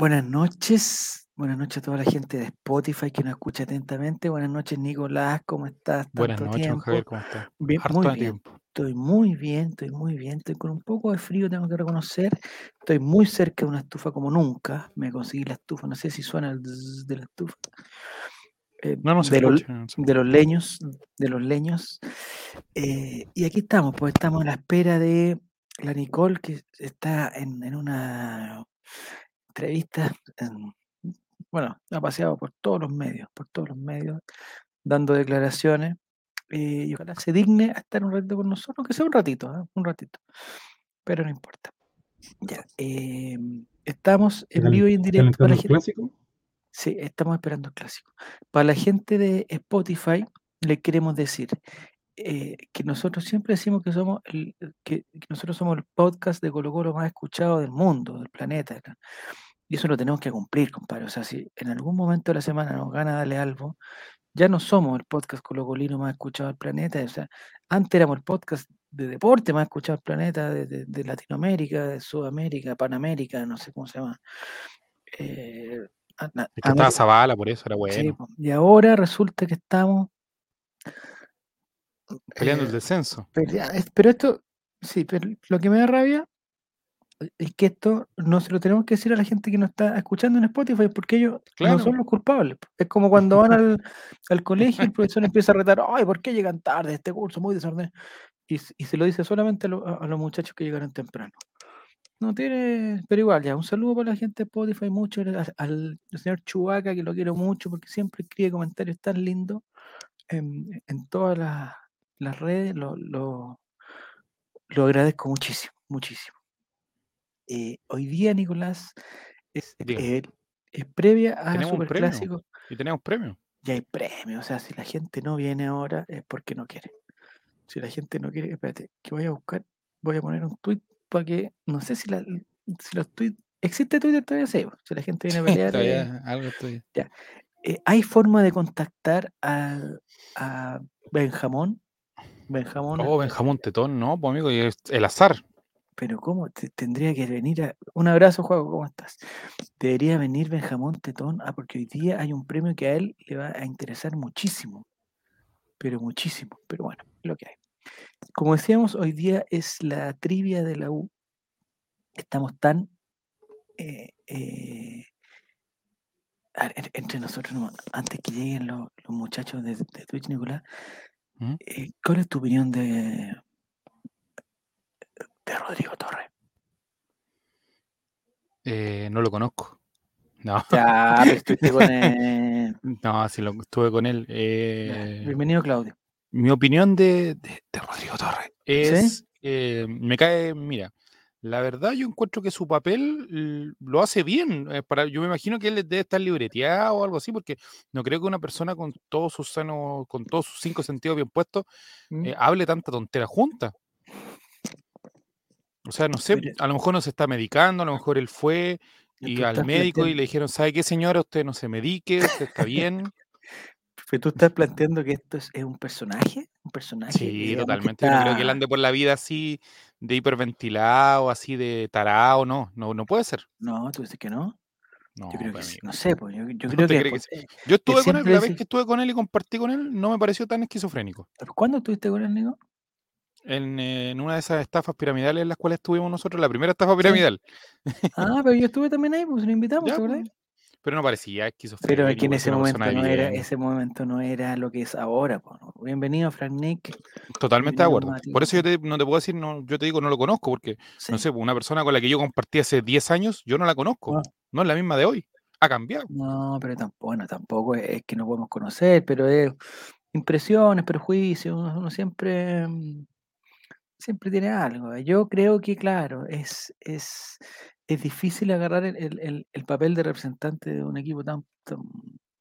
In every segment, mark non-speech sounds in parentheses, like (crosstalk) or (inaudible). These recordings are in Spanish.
Buenas noches, buenas noches a toda la gente de Spotify que nos escucha atentamente. Buenas noches, Nicolás, ¿cómo estás? Buenas Tanto noches, don tiempo. Javier, ¿cómo está? Bien, Harto muy bien. tiempo. Estoy muy bien, estoy muy bien. Estoy con un poco de frío, tengo que reconocer. Estoy muy cerca de una estufa como nunca. Me conseguí la estufa, no sé si suena el de la estufa. Eh, No, no se de, los, escucha. no se de los leños, de los leños. Eh, y aquí estamos, pues estamos a la espera de la Nicole, que está en, en una entrevista, en- bueno, ha paseado por todos los medios, por todos los medios, dando declaraciones. eh, y ojalá se digne a estar un ratito con nosotros, aunque sea un ratito, ¿ah? un ratito. Pero no importa. Ya, eh, estamos en ¿Cal- vivo y en directo para la clásico? Sí, estamos esperando el clásico. Para la gente de Spotify, le queremos decir eh, que nosotros siempre decimos que somos el, que, que nosotros somos el podcast de Colo Colo más escuchado del mundo, del planeta. ¿no? Y eso lo tenemos que cumplir, compadre. O sea, si en algún momento de la semana nos gana darle algo, ya no somos el podcast colocolino más escuchado del planeta. O sea, antes éramos el podcast de deporte más escuchado del planeta, de, de- de Latinoamérica, de Sudamérica, Panamérica, no sé cómo se llama. Eh, a- a- Es que estaba Zavala, por eso era bueno. y ahora resulta que estamos Peleando eh, el descenso. pelea- es- Pero esto, sí, pero lo que me da rabia es que esto no se lo tenemos que decir a la gente que nos está escuchando en Spotify, porque ellos Claro. no son los culpables. Es como cuando van al, al colegio y el profesor (laughs) empieza a retar, ay, ¿por qué llegan tarde? Este curso muy desordenado. Y, y se lo dice solamente a, lo- a- a los muchachos que llegaron temprano. No tiene, pero igual, ya, un saludo para la gente de Spotify, mucho al, al señor Chubaca, que lo quiero mucho, porque siempre escribe comentarios tan lindos en, en todas las, las redes, lo, lo, lo agradezco muchísimo, muchísimo. Eh, hoy día, Nicolás, es, eh, previa a. Superclásico Y tenemos premio. y hay premio. O sea, si la gente no viene ahora es porque no quiere. Si la gente no quiere, espérate, que voy a buscar, voy a poner un tweet para que, no sé si, la, si los tweets, ¿existe Twitter todavía? Sí, si la gente viene a pelear. eh, Todavía algo estoy. eh, ¿Hay forma de contactar al- a Benjamón? Benjamón, Oh, Benjamón Tetón, no, pues amigo, y el azar. Pero ¿cómo? Te- tendría que venir a... Un abrazo, Juego, ¿cómo estás? Debería venir Benjamón Tetón, ah, porque hoy día hay un premio que a él le va a interesar muchísimo, pero muchísimo, pero bueno, es lo que hay. Como decíamos, hoy día es la trivia de la U. Estamos tan... eh, eh, entre nosotros, antes que lleguen los, los muchachos de, de Twitch, Nicolás, ¿Mm? eh, ¿cuál es tu opinión de, de Rodrigo Torres? Eh, no lo conozco. No, Ya, (laughs) estuviste con él. no, sí lo estuve con él. Eh, Bienvenido, Claudio. mi opinión de, de- de Rodrigo Torres es, eh, me cae, mira, la verdad yo encuentro que su papel lo hace bien. para, yo me imagino que él debe estar libreteado o algo así, porque no creo que una persona con todos sus sanos, con todos sus cinco sentidos bien puestos, ¿Mm? eh, hable tanta tontera junta. O sea, no sé, a lo mejor no se está medicando, a lo mejor él fue Y al médico y le dijeron, ¿sabe qué señora? Usted no se medique, usted está bien. (laughs) Pero tú estás planteando que esto es, es un personaje, un personaje. Sí, totalmente. Yo no creo que él está- ande por la vida así de hiperventilado, así de tarado, no, no, no puede ser. No, tú dices que no. No, Yo creo que sí, no sé, pues yo, yo (laughs) creo que, que Yo estuve con él, la vez que estuve con él y compartí con él, no me pareció tan esquizofrénico. ¿pero ¿Cuándo estuviste con él, Nico? En, en una de esas estafas piramidales en las cuales estuvimos nosotros, la primera estafa piramidal. Ah, pero yo estuve también ahí, pues lo invitamos, Ya, ¿te acordás? pues, pero no parecía esquizofrénico. Pero es que en ese momento no era, ese momento no era lo que es ahora. Bienvenido, Frank Nick. Totalmente de acuerdo. Por eso yo te- no te puedo decir, no, yo te digo, no lo conozco, porque, Sí. no sé, una persona con la que yo compartí hace 10 años, yo no la conozco. Ah. No es la misma de hoy. Ha cambiado. No, pero tampoco, bueno, tampoco es, es que no podemos conocer, pero es impresiones, perjuicios, uno, uno siempre, mm, siempre tiene algo. Yo creo que, claro, es, es, es difícil agarrar el, el- el- el papel de representante de un equipo tan, tan,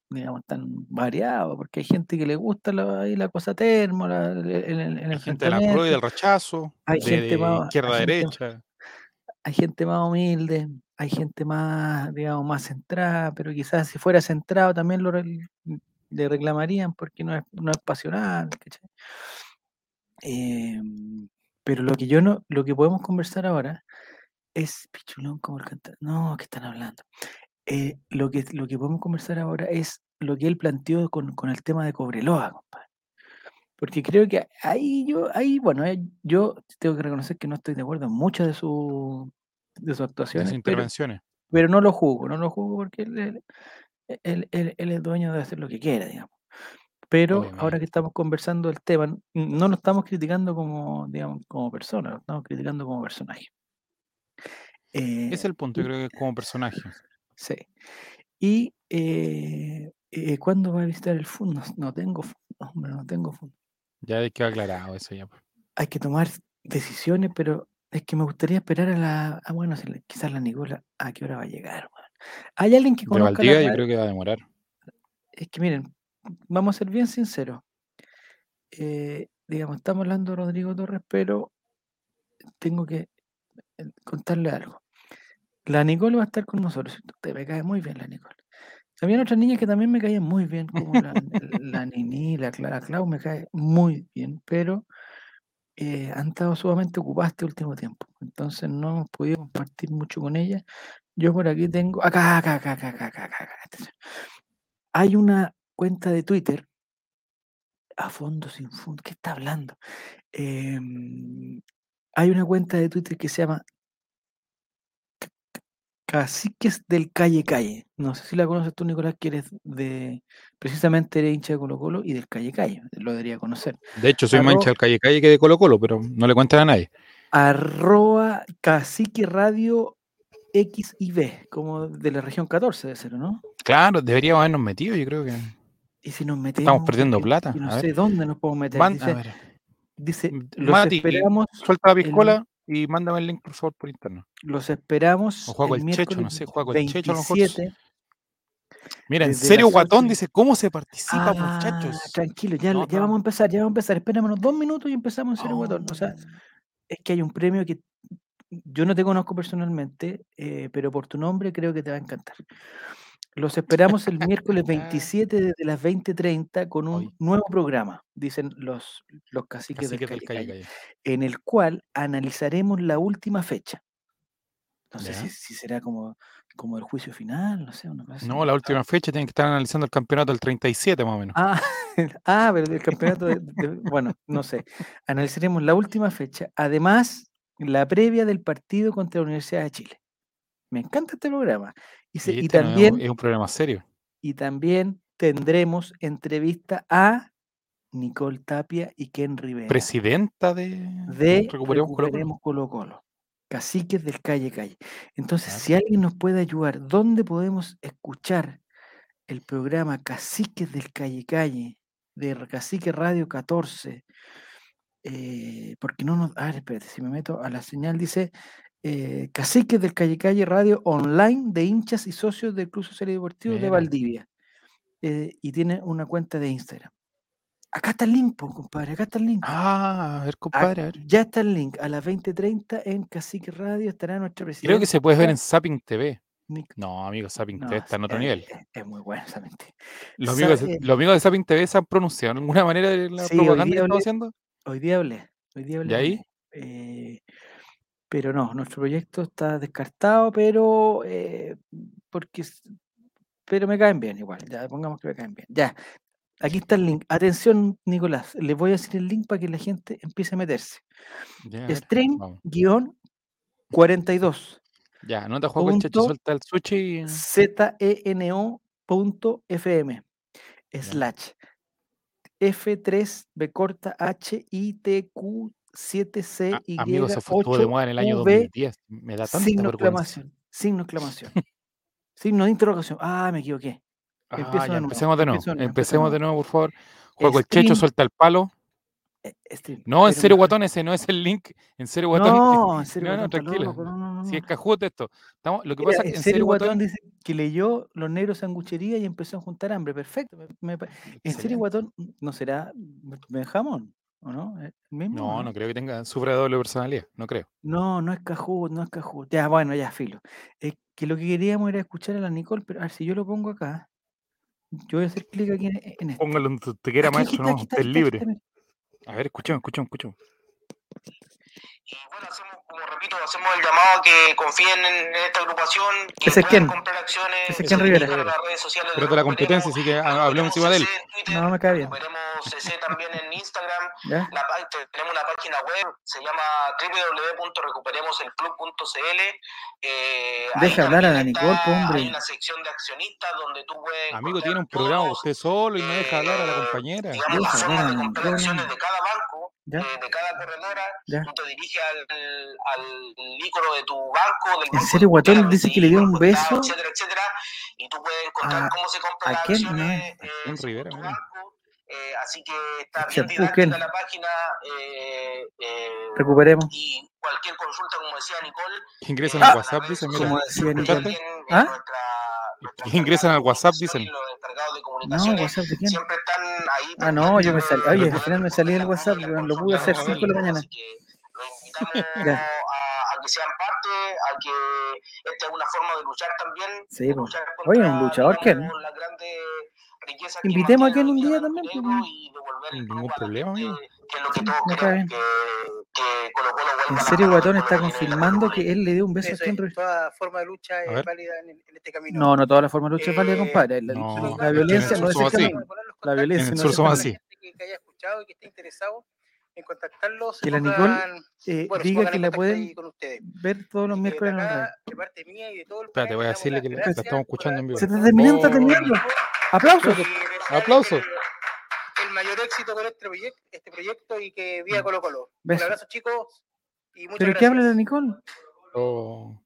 digamos, tan variado, porque hay gente que le gusta la, la cosa termo, la- el, Hay gente de la prueba y del rechazo, Hay de, gente de más- izquierda a hay gente- derecha. hay gente más humilde, hay gente más, digamos, más centrada, pero quizás si fuera centrado también lo le reclamarían porque no es, no es pasional, ¿cachai? Pero lo que yo no, lo que podemos conversar ahora es Pichulón como el cantante. No, ¿qué están hablando? eh, lo, que, lo que podemos conversar ahora es lo que él planteó con, con el tema de Cobreloa, compadre. Porque creo que ahí yo, ahí, bueno, eh, yo tengo que reconocer que no estoy de acuerdo en muchas de, su, de sus actuaciones. De sus intervenciones. Pero, no lo juzgo, no lo juzgo porque él, él, él, él, es dueño de hacer lo que quiera, digamos. Pero ahora que estamos conversando el tema, no lo estamos criticando como, digamos, como persona, lo estamos criticando como personaje. Eh, es el punto, yo creo que es como personaje. Sí. Y eh, eh, ¿cuándo va a visitar el fondo? No, tengo fondo, hombre, no tengo fondo. Ya hay que aclarado eso ya. Hay que tomar decisiones, pero es que me gustaría esperar a la. Ah, bueno, quizás la Nicola, ¿a qué hora va a llegar? ¿Hay alguien que conozca? De yo creo que va a demorar. Es que miren, vamos a ser bien sinceros. Eh, digamos, estamos hablando de Rodrigo Torres, pero tengo que eh, contarle algo. La Nicole va a estar con nosotros. Usted me cae muy bien, la Nicole. Había otras niñas que también me caían muy bien, como la, la Nini, la Clara Clau, me cae muy bien, pero eh, han estado sumamente ocupadas este último tiempo. Entonces no hemos podido compartir mucho con ella. Yo por aquí tengo. Acá, acá, acá, acá, acá, acá. acá. Hay una cuenta de Twitter, a fondo sin fondo, ¿qué está hablando? Em, hay una cuenta de Twitter que se llama Caciques del Calle Calle. No sé si la conoces tú, Nicolás, que eres de. Precisamente eres hincha de Colo Colo y del Calle Calle. Lo debería conocer. De hecho, soy más hincha del Calle Calle que de Colo Colo, pero no le cuentan a nadie. Arroba Cacique Radio X y B, como de la región 14 de cero, ¿no? Claro, deberíamos habernos metido, yo creo que. Y si nos metemos. Estamos perdiendo plata. no sé dónde nos podemos meter. dice, mm, los esperamos. Suelta la piscola y mándame el link, por favor, por internet. Los esperamos. O juego el, Checho, no sé, juego el Checho a lo mejor. Mira, en serio, Guatón dice, ¿cómo se participa, ah, muchachos? Tranquilo, ya, ya vamos a empezar, ya vamos a empezar. Espéranos dos minutos y empezamos en serio, Guatón. O sea, es que hay un premio que yo no te conozco personalmente, eh, pero por tu nombre creo que te va a encantar. Los esperamos el miércoles 27 desde las 20:30 con un nuevo programa, dicen los, los caciques, del, calle, en el cual analizaremos la última fecha. No sé si, será como, como el juicio final, no sé. no, la última fecha tienen que estar analizando el campeonato del 37 más o menos. Ah, (laughs) ah pero el campeonato, bueno, no sé. Analizaremos la última fecha, además la previa del partido contra la Universidad de Chile. Me encanta este programa. Y, también, es un programa serio. Y también tendremos entrevista a Nicole Tapia y Ken Rivera. Presidenta de, de Recuperemos, Colo Colo. Caciques del Calle Calle. Entonces, si alguien nos puede ayudar, ¿dónde podemos escuchar el programa Caciques del Calle Calle de Cacique Radio 14? Eh, porque no nos. A ver, espérate, si me meto a la señal, dice eh, Caciques del Calle Calle Radio online de hinchas y socios del Club Social y Deportivo de Valdivia. Eh, y tiene una cuenta de Instagram. Acá está el link, compadre, acá está el link. Ah, a ver, compadre. Ya está el link. A las 20.30 en Cacique Radio estará nuestro presidente. Creo que se puede ver en Zapping TV. No, amigo, Zapping TV está en otro nivel. Es, muy bueno, Zapping TV. Los amigos, los amigos de Zapping TV se han pronunciado de alguna manera de la propaganda que estamos haciendo. Hoy día hablé. Hoy día hablé. ¿Y ahí? Eh, pero no, nuestro proyecto está descartado, pero eh, porque pero me caen bien igual, ya pongamos que me caen bien. Ya, aquí está el link. Atención, Nicolás, les voy a decir el link para que la gente empiece a meterse. Stream-42. Ya, no te juego el checho, suelta el switch y. zeno.fm slash F3B corta H I T Q 7C y Amigo, eso fue todo de moda en el año 2010. Me da tanta signo exclamación, signo exclamación. signo de interrogación. Ah, me equivoqué. Ah, ya, empecemos de nuevo. Empecemos de nuevo, por favor. Juego el checho, suelta el palo. Eh, no, en serio, guatón, ese no es el link. En serio, guatón. No, (laughs) en serio, no, no, tranquilo. si es cajuto esto. Estamos, lo que pasa es que en serio, guatón, dice que leyó Los Negros Sanguchería y empezó a juntar hambre. Perfecto. en serio, guatón, ¿no será jamón? ¿O no? Eh, no, no, creo que tenga, sufra de doble personalidad, no creo. No, no es Cajut, no es Cajut. Ya, bueno, ya, filo. Es que lo que queríamos era escuchar a la Nicole, pero a ver si yo lo pongo acá. Yo voy a hacer clic aquí en, esto. Póngalo donde te quiera, maestro, no, estés libre. A ver, escuchemos, escuchemos, escuchemos. Y bueno, hacemos, como repito, hacemos el llamado a que confíen en esta agrupación, que Ese es quién? comprar acciones, Ese quién Rivera. las redes sociales Pero de la competencia, así que ha- hablemos encima de él. No, me cae bien. Recuperemos CC también en Instagram. ¿Ya? La tenemos una página web, se llama www.recuperemoselclub.cl. Eh, Deja hablar a la Nicole, hombre. Hay una sección de accionistas donde tú puedes. Amigo, tiene un programa usted solo y no deja hablar a la eh, compañera. digamos, Deja las hablar formas a de la comprar acciones de cada banco, ¿Ya? eh, de cada corredora, ¿Ya? tú te diriges al, al ícono de tu banco, del ¿En serio, Guatón tu dice que le dio un beso? etcétera, etcétera, y tú puedes encontrar ¿A- cómo se compran a las quién? acciones No, eh, Rivera, tu banco. Eh, así que está bien busquen. didáctica la página eh, eh, Recuperemos. y cualquier consulta, como decía Nicole, eh, en WhatsApp. Como decía Nicole. también en ¿Ah? nuestra- nuestra Ingresan al WhatsApp, dicen. No, WhatsApp de quién? siempre están ahí. Ah, no, yo me salí. Oye, al final me salí del WhatsApp, lo pude hacer consultas 5 de la mañana. Que (laughs) Ya. que sean parte, a que esta es una forma de luchar también. Sí, luchar Oye, un luchador, digamos, las grandes riquezas que Invitemos a mantienen Ken un día a también, y pues, Ningún a problema, gente, amigo. que es lo que Sí, todos me cae queremos, bien. que, que Colo Colo vuelva En a serio, Guatón está confirmando que él le dio un beso a Rivera. toda forma de lucha A es válida en, en este camino. No, no toda la forma de lucha es válida, Eh, compadre. La, no, la es que violencia en no es el camino. La violencia En el no es el somos camino. así. gente Que, que haya escuchado y que esté interesado en contactarlos, se Que la pongan- Eh, bueno, se diga que en la pueden ver todos los Y miércoles en de acá, de parte mía y de todo el Espérate, voy a decirle que la- estamos escuchando en vivo. Se está terminando, está Oh. terminando. ¡Aplausos! Aplausos. El, el mayor éxito con este, proyecto, este proyecto y que viva Colo Colo. Beso. Un abrazo, chicos. Y muchas ¿Pero qué gracias. habla la Nicole? Oh,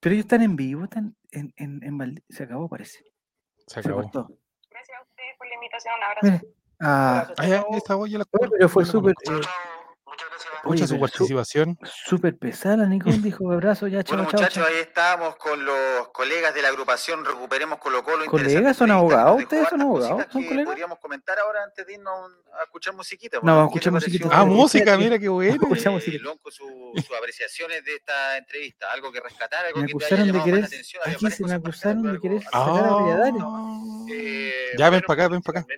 Pero ellos están en vivo, están en, en, en Se acabó, parece. se Se acabó. cortó. Gracias a ustedes por la invitación. Un abrazo. Mira. Ah, Abrazo, Ah, yo la fue yo la súper eh, Muchas gracias. Oye, su su- participación. súper pesada Nicole, dijo abrazo, ya, chao, Bueno, chao, muchachos, chao. ahí estamos con los colegas de la agrupación Recuperemos Colo Colo. ¿Colegas? ¿Son abogados? ¿Ustedes son abogados? ¿Son colegas? Podríamos comentar ahora antes de irnos a escuchar musiquita. No, a ¿qué escuchar musiquita. Ah, música, mira qué bueno. Escuchamos eh, musiquita. Lonco, su- sus apreciaciones de esta entrevista? ¿Algo que rescatar? ¿Algo Me que te haya acusaron de querer. la atención? Aquí se me acusaron de querer sacar a Valladares. Eh, Ya, ven bueno, para acá, ven para acá.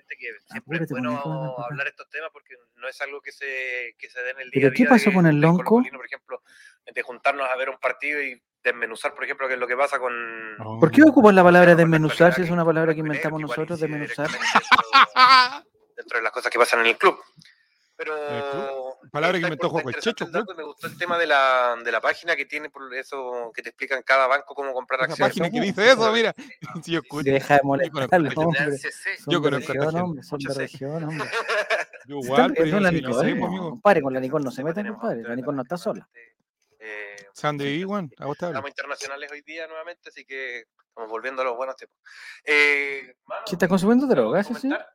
siempre es bueno hablar estos temas porque no es algo que se, que se dé en el día ¿Pero a qué día pasó de- con el lonco? por ejemplo, de juntarnos a ver un partido y desmenuzar, por ejemplo, qué es lo que pasa con... Oh. ¿Por qué ocupan la palabra la desmenuzar si es una palabra que inventamos que nosotros, desmenuzar? Dentro, dentro de las cosas que pasan en el club. Pero. Palabra que inventó interesante Checho, Me gustó el tema de la, de la página que tiene por eso que te explican cada banco cómo comprar acciones. página que dice eso, mira. Si yo escucho. Deja de. La. Son Yo conozco son de región, hombre. Yo igual, están pero riendo yo la sí no Nicole, sé, no, pues, amigo. compadre, con la Nicole no se metan, tenemos, compadre, la Nicole no está sola. eh, San de Iguan, a vos te hablo. estamos internacionales hoy día nuevamente, así que estamos volviendo a los buenos tiempos. Eh, mano, ¿Qué está consumiendo ¿algo que drogas, comentar?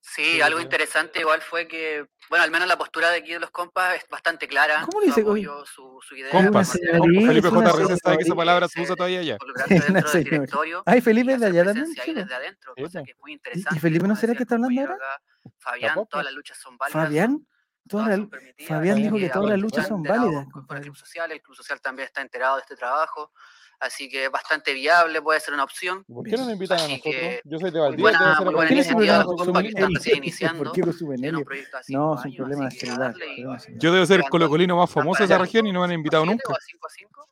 Sí, algo interesante igual fue que, bueno, al menos la postura de aquí de los compas es bastante clara. ¿Cómo le dice, apoyo, su, su idea. Compas. Felipe J. Reyes sabe que esa palabra se usa todavía dentro del (laughs) directorio. Ay, Felipe y de allá también, ahí desde adentro, cosa que es muy ¿Y interesante. Felipe no será que está hablando ahora? Fabián, todas las luchas son válidas. Fabián, todas permitidas, Fabián dijo que todas las luchas son válidas, Con, el. Club Social, el Club Social también está enterado de este trabajo, así que es bastante viable, puede ser una opción. ¿Por qué no nos invitan a Así nosotros? que, Yo soy de Valdivia, buena- muy buena ¿Por (laughs) qué iniciativa consume están recién iniciando ¿Por qué proyecto de No, es un problema de así seriedad. Yo debo ser el colocolino más famoso de esa región y no me han invitado nunca. o a cinco a cinco.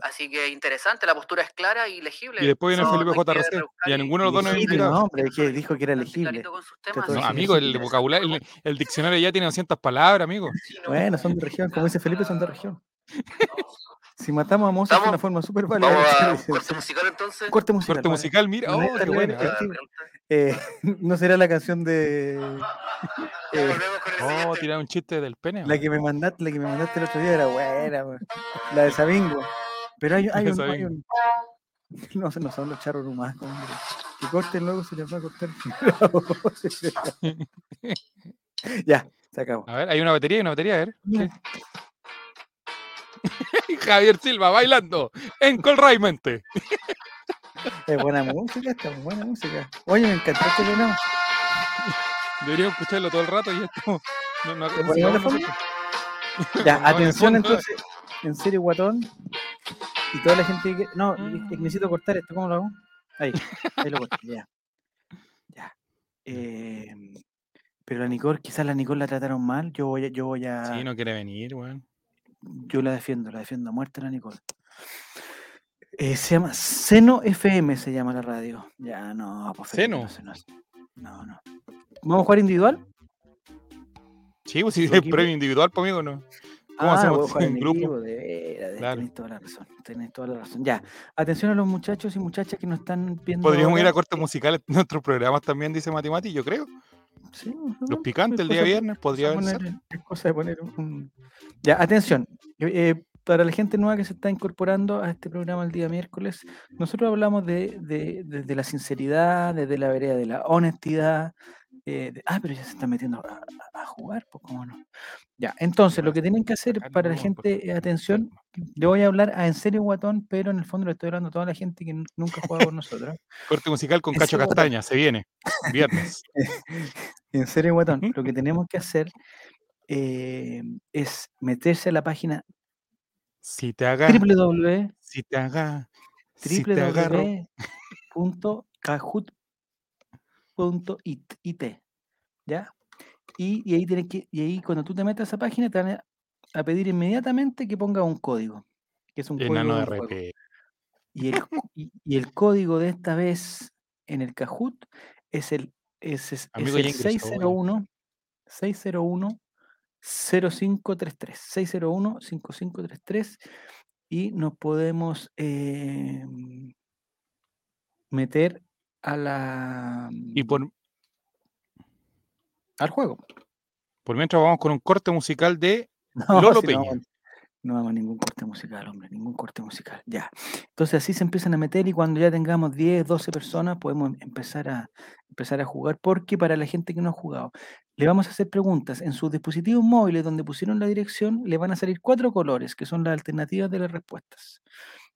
Así que interesante, la postura es clara y legible. Y después viene No- Felipe no hay J. que Reyes y a ninguno de los dos nos invitado. no, hombre, que dijo que era legible. No, así amigo, el vocabulario, el, el diccionario ya tiene 200 palabras, amigo. Bueno, son de región, como dice Felipe, son de región. Si matamos a Mozart es Vamos- una forma súper válida. Vamos de a corte musical entonces. Corte musical. Corte vale. musical, mira, No oh, hay qué buena. ¿eh? (laughs) Eh, será la canción de eh, volvemos con el Oh, tirar un chiste del pene. la que me mandaste, la que me mandaste el otro día era buena, weón. la de Sabingo. Pero hay, hay, De un, hay un- (laughs) no, no son los charros nomás, hombre. Que corten luego se les va a cortar. (laughs) ya, se acabó. A ver, hay una batería y una batería, a ver. Mira. (laughs) Javier Silva bailando en Colraimente. Es buena música, esta, buena música. Oye, me encantó este programa. Deberíamos escucharlo todo el rato y esto. No, no, ¿Le no. Ya, No, atención entonces, en serio, guatón. Y toda la gente que. No, Mm. necesito cortar esto, ¿cómo lo hago? Ahí, ahí lo corté, ya. Ya. Eh, Pero la Nicole, quizás la Nicole la trataron mal. Yo voy a, yo voy a, Sí, no quiere venir, weón. Yo la defiendo, la defiendo a muerte la Nicole. Eh, se llama Seno FM, se llama la radio. Ya, no, pues ¿Seno? no, no. ¿Vamos a jugar individual? Sí, pues si ¿Tu es premio individual, pues amigo, ¿no? ¿Cómo Ah, hacemos (laughs) jugar en grupo? equipo, de veras, Claro. Tenéis toda la razón, tenéis toda la razón. Ya, atención a los muchachos y muchachas que nos están viendo. Podríamos ir a cortes musicales en nuestros programas también, dice Matimati, yo creo. Sí, Los picantes es el día viernes podría poner- Es cosa de poner un... Ya, atención. eh, para la gente nueva que se está incorporando a este programa el día miércoles, nosotros hablamos de, de, de- de la sinceridad, desde la vereda de la honestidad. eh, ah, pero ya se está metiendo a, a- jugar, pues cómo no. Ya, entonces lo que tienen que hacer para la por gente, eh, atención, le voy a hablar a En serio Guatón, pero en el fondo le estoy hablando a toda la gente que nunca jugado con nosotros. (laughs) Corte musical con Cacho. Castaña, se viene. Viernes. (laughs) En serio, Guatón, lo que tenemos que hacer eh, es meterse a la página Si te haga, www si te haga, si www.kahoot.it, ¿ya? Y, y ahí tienes que, y ahí cuando tú te metas a esa página te van a, pedir inmediatamente que pongas un código, que es un Enano código de. RP. Y el, y, y el código de esta vez en el Kahoot es el, es, es- es Amigo, ya el ingresó, weón. 601 601 0533 601 5533 y nos podemos eh, meter a la Y por, al juego. por mientras vamos con un corte musical de (laughs) No, Lolo si Peña. No a ningún corte musical, hombre, ningún corte musical. Ya. Entonces así se empiezan a meter y cuando ya tengamos 10, 12 personas podemos em- empezar a empezar a jugar porque para la gente que no ha jugado, le vamos a hacer preguntas en sus dispositivos móviles donde pusieron la dirección, le van a salir cuatro colores que son las alternativas de las respuestas.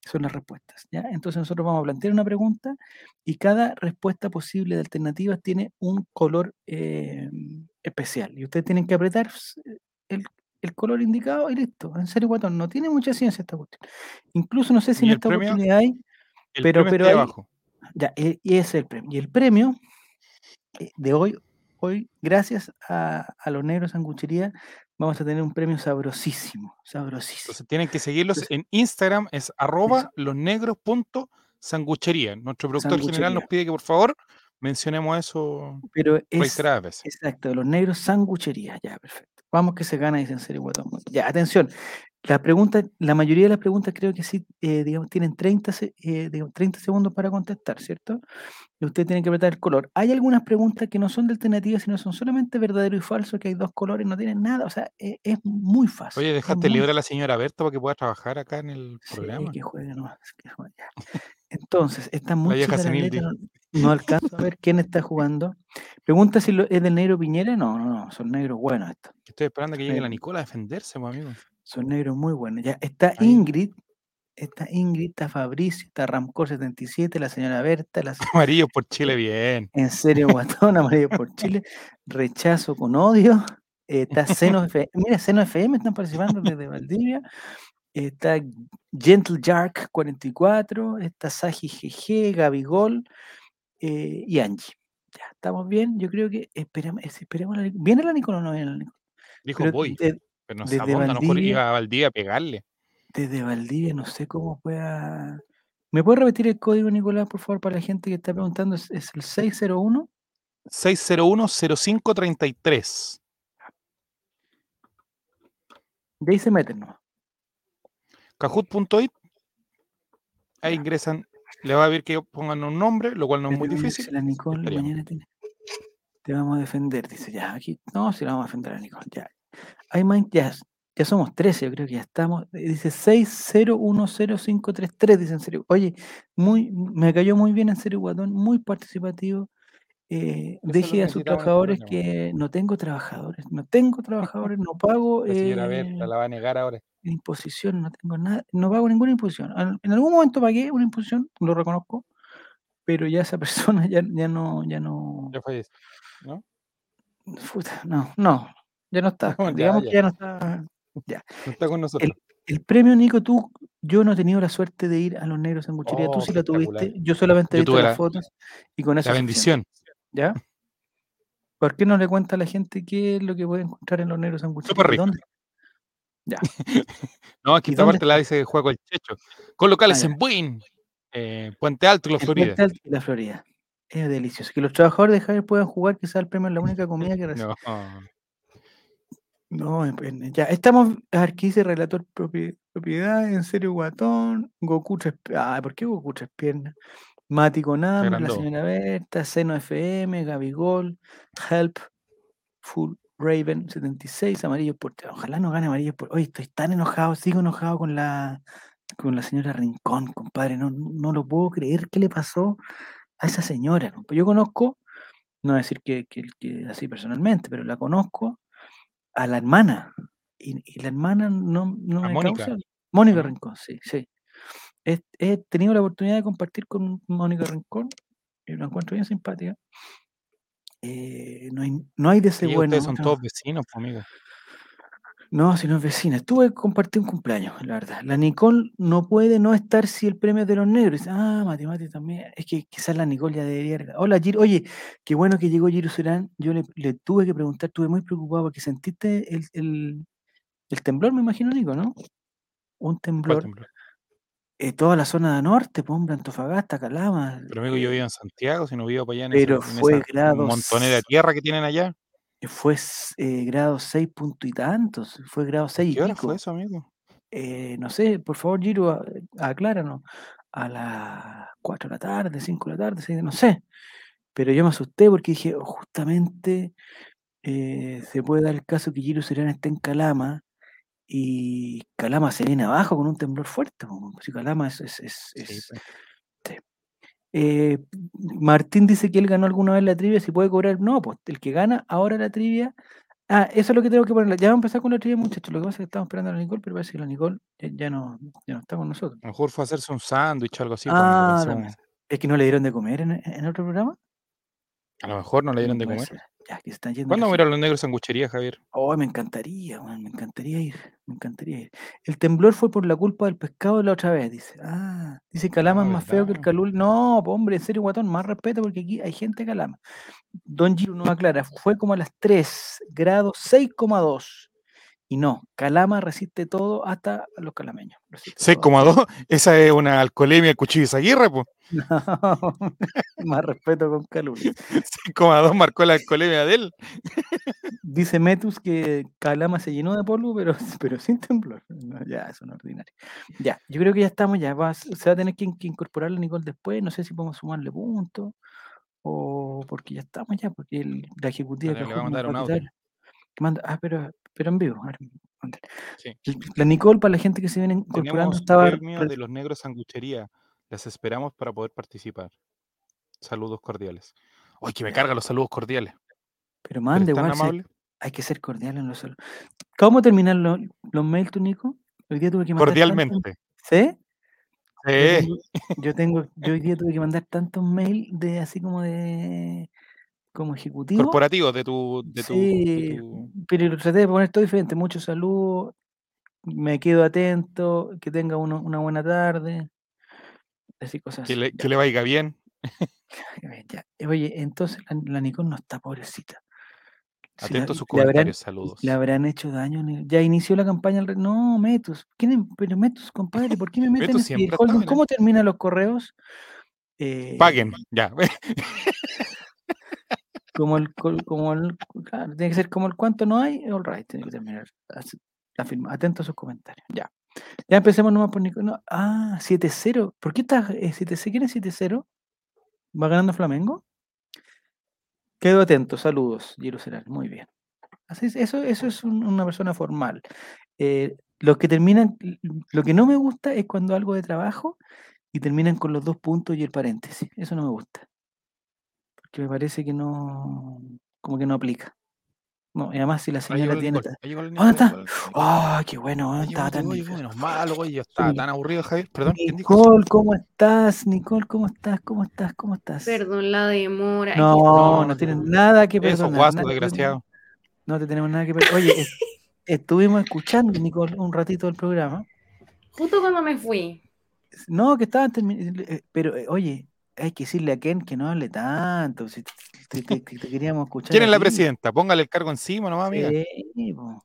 Son las respuestas, ¿ya? Entonces nosotros vamos a plantear una pregunta y cada respuesta posible de alternativas tiene un color eh, especial y ustedes tienen que apretar s- el, el color indicado y listo. En serio, guatón, no tiene mucha ciencia esta cuestión. Incluso no sé si ¿Y en esta premio? oportunidad hay, el Pero- pero abajo. ya, e- y ese es el premio. Y el premio eh, de hoy, hoy, gracias a, a los negros sanguchería, vamos a tener un premio sabrosísimo, sabrosísimo. Entonces tienen que seguirlos Entonces- en Instagram, es arroba losnegros.sanguchería. Nuestro productor general nos pide que por favor mencionemos eso Pero es, veces. Exacto, los negros sanguchería, ya, perfecto. Vamos que se gana, dice en serio, guatón. Ya, atención. La pregunta, la mayoría de las preguntas creo que sí, eh, digamos, tienen 30, se- eh, digamos, 30 segundos para contestar, ¿cierto? Y usted tiene que apretar el color. Hay algunas preguntas que no son de alternativas, sino son solamente verdadero y falso, que hay dos colores, no tienen nada. O sea, e- es, muy fácil. Oye, dejaste libre a la señora Berta para que pueda trabajar acá en el Sí, programa. que juegue nomás, que juegue, ya. Entonces, está muy vieja la senil, letra, no, no alcanzo a ver quién está jugando. Pregunta si lo- es del negro Piñera. No, no, no, son negros buenos estos. Estoy esperando que llegue la Negro. Nicola a defenderse, pues, amigo. Son negros muy buenos. Ya está Ahí. Ingrid, está Ingrid, está Fabricio, está Ramcor 77, la señora Berta, la (laughs) Amarillo por Chile, bien. en serio Guatón, Amarillo por Chile, Rechazo con odio, eh, está Seno FM, mira, Seno FM están participando desde Valdivia, está Gentle Jark 44, está Saji GG, Gabigol eh, y Angie. Ya, estamos bien, yo creo que esperemos, esperemos la, ¿viene la Nicola o no viene la Nicola? Dijo Pero voy, de- pero no desde dónde, a lo mejor Valdivia- iba a Valdivia a pegarle. desde Valdivia, no sé cómo pueda. ¿Me puede repetir el código, Nicolás, por favor, para la gente que está preguntando? Es, es el 601. 601-0533. De ahí se meten, ¿no? Kahoot.it. Ahí ingresan. Le va a ver que pongan un nombre, lo cual no es muy difícil. La Nicole estaríamos. mañana tiene- te vamos a defender. Dice, ya, aquí. No, si la vamos a defender a Nicole, ya. Hay ya, ya somos 13, yo creo que ya estamos. eh, Dice 6010533, dice en serio. Oye, muy, me cayó muy bien en serio, Guatón, muy participativo. Eh, deje a sus trabajadores que no tengo trabajadores, no tengo trabajadores, no pago. La señora eh, Berta la va a negar ahora. imposición, no tengo nada, no pago ninguna imposición. En algún momento pagué una imposición, lo reconozco, pero ya esa (laughs) persona ya, ya no, ya no, Ya falleció. ¿No? puta, no, no, ya no está. No, (laughs) ya, digamos que ya. no está. (laughs) No está con nosotros. El premio, Nico, tú, yo no he tenido la suerte de ir a los negros en Sanguchería, tú Oh, sí la tuviste, yo solamente he Yo visto tuve las la- fotos y con eso La bendición. ¿Ya? ¿Por qué no le cuenta a la gente qué es lo que puede encontrar en los negros sanguchería? Súper ¿Y rico. dónde? Ya. (laughs) No, aquí ¿Y esta parte la dice Juego el Checho. Con locales Ah, en Buin, eh, Puente Alto, La En Florida. Puente Alto y la Florida. Es delicioso. Que los trabajadores de Javier puedan jugar, quizás el premio es la única comida que reciben. (laughs) No. No, ya. Estamos, a ver, ¿qué dice relator propi- propiedad? En serio, guatón. Goku tres Ah, ¿por qué Goku tres piernas? Mati con hambre, la señora Berta, Seno FM, Gabigol, Help, Full Raven 76, Amarillo por. Ojalá no gane Amarillo por. Oye, estoy tan enojado, sigo enojado con la con la señora Rincón, compadre. No, no lo puedo creer. ¿Qué le pasó a esa señora? Yo conozco, no decir que, que- que así personalmente, pero la conozco a la hermana. Y, y la hermana no, no me Mónica, causa. Mónica no? Rincón, sí, sí. He, he tenido la oportunidad de compartir con Mónica Rincón y la encuentro bien simpática. Eh, no, hay, no hay de ese bueno. ustedes son todos vecinos, pues, amigo. No, si no es vecina. Estuve que compartí un cumpleaños, la verdad. La Nicole no puede no estar si el premio es de los negros. Dice, ah, matemáticas también. Es que quizás la Nicole ya debería. Hola, Giro. Oye, qué bueno que llegó Giro Serán. Yo le, le tuve que preguntar, estuve muy preocupado porque sentiste el, el- el temblor, me imagino, Nico, ¿no? Un ¿Cuál temblor. temblor? Eh, toda la zona de norte, pues, hombre, Antofagasta, Calama. Pero amigo, yo vivo en Santiago, si no vivo para allá en Pero esa, en fue esa grados- montonera de tierra que tienen allá. eh, Fue eh, grado 6 punto y tantos. Fue grado 6 y ¿Qué hora pico. fue eso, amigo? eh, no sé, por favor, Giro, acláranos, a las 4 de la tarde, 5 de la tarde, seis, no sé. Pero yo me asusté porque dije, "Oh, justamente se puede dar el caso que Giro Serán esté en Calama y Calama se viene abajo con un temblor fuerte. Si Calama es... es- es- Sí, es- pues. eh, Martín dice que él ganó alguna vez la trivia, si puede cobrar. No, pues el que gana ahora la trivia. Ah, eso es lo que tengo que poner. Ya vamos a empezar con la trivia, muchachos. Lo que pasa es que estamos esperando a la Nicole, pero parece que la Nicole ya, ya no, ya no está con nosotros. A lo mejor fue a hacerse un sándwich o algo así. pues, ah, es que no le dieron de comer en, en otro programa. a lo mejor no le dieron de comer. ser. Ya, que se están yendo. ¿Cuándo vamos a ir a los negros sanguchería, Javier? Oh, me encantaría, me encantaría ir, me encantaría ir. El temblor fue por la culpa del pescado de la otra vez, dice. Ah, dice Calama Ah, es más feo que el. Calul. No, hombre, en serio, guatón, más respeto porque aquí hay gente de Calama. Don Giro nos aclara, fue como a las 3 grados 6,2. Y no, Calama resiste todo hasta los calameños. resiste todo. 6,2. (laughs) Esa es una alcoholemia cuchillo de Zaguirre, pues. (laughs) No, (laughs) más respeto con Calul. 6,2 marcó la alcoholemia de él. Dice Metus que Calama se llenó de polvo, pero, pero sin temblor. No, ya, es ordinario. Ya, yo creo que ya estamos, ya va, a- se va a tener que, que incorporar la Nicole después, no sé si podemos sumarle puntos, o porque ya estamos ya, porque el- la ejecutiva que le vamos a mandar un audio. manda, ah, pero, pero en vivo. a ver, mándale. Sí. La Nicole, para la gente que se viene incorporando, Tenemos estaba... premio de los negros sanguchería. Les esperamos para poder participar. Saludos cordiales. Ay, que me cargan los saludos cordiales. Pero ¿Eres mande, igual, hay que ser cordial en los saludos. ¿Cómo terminar los, los mails, tú, Nico? Hoy día tuve que Cordialmente. ¿Sí? Sí. yo tengo, yo hoy día tuve que mandar tantos mails de así como de como ejecutivo. Corporativo de tu. De tu, de Sí, tu- pero traté de poner todo diferente. Muchos saludos, me quedo atento, que tenga uno- una buena tarde. Así cosas que, así. le, ya, que le vaya bien. (laughs) ya. Oye, entonces la, la Nicole no está pobrecita. Si la- Atento a sus habrán- comentarios. Saludos. ¿Le habrán hecho daño? Ya inició la campaña. No, Metus. ¿Quién es- pero Metus, compadre, ¿por qué me meten Metus en ¿eh? ¿Cómo terminan los correos? Eh, Paguen. Ya. (laughs) Como el, como el, claro, tiene que ser como el cuánto no hay, all right, tiene que terminar. la firma. Atento a sus comentarios. Ya. Ya empecemos nomás por Nico. ah, 7-0. ¿Por qué estás eh, 7-0? ¿Quién es 7-0? ¿Va ganando Flamengo? Quedo atento, saludos, Jerusalén. Muy bien. Así es, eso, eso es un- una persona formal. Eh, los que terminan, lo que no me gusta es cuando algo de trabajo y terminan con los dos puntos y el paréntesis. Eso no me gusta. Porque me parece que no, como que no aplica. No, y además si la señora tiene... ¿Dónde está? Nicole. ¡Ah, qué bueno! Ay, Estaba tan llegó, llegó, difícil. menos mal, güey. Yo estaba Sí. tan aburrido, Javier. Perdón, ¿quién dijo? Nicole, ¿cómo estás? Nicole, ¿cómo estás? ¿Cómo estás? ¿Cómo estás? Perdón la demora. No, No, no, tienes nada que Eso, perdonar. guaso, nada que desgraciado. No te tenemos nada que perdonar. Oye, es- estuvimos escuchando, Nicole, un ratito del programa. Justo cuando me fui. No, que estaban terminando. Pero, eh, oye, hay que decirle a Ken que no hable tanto. Si te, te- te queríamos escuchar. ¿Quién es la presidenta? Póngale el cargo encima nomás, amiga. Sí, po.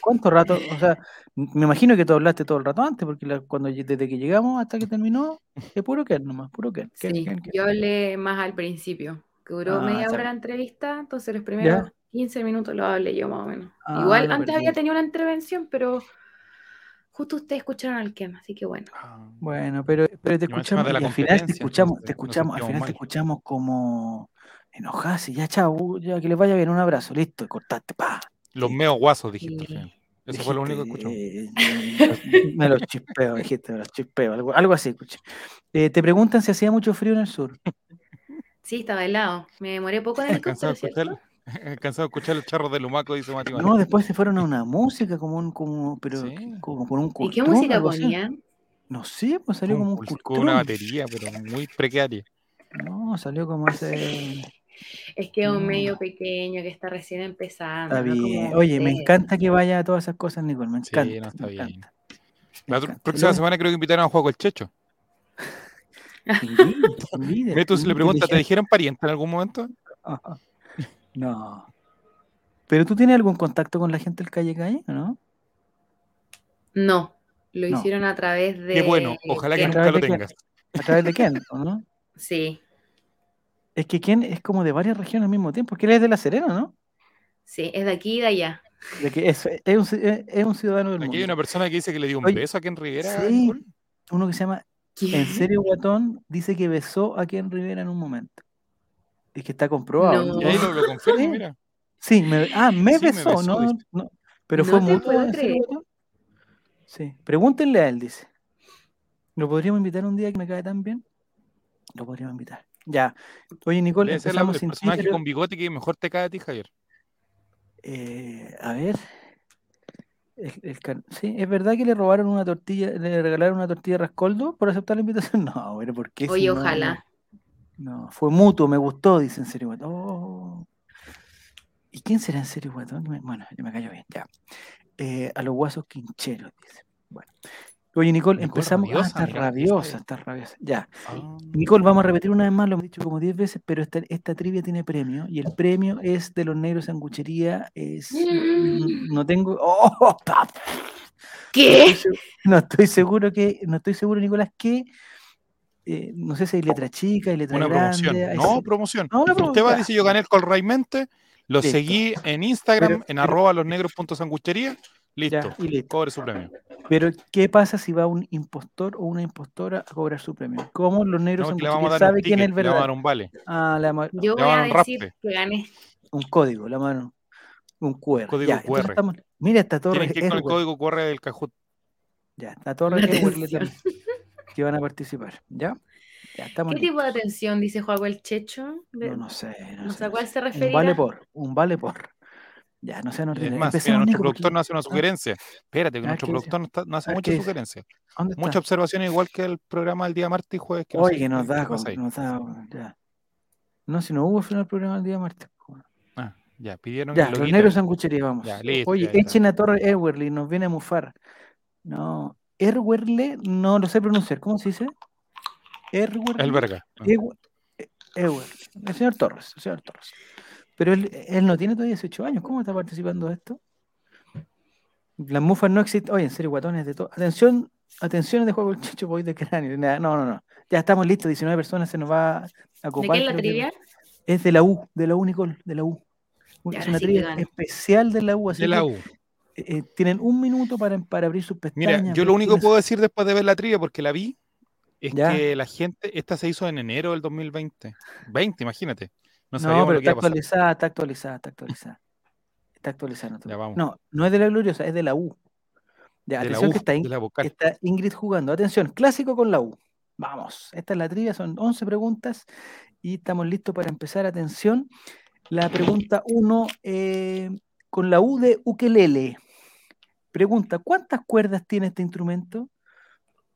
¿Cuánto rato? O sea, me imagino que tú hablaste todo el rato antes, porque la- cuando desde que llegamos hasta que terminó, es puro Ken nomás, puro Ken. Ken, Sí, Ken, Ken. yo hablé más al principio, que duró Ah, media está hora la entrevista, entonces los primeros Ya. 15 minutos lo hablé yo más o menos. Ah, Igual antes había tenido una intervención, pero justo ustedes escucharon al Ken, así que bueno. Ah, Bueno, pero, pero te Y escuchamos, y al final te escuchamos, te escuchamos, al final te escuchamos como enojás y ya, chao, ya que les vaya bien, un abrazo, listo, cortaste, pa. Los meos guasos, dijiste. final. Eso fue lo único que escuchó. Eh, me los chispeo, dijiste, me los chispeo, algo, algo así, escuché. Eh, te preguntan si hacía mucho frío en el sur. Sí, estaba helado. Me demoré poco en (laughs) el (laughs) A ¿cierto? escuchar, los charros de Lumaco, dice Mati No, después se fueron a una música, como un, como, pero Sí. como por un ¿Y qué música ponían? No sé, pues salió como un Con, con una batería, pero muy precaria. No, salió como ese. Es que es un No. medio pequeño que está recién empezando. Está no bien. Oye, me encanta que vaya a todas esas cosas, Nicole. Me Sí, encanta. no, está me bien. encanta, La próxima semana creo que invitaron a Juego el Checho. Envidia, envidia, Betus le pregunta, ¿te dije- dijeron pariente en algún momento? Ajá. No. ¿Pero tú tienes algún contacto con la gente del calle calle, o no? No, lo No. hicieron a través de. Qué bueno, ojalá que Ken. nunca lo tengas. A través de quién, ¿o no? Sí, Es que quién es como de varias regiones al mismo tiempo. Que él es de La Serena, ¿no? sí, es de aquí y de allá. De que es, es, un, es- un ciudadano del Aquí hay mundo. una persona que dice que le dio un Oye, beso a Ken Rivera. sí. Uno que se llama. En serio, Guatón dice que besó a Ken Rivera en un momento. Es que está comprobado. No. Y ahí lo, lo (laughs) confirmo, Sí. mira. Sí, me, ah, me Sí, me besó, no, no. Pero No fue te mutuo, puedo ¿en serio, creer. Guatón? Sí, pregúntenle a él, dice. ¿Lo podríamos invitar un día que me cae tan bien? Lo podríamos invitar. Ya. Oye, Nicole, Debe ser la- empezamos el sin personaje pero, con bigote que mejor te cae a ti, Javier. eh, a ver. El- el can- sí, ¿es verdad que le robaron una tortilla, le regalaron una tortilla de rascoldo por aceptar la invitación? (laughs) No, bueno, ¿por qué? si Oye, no- ojalá. No, fue mutuo, me gustó, dice en serio, guatón. Oh. ¿Y quién será en serio, guatón? Bueno, ya me cayó bien, ya. Eh, a los guasos quincheros, dice. Bueno. Oye, Nicole, Nicole empezamos. rabiosa, ah, está mira, rabiosa, está rabiosa. Ya. Ah. Nicole, vamos a repetir una vez más, lo hemos dicho como 10 veces, pero esta, esta trivia tiene premio y el premio es de los negros sanguchería. Es, Mm. no tengo. ¡Oh! (laughs) ¿Qué? No estoy seguro que, no estoy seguro, Nicolás, que eh, no sé si hay letra chica, hay letra Una grande. promoción. hay- No, promoción. No, una Usted va, dice yo gané el Colraimente, lo Listo. seguí en Instagram, Pero- en arroba losnegros.sanguchería, listo. Ya, y listo. Cobre su premio. Pero, ¿qué pasa si va un impostor o una impostora a cobrar su premio? ¿Cómo los negros No, le sanguchería vamos a dar sabe quién es el le vamos a dar verdadero? un vale. Ah, le vamos a- Yo Le voy a un decir que gané. un código, la mano. Un QR. Código ya, QR. estamos- mira, esta torre Tienen que ir con el código QR del Cajut. Ya, esta torre que van a participar. ¿Ya? Ya, estamos ¿Qué tipo de atención dice Juaco el Checho? De- No, no sé. No, no sé, sé a no cuál sé. se Un referirá. vale por. Un vale por. Ya, no sean Es ordinarios. más, mira, nuestro productor nos hace una sugerencia. Espérate, que Ah, nuestro productor no, está- no hace Ah, ¿qué muchas sugerencias. ¿Dónde está? Muchas observaciones, igual que el programa del día martes y jueves. Que no Oye, sé que nos da, nos da, ya. No, si no hubo final del programa el día martes. Ah, ya, pidieron Ya, los negros sanguchería, vamos. Ya, listo, Oye, echen a Torre Ewerly, nos viene a mufar. No, Erwerle, no lo sé pronunciar. ¿Cómo se dice? Erwerle. El verga. Ah. Ewe- E- Ewer. El señor Torres, el señor Torres. Pero él, él no tiene todavía 18 años. ¿Cómo está participando de esto? Las mufas no existen. Oye, en serio, guatones de todo. Atención, atención de juego el chicho voy de cráneo. No, no, no. Ya estamos listos. 19 personas se nos va a ¿De ocupar. qué es la trivia? Es de la U, de la U, Nicole, de la U. Ya, es una sí trivia especial de la U, así De la que, U. eh, eh, tienen un minuto para, para abrir sus Mira, pestañas. yo lo único que puedo decir después de ver la trivia, porque la vi, es Ya. que la gente, esta se hizo en enero del 2020. 20, imagínate. No No, pero que está iba a pasar. actualizada, está actualizada, está actualizada. Está actualizada. No, te- Ya, vamos. no, no es de la gloriosa, es de la U. Ya, De la atención U, que está, de la vocal. está Ingrid jugando. Atención, clásico con la U. Vamos, esta es la trivia, son 11 preguntas y estamos listos para empezar. Atención, la pregunta 1 con la U de ukelele. Pregunta, ¿cuántas cuerdas tiene este instrumento?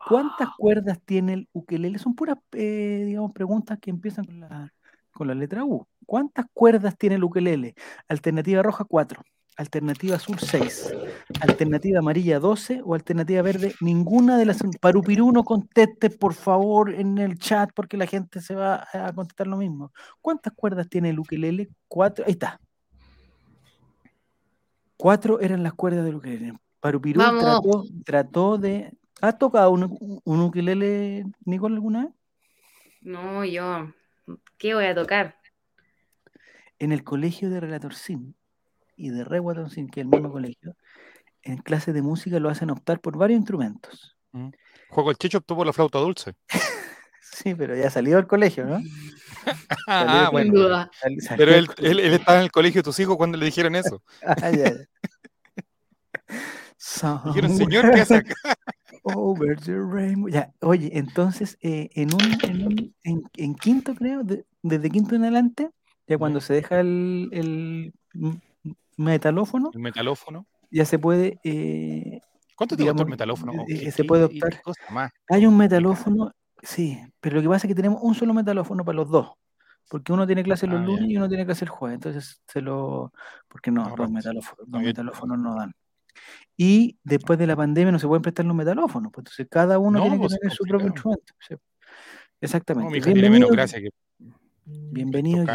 ¿Cuántas cuerdas tiene el ukelele? Son puras, eh, digamos, preguntas que empiezan con la, con la letra U. ¿Cuántas cuerdas tiene el ukelele? Alternativa roja, 4. alternativa azul 6, alternativa amarilla 12 o alternativa verde ninguna de las Parupirú no conteste por favor en el chat porque la gente se va a contestar lo mismo. ¿Cuántas cuerdas tiene el ukelele? Cuatro, ahí está. Cuatro eran las cuerdas del ukelele. Parupirú trató, trató de ¿Has tocado un, un ukelele, Nicole, alguna vez? No, yo. ¿Qué voy a tocar? En el colegio de Relatorcín y de Rewatonsin, que es el mismo colegio, en clases de música lo hacen optar por varios instrumentos. Juego el Checho optó por la flauta dulce. (laughs) Sí, pero ya salió del colegio, ¿no? (laughs) Ah, Sin bueno. duda. Sal- salió Pero él, él, él estaba en el colegio de tus hijos cuando le dijeron eso. (laughs) Ah, ya, ya. Dijeron, (laughs) señor, ¿qué hace acá? Over the rainbow. Ya, oye, entonces, eh, en un, en, un- en- en quinto, creo, de- desde quinto en adelante, ya cuando se deja el, metalófono, El metalófono. ya se puede, eh, ¿Cuánto te Digamos, el metalófono? eh, ¿O qué- eh, se puede optar. más? hay un metalófono, sí, pero lo que pasa es que tenemos un solo metalófono para los dos, porque uno tiene clase los Ah, ya. lunes y uno tiene clase el jueves, entonces se lo, porque no, No, rato. metalófonos, No, yo- metalófonos no dan. Y después de la pandemia no se pueden prestar los metalófonos, pues entonces cada uno No, tiene que pues, tener su propio instrumento. Exactamente. No, mi hija tiene menos Bienvenido, gracia que bienvenido.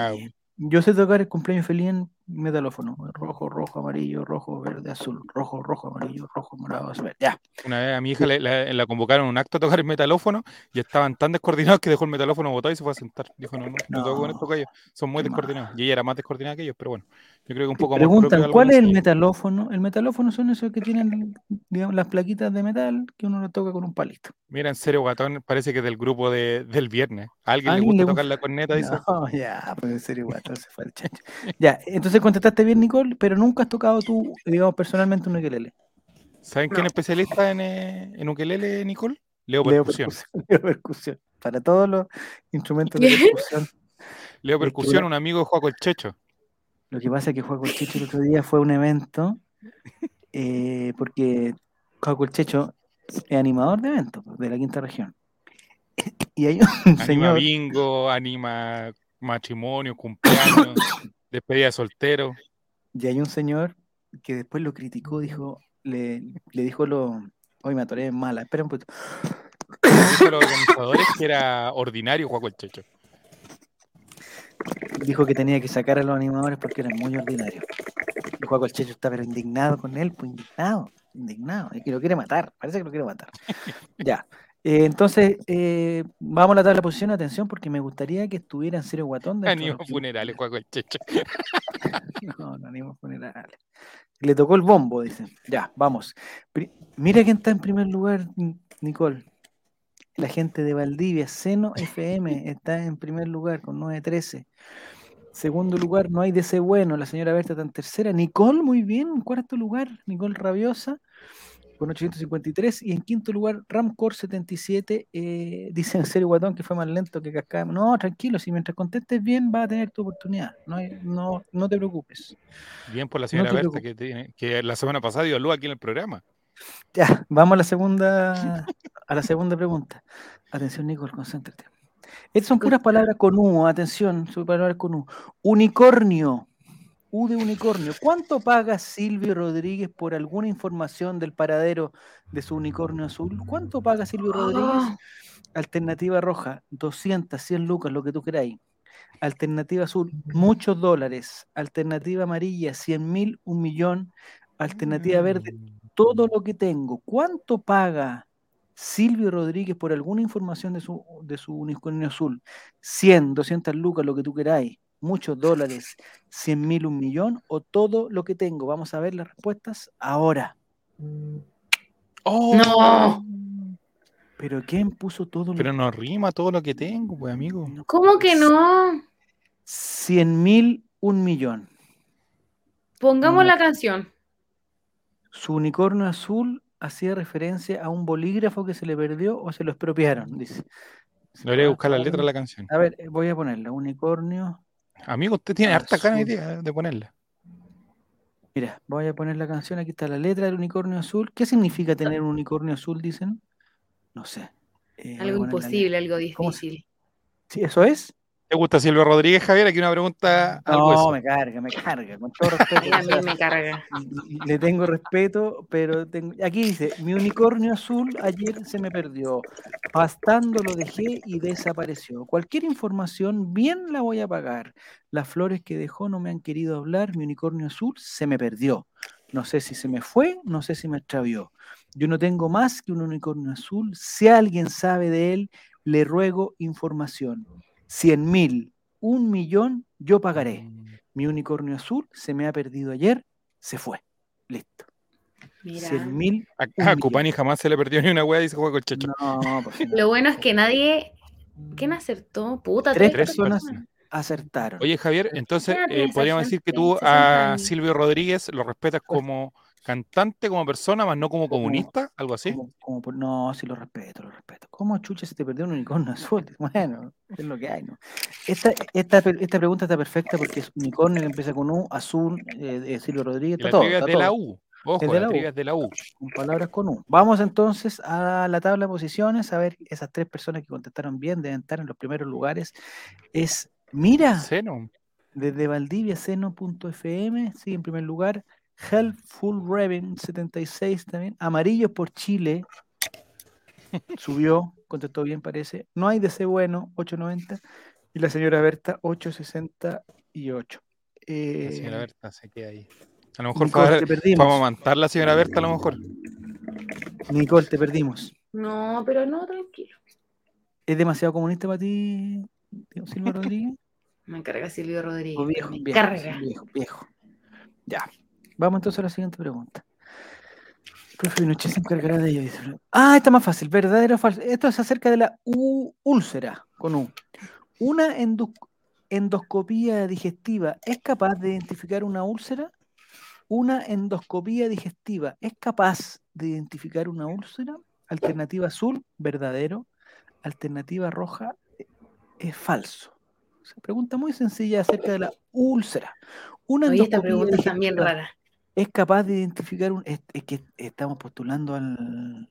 Yo sé tocar el cumpleaños feliz en metalófono. Rojo, rojo, amarillo, rojo, verde, azul. Rojo, rojo, amarillo, rojo, morado, azul. Ya. Una vez a mi hija le- la, la convocaron a un acto a tocar el metalófono y estaban tan descoordinados que dejó el metalófono botado y se fue a sentar. Dijo, no, no, no, toco con No. esto que ellos. Son muy descoordinados. Y ella era más descoordinada que ellos, pero bueno, yo creo que un poco amor propio Preguntan, ¿cuál es el metalófono? El metalófono son esos que tienen, digamos, las plaquitas de metal que uno lo toca con un palito. Mira, en serio, Guatón parece que es del grupo de, del viernes. ¿A alguien, le ¿Alguien gusta le tocar la corneta? Dice. No, (laughs) ya, pues en serio, guato, se fue el chancho. Ya, entonces contestaste bien, Nicole, pero nunca has tocado tú, digamos, personalmente un ukelele. ¿Saben quién es especialista en, eh, en ukelele, Nicole? Leo Percusión. (laughs) Leo percusión. Para todos los instrumentos de (laughs) percusión. Leo Percusión, una- un amigo de Juaco el Checho. Lo que pasa es que Juaco el Checho el otro día fue a un evento, eh, porque Juaco el Checho es animador de eventos de la quinta región. Y hay un Anima señor, bingo, anima matrimonio, cumpleaños, (coughs) despedida de soltero. y hay un señor que después lo criticó, dijo, le, le dijo lo, hoy me atoré en mala, espera un poquito. Dijo los organizadores que era ordinario Juaco el Checho. Dijo que tenía que sacar a los animadores porque eran muy ordinarios. Y Juaco el Checho está pero indignado con él, pues indignado, indignado, y que lo quiere matar, parece que lo quiere matar. (laughs) Ya, eh, entonces eh, vamos a la tabla de posición, atención, porque me gustaría que estuviera en serio guatón. de funerales, Juaco el Checho. (laughs) No, no animo funerales. Le tocó el bombo, dicen. Ya, vamos. Pri- Mira quién está en primer lugar, Nicole. La gente de Valdivia, Seno (laughs) FM, está en primer lugar con 913. Segundo lugar, no hay DC bueno. La señora Berta está en tercera. Nicole, muy bien, en cuarto lugar. Nicole Rabiosa con 853. Y en quinto lugar, Ramcor 77. Eh, dice (laughs) en serio, Guatón, que fue más lento que Cascada. No, tranquilo, si mientras contestes bien, vas a tener tu oportunidad. No, hay- no, no te preocupes. Bien por la señora te Berta, que, tiene, que la semana pasada dio a luz aquí en el programa. Ya, vamos a la segunda, a la segunda pregunta. Atención, Nicole, concéntrate. Estas son puras palabras con U, atención, son palabras con U. Unicornio. U de unicornio. ¿Cuánto paga Silvio Rodríguez por alguna información del paradero de su unicornio azul? ¿Cuánto paga Silvio Rodríguez? Ah, Alternativa roja, 200, 100 lucas, lo que tú queráis. Alternativa azul, muchos dólares. Alternativa amarilla, 100 mil, un millón. Alternativa verde, todo lo que tengo. ¿Cuánto paga Silvio Rodríguez por alguna información de su, de su unicornio azul? 100, 200 lucas, lo que tú queráis. Muchos dólares, 100 mil, un millón o todo lo que tengo. Vamos a ver las respuestas ahora. ¡Oh! No. Pero ¿quién puso todo lo Pero no rima todo lo que tengo, pues, amigo. ¿Cómo que no? 100 mil, un millón. Pongamos No. la canción. Su unicornio azul hacía referencia a un bolígrafo que se le perdió o se lo expropiaron, dice. Debería buscar la letra de la canción. A ver, eh, voy a ponerla. Unicornio. Amigo, usted tiene harta ganas Azul. de, ponerla. Mira, voy a poner la canción. Aquí está la letra del unicornio azul. ¿Qué significa tener un unicornio azul? Dicen. No sé. Eh, Algo imposible, algo ¿Cómo se- difícil. ¿Sí, ¿Eso es? ¿Te gusta Silvio Rodríguez, Javier? Aquí una pregunta al No, hueso. me carga, me carga, con todo respeto. (laughs) A mí me carga. Le tengo respeto, pero tengo... aquí dice, mi unicornio azul ayer se me perdió. Pastando lo dejé y desapareció. Cualquier información bien la voy a pagar. Las flores que dejó no me han querido hablar. Mi unicornio azul se me perdió. No sé si se me fue, no sé si me extravió. Yo no tengo más que un unicornio azul. Si alguien sabe de él, le ruego información. Cien mil, un millón, yo pagaré. Mm, Mi unicornio azul se me ha perdido ayer, se fue. Listo. Mira. 100 mil. A, Cupani jamás se le perdió ni una wea y se juega con el Checho. No, pues (laughs) no. Lo bueno es que nadie. ¿Quién acertó? Puta, Tres tres personas personas. acertaron. Oye, Javier, entonces eh, podríamos decir que tú 60 a. Silvio Rodríguez lo respetas como cantante, como persona, más no como comunista, algo así. Como- como por- no, sí lo respeto, lo respeto. ¿Cómo chucha se te perdió un unicornio (laughs) azul? Bueno, es lo que hay, ¿no? Esta, esta, esta pregunta está perfecta porque es unicornio que empieza con U, azul, eh, Silvio Rodríguez, está la todo. está de la. U. Ojo, de la la U. de la U. con palabras con U. Vamos entonces a la tabla de posiciones, a ver esas tres personas que contestaron bien, deben estar en los primeros lugares. Es Mira, Seno. desde Valdivia, seno.fm, sigue en primer lugar. Helpful Raven 76 también. Amarillos por Chile. (laughs) Subió, contestó bien, parece. No hay DC bueno, 890. Y la señora Berta, 868. Eh, La señora Berta se queda ahí. A lo mejor Nicole, para, te perdimos. para amamantar la señora Berta, a lo mejor. Nicole, te perdimos. No, pero no, tranquilo. ¿Es demasiado comunista para ti, Silva (laughs) Rodríguez? Me carga Silvio Rodríguez. Viejo, me viejo, viejo, viejo. Ya. Vamos entonces a la siguiente pregunta. Profe Pinochet se encargará de ello. Ah, está más fácil. ¿Verdadero o falso? Esto es acerca de la u- úlcera, con U. ¿Una endoscopía digestiva es capaz de identificar una úlcera? ¿Una endoscopía digestiva es capaz de identificar una úlcera? Alternativa azul, verdadero. Alternativa roja, eh, es falso. O sea, pregunta muy sencilla acerca de la úlcera. Una Oye, esta pregunta también rara. Es capaz de identificar un. Es, es que estamos postulando al.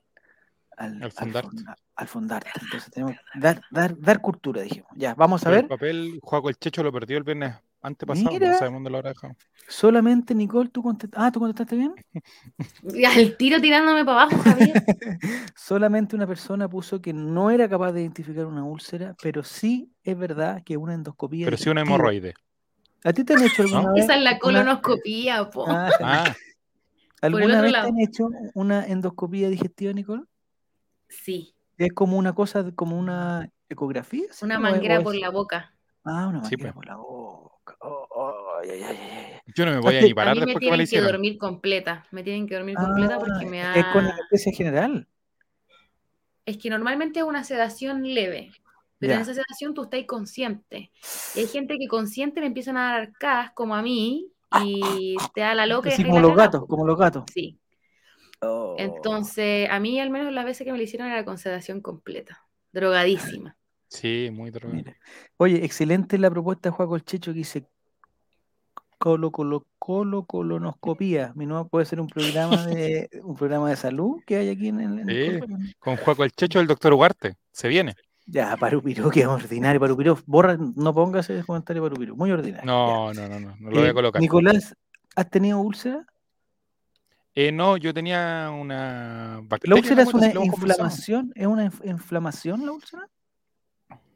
Al, Al Fondarte. fonda- al Fondarte. Entonces tenemos que dar, dar, dar cultura, dijimos. Ya, vamos a Pero ver. El papel, Juaco el Checho lo perdió el viernes antepasado. Mira. No sabemos dónde lo habrá dejado. Solamente Nicole, tú contestaste. Ah, ¿tú contestaste bien? (laughs) Ya, El tiro tirándome para abajo, Javier. (laughs) Solamente una persona puso que no era capaz de identificar una úlcera, pero sí es verdad que una endoscopía. Pero sí una hemorroide. ¿A ti te han hecho alguna vez? Esa es la una- colonoscopía, po. Ah, (laughs) Ah, ¿Alguna vez te han hecho una endoscopía digestiva, Nicole? Sí, Es como una cosa, como una ecografía. ¿sí? una ¿O es- manguera por la boca. Ah, una Sí, manguera pues. por la boca. Oh, oh, ay, ay, ay, ay, ay. yo no me voy a ni A parar mí me después que me la tienen que dormir completa. Me tienen que dormir completa porque me Ah, Es con da... anestesia general. Es que normalmente es una sedación leve. Pero en Ya. esa sedación tú estás consciente. Y hay gente que consciente le empiezan a dar arcadas, como a mí, y te da la loca y dejáis como la los gatos, como los gatos. Sí. Oh. Entonces, a mí al menos las veces que me lo hicieron era con sedación completa. Drogadísima. Sí, muy drogado. Mira. Oye, excelente la propuesta de Juaco el Checho que dice colo, colo, colo, colonoscopía. Mi nuevo puede ser un programa de (laughs) un programa de salud que hay aquí en el. en Sí. Con Juaco el Checho, el doctor Ugarte. Se viene. Ya, Parupiro, qué ordinario, Parupiro. Borra, no pongas ese comentario, Parupiro. Muy ordinario. No, no, no, no. No lo voy Eh, a colocar. Nicolás, ¿has tenido úlcera? Eh, no, yo tenía una ¿La bacteria. úlcera es una inflamación? ¿Es una inf- inflamación la úlcera?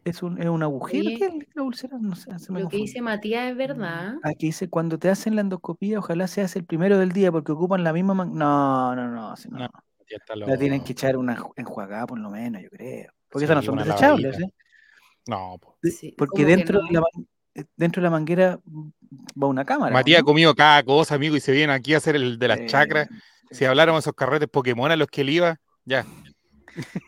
¿Es un, es un agujero? Oye, ¿Qué es la úlcera? No sé, se me Lo que dice Matías es verdad. Aquí dice, cuando te hacen la endoscopía, ojalá seas el primero del día porque ocupan la misma... man- No, no, no, si no. No, Ya está La tienen que echar una enju- enjuagada por lo menos, yo creo. Porque Sí, esas no son desechables. ¿eh? No, Sí, Porque ¿cómo que dentro, no? de la, eh, dentro de la manguera va una cámara. Matías ha ¿no? comido cada cosa, amigo, y se viene aquí a hacer el de las Eh, chacras. Si habláramos de esos carretes Pokémon a los que él iba, ya.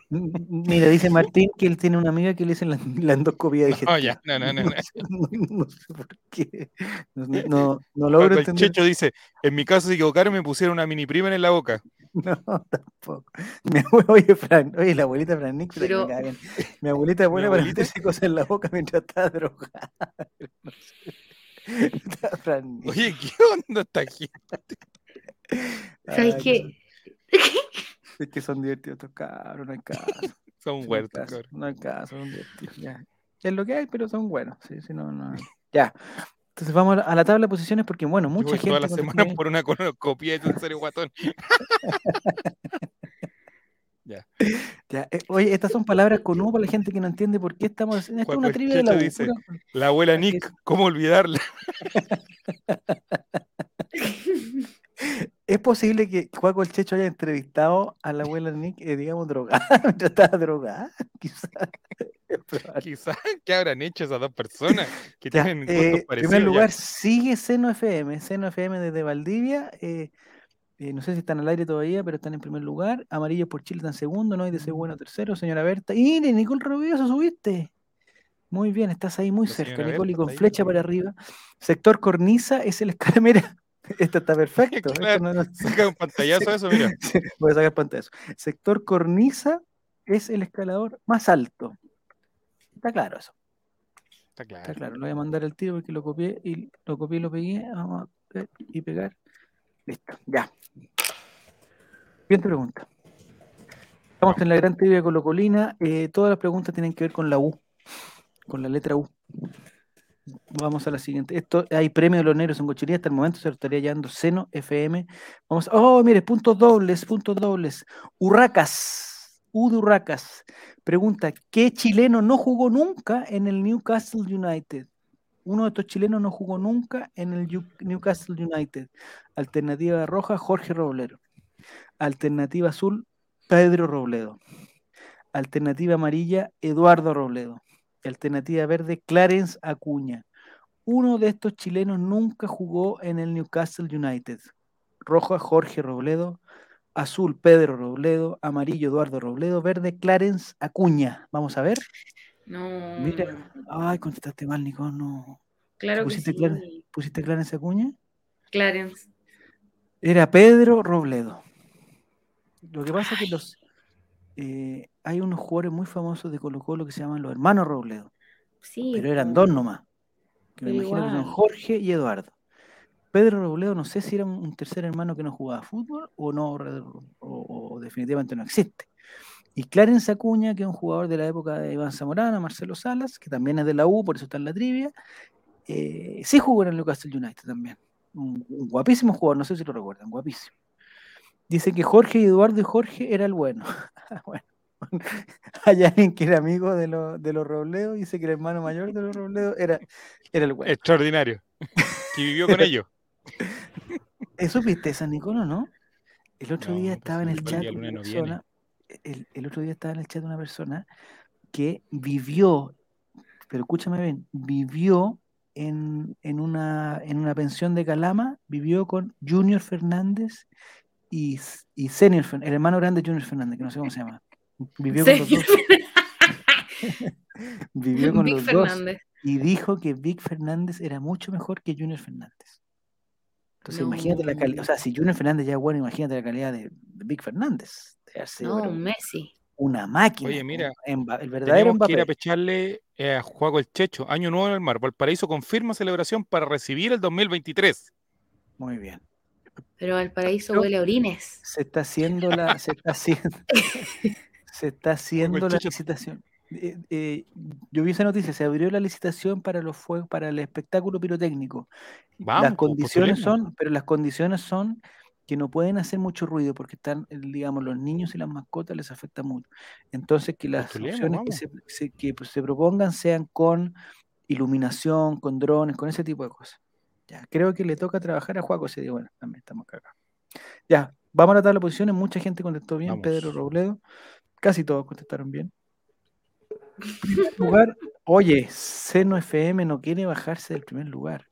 Mira, dice Martín que él tiene una amiga que le hacen la, la endoscopía digestiva. No, ya, no, no, no. (laughs) no. No, no sé por qué. No, no, Cuando logro el entender. Checho dice, en mi caso se equivocaron, me pusieron una mini prima en la boca. (laughs) No, tampoco. Mi oye, Fran, oye, la abuelita Fran Nick, Pero- bien. Mi abuelita buena para abuelita? meterse cosas en la boca mientras está drogada. (laughs) No sé. Está Fran Nick. Oye, ¿qué onda esta gente? ¿Sabes qué? Es que son divertidos estos cabros, no hay caso. (laughs) Son huertos, cabrón. no hay caso, son divertidos. Ya. Es lo que hay, pero son buenos. Sí, sí, no, no. (laughs) Ya. Entonces vamos a la, tabla de posiciones porque, bueno, Yo mucha gente. toda la semana por una colonoscopia de un serio guatón. (laughs) Ya, eh, oye, estas son palabras con U para la gente que no entiende por qué estamos haciendo. Esto es una trivia de la dice, La abuela Nick, ¿cómo olvidarla? ¿Es posible que Juaco el Checho haya entrevistado a la abuela Nick, eh, digamos, drogada? (laughs) mientras estaba drogada, (laughs) quizás. Quizás, (laughs) ¿qué habrán hecho esas dos personas que Ya, tienen eh, en primer ya? lugar, sigue Seno FM. Seno FM desde Valdivia. eh, no sé si están al aire todavía, pero están en primer lugar. Amarillo por Chile están segundo. No hay de ser bueno tercero. Señora Berta. ¡Y Nicole Robioso subiste! Muy bien, estás ahí muy La cerca, Nicole, y con está ahí. flecha para arriba. Sector cornisa es el escalamera. (laughs) Esto está perfecto. (laughs) Claro. no- (laughs) Saca un pantallazo de eso, mira. Voy a sacar pantalla. Sector cornisa es el escalador más alto. Está claro eso. Está claro. Está claro. Lo voy a mandar al tiro porque lo copié y lo copié y lo pegué. Vamos a ver y pegar. Listo. Ya. Siguiente pregunta. Estamos en la gran trivia colocolina. Eh, todas las preguntas tienen que ver con la U. Con la letra U. Vamos a la siguiente. Esto hay premio de los negros en cochería. Hasta el momento se lo estaría llevando Seno FM. Vamos. Oh, mire, puntos dobles, puntos dobles. Urracas. U de Urracas. Pregunta: ¿qué chileno no jugó nunca en el Newcastle United? Uno de estos chilenos no jugó nunca en el Newcastle United. Alternativa roja, Jorge Roblero. Alternativa azul, Pedro Robledo. Alternativa amarilla, Eduardo Robledo. Alternativa verde, Clarence Acuña. Uno de estos chilenos nunca jugó en el Newcastle United. Roja, Jorge Robledo. Azul, Pedro Robledo. Amarillo, Eduardo Robledo. Verde, Clarence Acuña. Vamos a ver. No. Mira. Ay, contestaste mal, Nico. No. Claro que sí. Clar- ¿Pusiste Clarence Acuña? Clarence. Era Pedro Robledo. Lo que pasa es que los eh, hay unos jugadores muy famosos de Colo Colo que se llaman los hermanos Robledo, Sí. pero eran dos nomás. Que me imagino que son. Jorge y Eduardo. Pedro Robledo, no sé si era un, tercer hermano que no jugaba fútbol o no, o, o definitivamente no existe. Y Clarence Acuña, que es un jugador de la época de Iván Zamorana, Marcelo Salas, que también es de la U, por eso está en la trivia, eh, sí jugó en el Newcastle United también. Un, un guapísimo jugador, no sé si lo recuerdan, guapísimo. Dice que Jorge y Eduardo y Jorge era el bueno. (laughs) bueno. (laughs) Hay alguien que era amigo de, los de los Robledos, dice que el hermano mayor de los Robledos era, era el bueno. Extraordinario. que vivió con (laughs) ellos. ¿Eh, ¿Supiste esa, Nicolo, no? El otro No, día estaba en el chat una no persona, el, el otro día estaba en el chat una persona que vivió, pero escúchame bien, vivió en, en una, en una pensión de Calama, vivió con Junior Fernández y, y Senior Fernández, el hermano grande de Junior Fernández, que no sé cómo se llama. Vivió con los dos, (laughs) vivió con Vic los dos Fernández. y dijo que Vic Fernández era mucho mejor que Junior Fernández. Entonces, imagínate la calidad, o sea, si Junior Fernández ya es bueno, imagínate la calidad de, de Vic Fernández. No, pero un Messi. una máquina. Oye, mira, Emba- el verdadero que ir a pecharle eh, a Juaco el Checho. Año Nuevo en el Mar. Valparaíso confirma celebración para recibir el 2023. Muy bien. Pero Valparaíso huele a orines. Se está haciendo la, se está haciendo, (laughs) se está haciendo la licitación. Eh, eh, yo vi esa noticia, se abrió la licitación para los fuegos, para el espectáculo pirotécnico. Vamos, las condiciones son, pero las condiciones son que no pueden hacer mucho ruido porque están, eh, digamos, los niños y las mascotas les afecta mucho. Entonces, que las Postulemos, opciones que se, se- que se propongan sean con iluminación, con drones, con ese tipo de cosas. Ya, creo que le toca trabajar a Juaco ese día. Bueno, también estamos cagados. Ya, vamos a la tabla de posiciones. Mucha gente contestó bien. Vamos. Pedro Robledo, casi todos contestaron bien. Primer lugar, oye, Seno FM no quiere bajarse del primer lugar.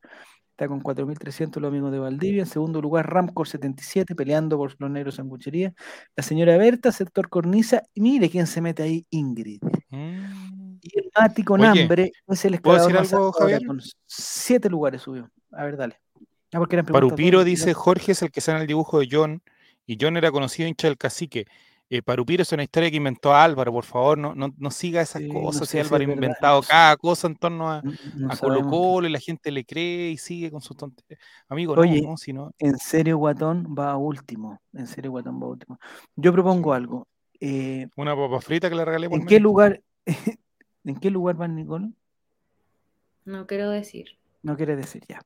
Está con 4.300 los amigos de Valdivia. En segundo lugar, Ramcor 77, peleando por los negros sanguchería. La señora Berta, sector cornisa. Y mire quién se mete ahí, Ingrid. Mm. Y el Mati con Oye, hambre es el ¿puedo decir algo, Javier? Con siete lugares subió. A ver, dale. Ah, Parupiro dice Jorge es el que sale en el dibujo de John y John era conocido hincha del cacique. Eh, Parupiro es una historia que inventó Álvaro, por favor, no, no, no siga esas Sí, no cosas. sé si Álvaro ha inventado no cada cosa en torno a, No- no a Colo Colo y la gente le cree y sigue con sus tonterías. Amigo, Oye, no, no, si no. En serio, Guatón va a último. En serio, Guatón va a último. Yo propongo algo. Eh, Una papa frita que le regalé por ¿En qué lugar, (laughs) ¿En qué lugar van, Nicole? No quiero decir. No quiere decir ya.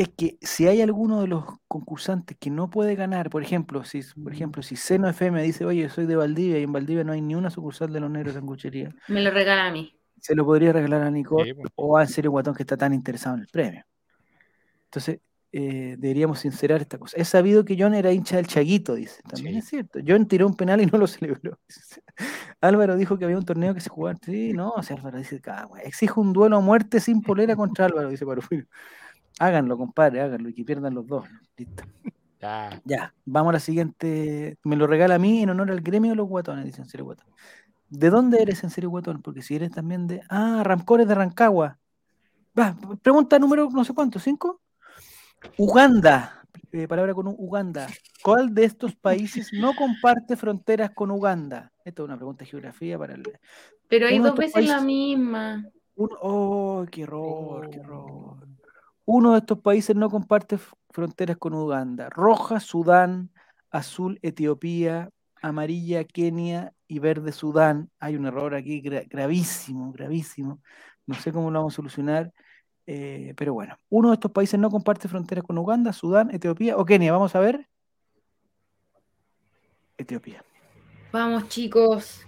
Es que si hay alguno de los concursantes que no puede ganar, por ejemplo, si, por ejemplo, si Seno FM dice, oye, soy de Valdivia y en Valdivia no hay ni una sucursal de los negros sanguchería, Me lo regala a mí. se lo podría regalar a Nicole Sí, pues. o a Serio Guatón que está tan interesado en el premio. Entonces, eh, deberíamos sincerar esta cosa. He sabido que John era hincha del Chaguito, dice. También Sí. es cierto. John tiró un penal y no lo celebró. Álvaro dijo que había un torneo que se jugaba. Sí, no, o sea, Álvaro dice, "Ah, exijo un duelo a muerte sin polera contra Álvaro, dice Parufino. Háganlo, compadre, háganlo y que pierdan los dos. Listo. Ya. Ya, vamos a la siguiente. Me lo regala a mí en honor al gremio de los guatones, dice en serio guatón. ¿De dónde eres en serio guatón? Porque si eres también de. Ah, Ramcores de Rancagua. Va, pregunta número no sé cuánto, ¿cinco? Uganda. eh, palabra con Uganda. ¿Cuál de estos países no comparte fronteras con Uganda? Esto es una pregunta de geografía para el. Pero hay dos veces la misma. Uno, oh, qué error, qué error. Uno de estos países no comparte fronteras con Uganda. Roja, Sudán, azul, Etiopía, amarilla, Kenia y verde, Sudán. Hay un error aquí gra- gravísimo, gravísimo. No sé cómo lo vamos a solucionar, eh, pero bueno. Uno de estos países no comparte fronteras con Uganda, Sudán, Etiopía o Kenia. Vamos a ver. Etiopía. Vamos, chicos.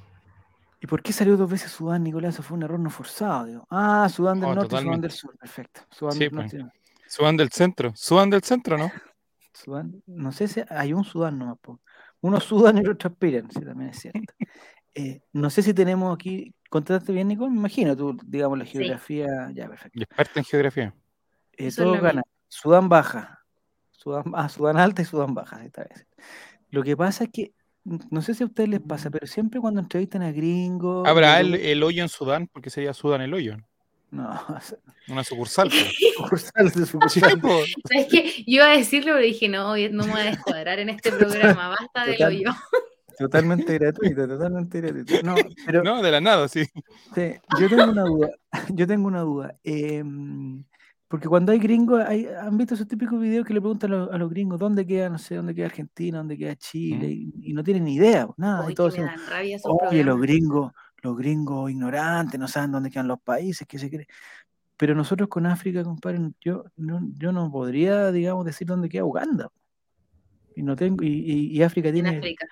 ¿Y por qué salió dos veces Sudán, Nicolás? Eso fue un error no forzado. digo. Ah, Sudán del Oh, Norte y Sudán totalmente. del Sur. Perfecto. Sudán Sí, del pues. Norte. Suban del centro. Suban del centro, ¿no? (laughs) Sudán, no sé si hay un Sudán nomás. po. Uno sudan y el otro aspiran, sí, también es cierto. (laughs) Eh, no sé si tenemos aquí, ¿contrataste bien, Nicole? Me imagino, tú, digamos, la Sí. geografía, ya, perfecto. Y experta en geografía. Eh, lo ganan. Sudán baja, Sudán, ah, Sudán alta y Sudán baja, esta vez. Lo que pasa es que, no sé si a ustedes les pasa, pero siempre cuando entrevistan a gringos... ¿Habrá el, hoyo en Sudán? Porque sería Sudán el hoyo. No, (laughs) Una sucursal. (laughs) sucursal de (laughs) Sí, sucursal. ¿Sabes qué? Yo iba a decirlo, pero dije, no, hoy no me voy a descuadrar en este programa. Basta del Total. hoyo. Totalmente gratuito, totalmente gratuito. No, pero... No, de la nada, sí. Sí, yo tengo una duda, yo tengo una duda. em, porque cuando hay gringos, hay, ¿han visto esos típicos videos que le preguntan a los, a los gringos dónde queda, no sé, dónde queda Argentina, dónde queda Chile, y, y no tienen ni idea, pues, nada, y Hoy todos oye, los gringos, los gringos ignorantes, no saben dónde quedan los países, qué se cree. Pero nosotros con África, compadre, yo no, yo no podría, digamos, decir dónde queda Uganda. Y no tengo, y, y- y África En tiene África.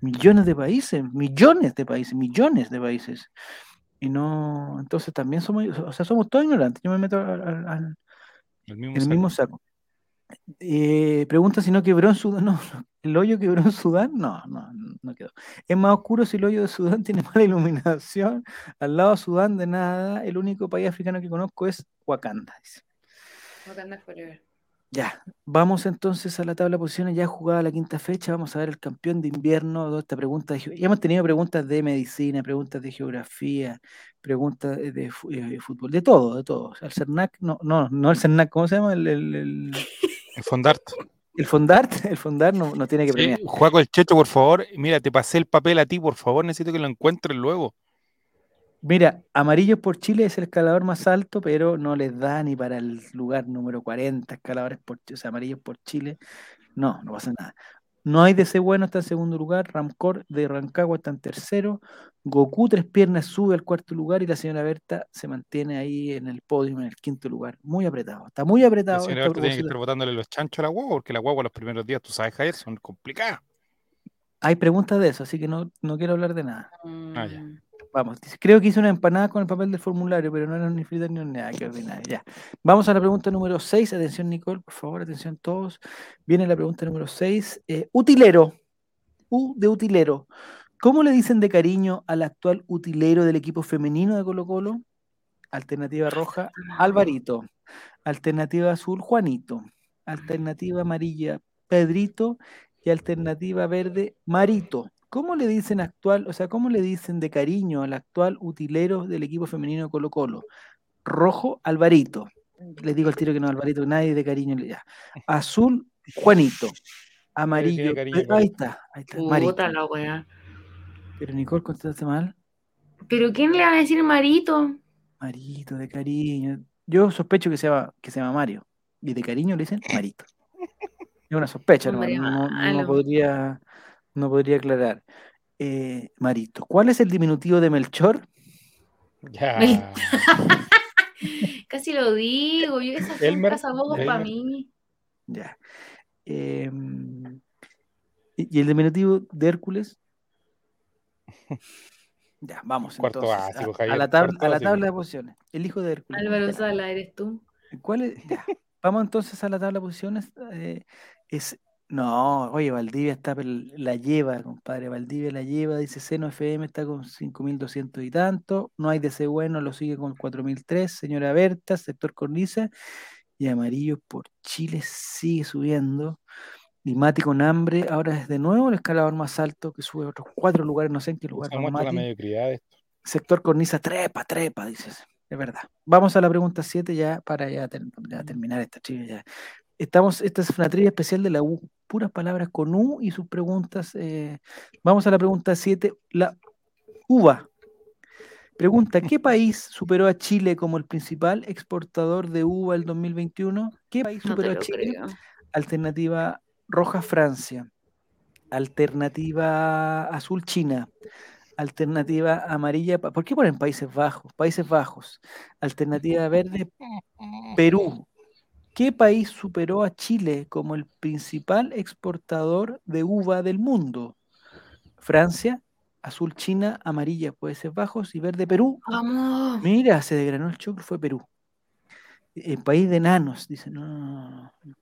millones de países, millones de países, millones de países. Y no, entonces también somos, o sea, somos todos ignorantes. Yo me meto al, al- al- El mismo en el saco. mismo saco. Eh, pregunta si no quebró en Sudán. No, (laughs) no, ¿el hoyo quebró en Sudán? No, no, no quedó. Es más oscuro si el hoyo de Sudán (laughs) tiene mala iluminación. Al lado de Sudán de nada, el único país africano que conozco es Wakanda. dice. Wakanda Forever. Ya, vamos entonces a la tabla de posiciones, ya jugada la quinta fecha, vamos a ver el campeón de invierno, toda esta pregunta de ya hemos tenido preguntas de medicina, preguntas de geografía, preguntas de, eh, fútbol, de todo, de todo. El CERNAC, no, no, no el CERNAC, ¿cómo se llama? El, el, el, (laughs) El Fondart. el Fondart, (laughs) el Fondart no, no tiene que Sí, premiar. Juaco el Checho, por favor. Mira, te pasé el papel a ti, por favor. Necesito que lo encuentres luego. Mira, Amarillos por Chile es el escalador más alto, pero no les da ni para el lugar número 40, escaladores por Chile, o sea, Amarillos por Chile. No, no pasa nada. No hay DC Bueno, está en segundo lugar. Ramcor de Rancagua está en tercero. Goku Tres Piernas sube al cuarto lugar y la señora Berta se mantiene ahí en el podio, en el quinto lugar. Muy apretado. Está muy La apretado. señora esto a Berta tiene que estar botándole los chanchos a la guagua, porque la guagua los primeros días, tú sabes, Javier, son complicadas. Hay preguntas de eso, así que no, no quiero hablar de nada. Ah, ya. Vamos, creo que hice una empanada con el papel del formulario, pero no eran ni fritas ni nada, que ordinario. Ya. Vamos a la pregunta número 6. Atención, Nicole, por favor, atención todos. Viene la pregunta número 6. utilero. U de utilero. ¿Cómo le dicen de cariño al actual utilero del equipo femenino de Colo Colo? Alternativa roja, Alvarito. Alternativa azul, Juanito. Alternativa amarilla, Pedrito. Y alternativa verde, Marito. ¿Cómo le dicen actual, o sea, cómo le dicen de cariño al actual utilero del equipo femenino de Colo Colo? Rojo, Alvarito. Les digo al tiro que no, Alvarito, nadie de cariño le da. (laughs) Azul, Juanito. Amarillo, cariño, ahí está, ahí está, Marito. Puta la wea. Pero Nicole, contestaste mal. ¿Pero quién le va a decir Marito? Marito, de cariño. Yo sospecho que se llama, que se llama Mario. Y de cariño le dicen Marito. Es una sospecha, no, Hombre no, no- no malo. podría, no podría aclarar. Eh, Marito. ¿Cuál es el diminutivo de Melchor? Ya. (laughs) Casi lo digo, yo esas son para mí. Ya. Em, ¿y el diminutivo de Hércules? (laughs) Ya, vamos Cuarto entonces. básico, a- a, la tabla, cuarto a la básico. tabla de posiciones. El hijo de Hércules. Álvaro Sala, eres tú. ¿Cuál es? Ya. Vamos entonces a la tabla de posiciones. eh, es, no, oye, Valdivia está, pel- la lleva, compadre. Valdivia la lleva, dice Seno FM, está con 5.200 y tanto. No hay DC bueno, lo sigue con 4.003. Señora Berta, sector Cornisa. Y Amarillo por Chile sigue subiendo. Y Mati con hambre, ahora es de nuevo el escalador más alto que sube a otros cuatro lugares, no sé en qué lugar. Vamos, muestra la Mati. mediocridad de esto. Sector cornisa, trepa, trepa, dices. Es verdad. Vamos a la pregunta 7 ya para ya, ter- ya terminar esta trivia. Ya. Estamos, esta es una trivia especial de la U. Puras palabras con U y sus preguntas. eh, Vamos a la pregunta 7. La uva. Pregunta, ¿qué país superó a Chile como el principal exportador de uva el 2021? ¿Qué país superó a Chile? creo. Alternativa roja Francia. Alternativa azul China. Alternativa amarilla. ¿Por qué ponen Países Bajos? Países Bajos. Alternativa verde Perú. ¿Qué país superó a Chile como el principal exportador de uva del mundo? Francia, azul China, amarilla Países Bajos y verde Perú. Vamos. Mira, se desgranó el choclo, fue Perú. El país de enanos, dice, no, no, no, no.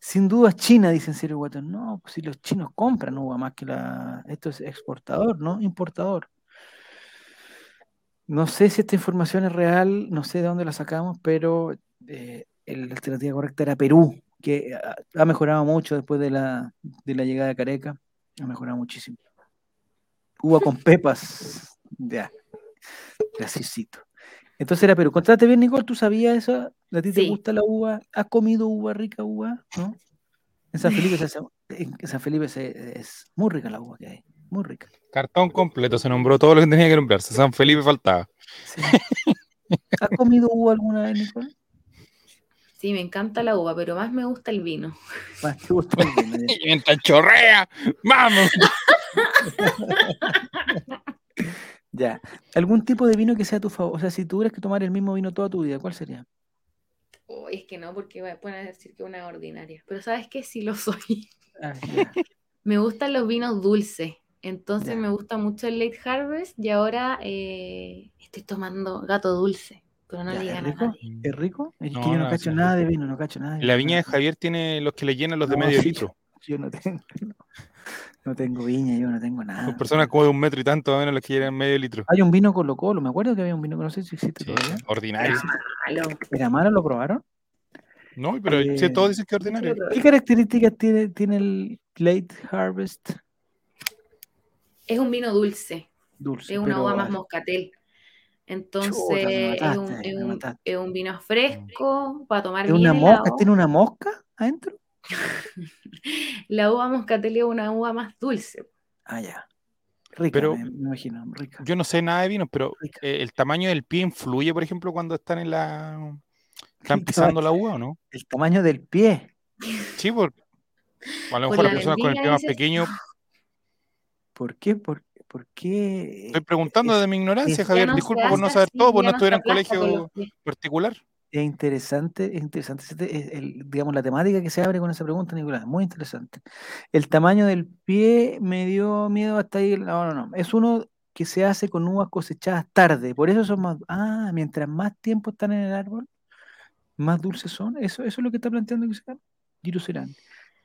Sin duda China, dicen Ciro Guatón. No, pues si los chinos compran uva más que la. Esto es exportador, ¿no? Importador. No sé si esta información es real, no sé de dónde la sacamos, pero eh, el- la alternativa correcta era Perú, que ha, ha mejorado mucho después de la, de la llegada de Careca. Ha mejorado muchísimo. Uva con (laughs) pepas. Ya. Graciosito. Entonces era Perú. Contate bien, Nicole, ¿tú sabías eso? ¿A ti te gusta la uva? ¿Has comido uva rica, uva? ¿No? En San Felipe, se hace- en San Felipe se- es muy rica la uva que hay. Muy rica. Cartón completo, se nombró todo lo que tenía que nombrarse. San Felipe faltaba. Sí. ¿Has comido uva alguna vez, Nicole? Sí, me encanta la uva, pero más me gusta el vino. Más te gusta el vino. Y (laughs) mientras chorrea, ¡vamos! (laughs) Ya. ¿Algún tipo de vino que sea tu favor? O sea, si tuvieras que tomar el mismo vino toda tu vida, ¿cuál sería? Uy, es que no, porque pueden decir que una ordinaria. Pero ¿sabes qué? Sí lo soy. Ah. (laughs) Me gustan los vinos dulces. Entonces Ya. me gusta mucho el Late Harvest y ahora eh, estoy tomando gato dulce. Pero no Ya, le ¿Es a rico? nadie. ¿Es rico? Es No, que yo no no, cacho nada de vino, no cacho nada de La viña de Javier tiene los que le llenan los de No, medio sí, litro. (laughs) Yo no tengo, no, no tengo viña, yo no tengo nada. Son personas como de un metro y tanto, o menos los que llenan medio litro. Hay un vino Colo Colo, me acuerdo que había un vino que no sé si existe Sí, todavía. ordinario. Malo. ¿Era malo? ¿Lo probaron? No, pero Eh, sí, todos dicen que es ordinario. ¿Qué características tiene, tiene el Late Harvest Es un vino dulce. dulce? Es una uva más moscatel. Entonces Chuta, es, un, mataste, es me un- mataste. es un vino fresco para tomar ¿Es bien una mosca? ¿Tiene una mosca adentro? (laughs) La uva moscatel es una uva más dulce. Ah, ya. Rica, Pero- me, me imagino, rica. Yo no sé nada de vinos, pero eh, el tamaño del pie influye, por ejemplo, cuando están en la. Están (laughs) pisando la uva, ¿o no? El tamaño del pie. Sí, porque a lo Por mejor la las personas con el pie más dices, pequeño. ¿Por qué? ¿Por, por qué? Estoy preguntando es- de mi ignorancia, es- Javier. No Disculpa por no saber así, todo, por no estuviera en colegio particular. Es interesante, es interesante es el- digamos, la temática que se abre con esa pregunta, Nicolás, muy interesante. El tamaño del pie me dio miedo hasta ahí. No, no, no. Es uno que se hace con uvas cosechadas tarde, por eso son más. Ah, mientras más tiempo están en el árbol, más dulces son. Eso, eso es lo que está planteando. Giru Serán.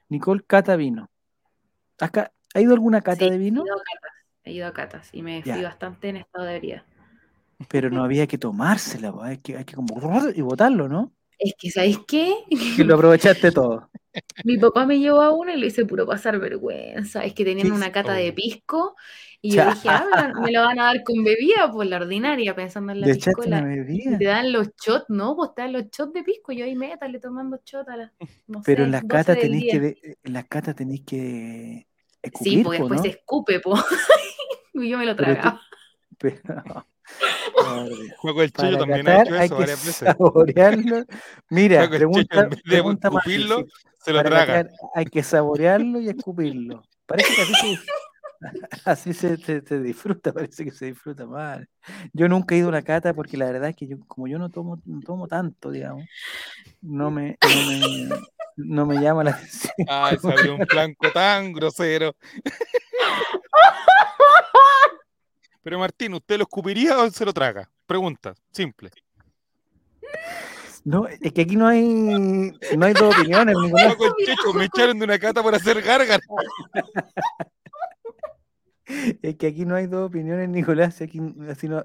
Nicole Cata vino. ¿Has ca- ¿Ha ido alguna cata Sí, de vino? Catas, he ido a catas y me Ya. fui bastante en estado de ebriedad. Pero no había que tomársela, pues, hay que, hay que como y botarlo, ¿no? Es que, ¿sabéis qué? (laughs) Que lo aprovechaste todo. Mi papá me llevó a una y lo hice puro pasar vergüenza. Es que tenían una cata de pisco y yo dije, ah, me la- lo van a dar con bebida, por la ordinaria, pensando en la Le echaste piscola. una bebida. Y te dan los shots, ¿no? Pues te dan los shots de pisco. Yo ahí métale tomando shots a las, no Pero sé, en las 12 catas tenéis que de- en las catas tenéis que Sí, escupir, porque po, después ¿no? se escupe, po. (laughs) (laughs) y yo me lo tragaba. (laughs) Pero- Dios. Juego del Para también ha catar hecho hay eso que varias (laughs) veces. saborearlo. Mira, el pregunta, de más se lo traga. catar hay que saborearlo y escupirlo. Parece que así se, Así se, se- se disfruta, parece que se disfruta mal. Yo nunca he ido a una cata porque la verdad es que yo, como yo no tomo, no tomo tanto, digamos, no me, no me, no me llama la atención. Ay, salió un blanco tan grosero. Pero Martín, ¿usted lo escupiría o se lo traga? Pregunta, simple. No, es que aquí no hay, no hay dos opiniones, (laughs) Nicolás. No, conchecho, me echaron de una cata por hacer gárgaras. Es que aquí no hay dos opiniones, Nicolás. Aquí,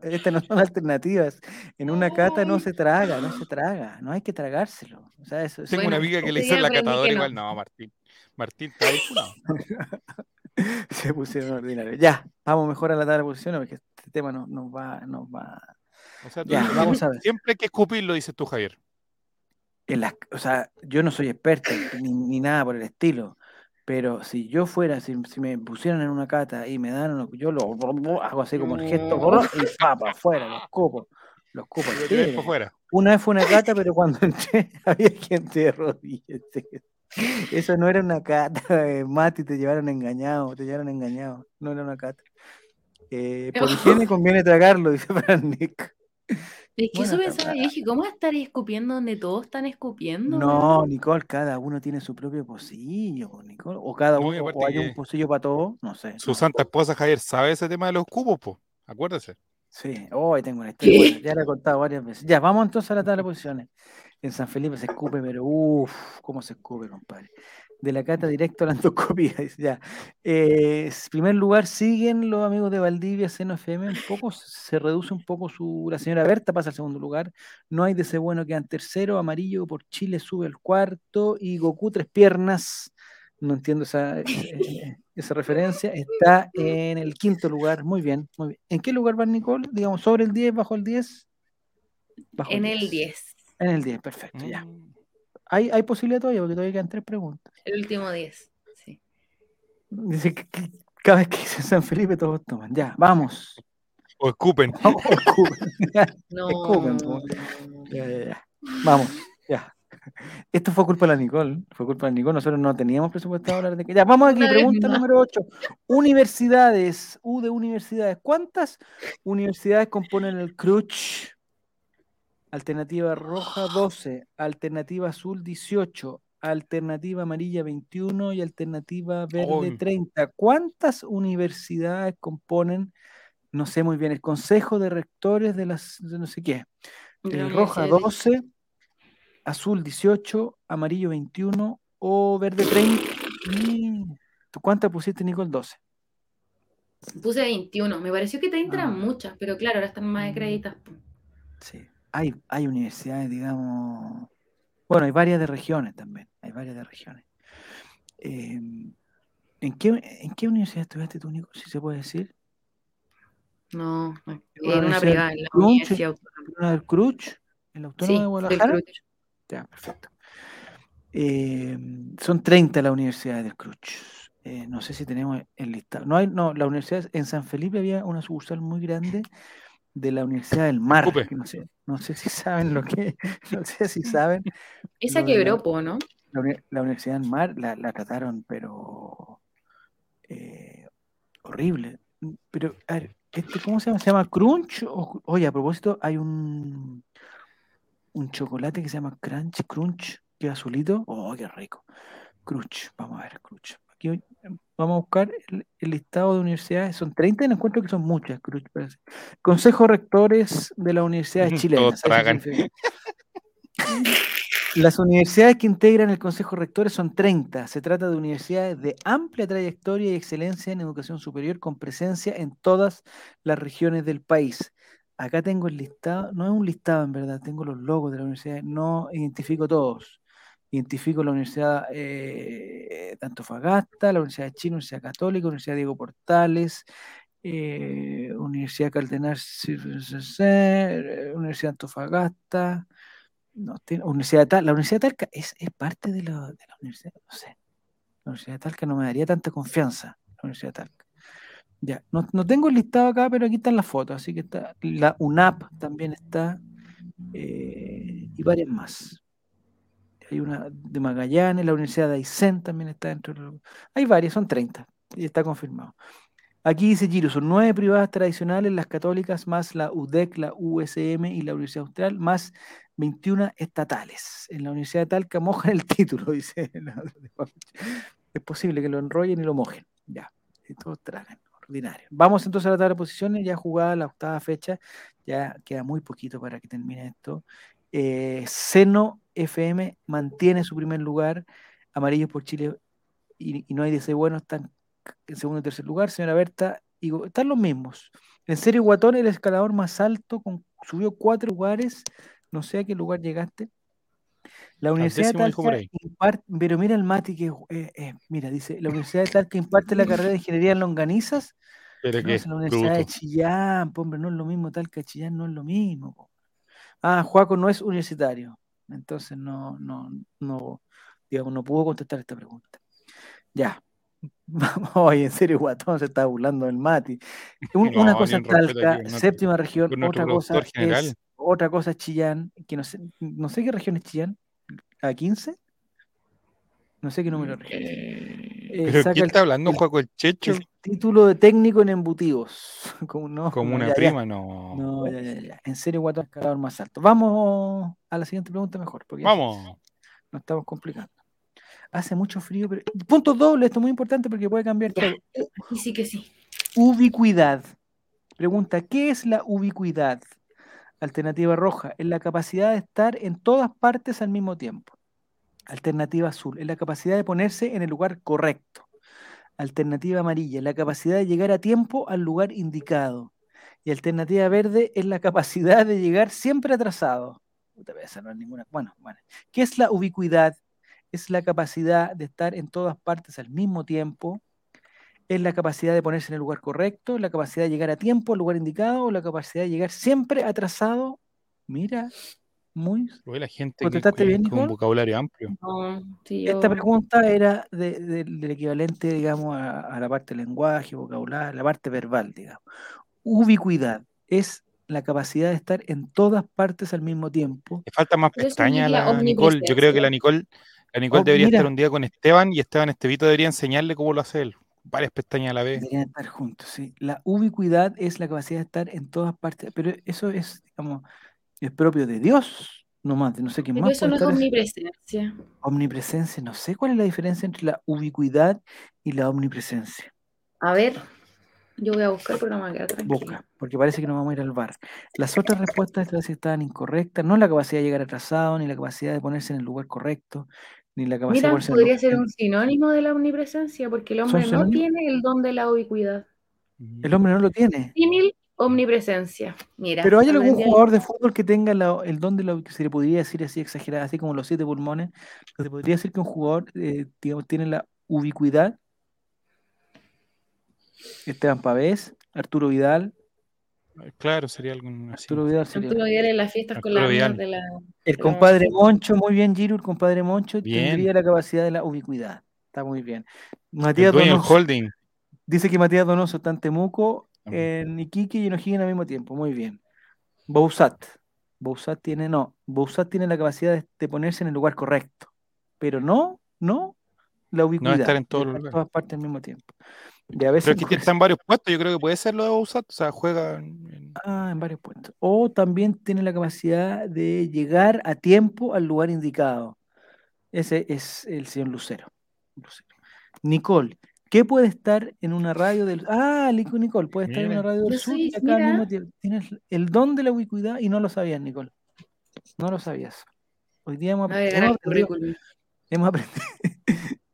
estas no son alternativas. En una cata no se traga, no se traga. No hay que tragárselo. O sea, eso, Tengo una amiga que le hizo la catadora no. igual. No, Martín. Martín está ahí. No. (laughs) (laughs) se pusieron ordinarios. Ya, vamos mejor a la tabla de posiciones porque este tema no- nos va, nos va. O sea, Ya, vamos a ver. siempre hay que escupirlo, dices tú, Javier. En las, o sea, yo no soy experto ni, ni nada por el estilo, pero si yo fuera, si, si me pusieran en una cata y me dan, yo lo hago así como el gesto y pa, para afuera, los copos, los copos. Una vez fue una cata, pero cuando entré (laughs) había gente de rodillas. Eso no era una cata, eh, Mati, te llevaron engañado, te llevaron engañado, no era una cata. Eh, por (laughs) higiene conviene tragarlo, (laughs) dice Fran Nick. Es que Bueno, eso pensaba, yo dije, ¿cómo estaría escupiendo donde todos están escupiendo? No, Nicole, cada uno tiene su propio pocillo, pues, Nicole. O cada uno, o hay un pocillo para todos, no sé. Su no. santa esposa, Javier, ¿sabe ese tema de los cubos? Po? Acuérdese. Sí, hoy tengo una historia, ya la he contado varias veces. Ya, vamos entonces a la tabla de posiciones. En San Felipe se escupe, pero uff, cómo se escupe, compadre. De la cata directo a la endoscopía, (laughs) dice, ya. Eh, primer lugar siguen los amigos de Valdivia, Seno FM, un poco, se reduce un poco su, la señora Berta pasa al segundo lugar, no hay de ese bueno quedan tercero, amarillo por Chile sube al cuarto y Goku tres piernas, no entiendo esa, eh, esa referencia, está en el quinto lugar, muy bien, muy bien. ¿En qué lugar va Nicole? Digamos, sobre el 10, bajo el 10? Bajo En el 10, En el 10, perfecto, ya. Mm. Hay, hay posibilidad todavía, porque todavía quedan tres preguntas. el último 10. Sí. Dice que, que cada vez que dice San Felipe todos toman. Ya, vamos. O escupen. (laughs) Escupen. (laughs) No. Escupen, po. Ya, ya, ya. Vamos, ya. Esto fue culpa de la Nicole. Fue culpa de la Nicole. Nosotros no teníamos presupuestado hablar de que. Ya, vamos aquí. Pregunta número 8. Universidades. U de universidades. ¿Cuántas universidades componen el CRUCH? Alternativa roja 12, alternativa azul 18, alternativa amarilla 21 y alternativa verde Uy. 30. ¿Cuántas universidades componen, no sé muy bien, el Consejo de Rectores de las, de no sé qué? Eh, roja universidad de- 12, azul 18, amarillo 21 o verde 30. Y... ¿Tú cuántas pusiste, Nicole? 12. Puse 21. Me pareció que 30 Ah. eran muchas, pero claro, ahora están más Mm. acreditadas. Sí. Hay, hay universidades, digamos. Bueno, hay varias de regiones también. Hay varias de regiones. Eh, ¿en, qué, ¿En qué universidad estudiaste tú, Nico? Si se puede decir. No, una en una privada, en la Crunch, Universidad Autónoma. ¿Una del Cruch? ¿En la Autónoma Sí, de Guadalajara? Ya, perfecto. Eh, son 30 las universidades del Cruch. Eh, no sé si tenemos el listado. No, hay, no, la universidad en San Felipe había una sucursal muy grande de la Universidad del Mar. Que no, sé, no sé si saben lo que, (laughs) no sé si saben. Esa la- quebró, ¿no? La, uni- la Universidad del Mar la, la trataron, pero eh, horrible. Pero, a ver, este, ¿cómo se llama? ¿Se llama Crunch? O- oye, a propósito, hay un, un chocolate que se llama Crunch, Crunch, que es azulito. Oh, qué rico. Crunch, vamos a ver, Crunch. Eh, vamos a buscar el, el listado de universidades. Son 30 y no encuentro que son muchas, parece. Consejo Rectores de las Universidades Chilenas. Las universidades que integran el Consejo Rectores son 30. Se trata de universidades de amplia trayectoria y excelencia en educación superior con presencia en todas las regiones del país. Acá tengo el listado, no es un listado en verdad, tengo los logos de la universidad, no identifico todos. Identifico la Universidad eh, de Antofagasta, la Universidad de Chile, Universidad Católica, Universidad Diego Portales, eh, Universidad Cardenal, eh, Universidad de Antofagasta, no, Universidad de Tal- la Universidad de Talca es, es parte de la, de la universidad, no sé. La Universidad de Talca no me daría tanta confianza, la Universidad de Talca. Ya, no, no tengo el listado acá, pero aquí están las fotos, así que está, la UNAP también está, eh, y varias más. Hay una de Magallanes, la Universidad de Aysén también está dentro. de Hay varias, son 30, y está confirmado. Aquí dice Giro, son nueve privadas tradicionales, las católicas, más la UDEC, la USM y la Universidad Austral, más 21 estatales. En la Universidad de Talca mojan el (laughs) título, dice. Es posible que lo enrollen y lo mojen. Ya, y todos tragan, ordinario. Vamos entonces a la tabla de posiciones, ya jugada la octava fecha, ya queda muy poquito para que termine esto. Eh, Seno FM mantiene su primer lugar, Amarillos por Chile y, y no hay DC bueno, están en segundo y tercer lugar, señora Berta, y están los mismos. En serio, Guatón, el escalador más alto, con, subió cuatro lugares, no sé a qué lugar llegaste. La Universidad de Talca imparte, pero mira el Mati que, eh, eh, mira, dice, la Universidad de Talca imparte la carrera de Ingeniería en Longanizas, Pero no, que es la Universidad de. Chillán, hombre, no es lo mismo, Talca, Chillán no es lo mismo. Ah, Juaco no es universitario, entonces no, no, no, digamos, no pudo contestar esta pregunta. Ya. Vamos, (laughs) oye, en serio, Guatón se está burlando del Mati. Un- (laughs) No, una cosa es Talca, séptima región, otra cosa general. es, otra cosa es Chillán, que no sé, no sé qué región es Chillán, ¿a 15? No sé qué número. Eh, Eh, ¿Pero quién el- está hablando? ¿Juaco el Checho? el título de técnico en embutidos. (laughs) Como, no, Como no, una ya, ya. prima, no. No, ya, ya, ya. En serio, Guatón, escalador más alto. Vamos a la siguiente pregunta mejor, porque Vamos. nos estamos complicando. Hace mucho frío, pero. Punto doble, esto es muy importante porque puede cambiar todo. aquí sí que sí. Ubicuidad. Pregunta: ¿qué es la ubicuidad? Alternativa roja, es la capacidad de estar en todas partes al mismo tiempo. Alternativa azul, es la capacidad de ponerse en el lugar correcto. Alternativa amarilla, la capacidad de llegar a tiempo al lugar indicado. Y alternativa verde es la (laughs) capacidad de llegar siempre atrasado. Bueno, bueno. ¿Qué es la ubicuidad? Es la capacidad de estar en todas partes al mismo tiempo. Es la capacidad de ponerse en el lugar correcto, la capacidad de llegar a tiempo al lugar indicado, o la capacidad de llegar siempre atrasado. Mira, muy. Oye, la gente que, ¿Contestaste que- bien, con un vocabulario amplio. No, sí, Esta yo- pregunta era de- de- del equivalente, digamos, a, a la parte del lenguaje, vocabulario, la parte verbal, digamos. Ubicuidad es la capacidad de estar en todas partes al mismo tiempo. Le falta más pestañas a la Nicole. Yo creo que la. Nicole, la Nicole Oh, debería mira. estar un día con Esteban y Esteban Estevito debería enseñarle cómo lo hace él. Varias pestañas a la vez. Deberían estar juntos, sí. La ubicuidad es la capacidad de estar en todas partes, pero eso es, digamos, es propio de Dios, no más, de no sé Pero más eso no es eso. omnipresencia. Omnipresencia, no sé cuál es la diferencia entre la ubicuidad y la omnipresencia. A ver, yo voy a buscar, pero no me voy a quedar. Busca, porque parece que nos vamos a ir al bar. Las otras respuestas estaban incorrectas, no la capacidad de llegar atrasado, ni la capacidad de ponerse en el lugar correcto, ni la capacidad de Mira, ponerse en el podría ser un sinónimo de la omnipresencia, porque el hombre no tiene el don de la ubicuidad. El hombre no lo tiene. Símil, omnipresencia. Mira, Pero hay algún jugador de fútbol que tenga la- el don de la que se le podría decir así exagerado, así como los siete pulmones, que se podría decir que un jugador, eh, digamos, tiene la ubicuidad. Esteban Pavés, Arturo Vidal, Claro, sería algo así. Arturo Vidal sería. Arturo Vidal en las fiestas con Arturo las Vidal. amigas de la. El compadre Moncho, muy bien, Giro, el compadre Moncho Bien. tendría la capacidad de la ubicuidad. Está muy bien. El Matías Donoso, holding. dice que Matías Donoso está en Temuco. En Iquique y en O'Higgins al mismo tiempo. Muy bien. Bousat. Bousat tiene, no, Bousat tiene la capacidad de, de ponerse en el lugar correcto, pero no, no la ubicuidad. estar en de todos los estar lugares. todas partes al mismo tiempo. Y a veces Pero es que está en varios puestos. Yo creo que puede ser lo de Bouzat. O sea, juega en- Ah, en varios puntos. O también tiene la capacidad de llegar a tiempo al lugar indicado. Ese es el señor Lucero. Lucero. Nicole, ¿qué puede estar en una radio del... Ah, Lico- Nicole, puede estar en una radio del Yo sur soy- y acá al mira. mismo tiempo. Tienes el don de la ubicuidad y no lo sabías, Nicole. No lo sabías. Hoy día hemos, hemos aprendido, hemos (laughs) aprendido,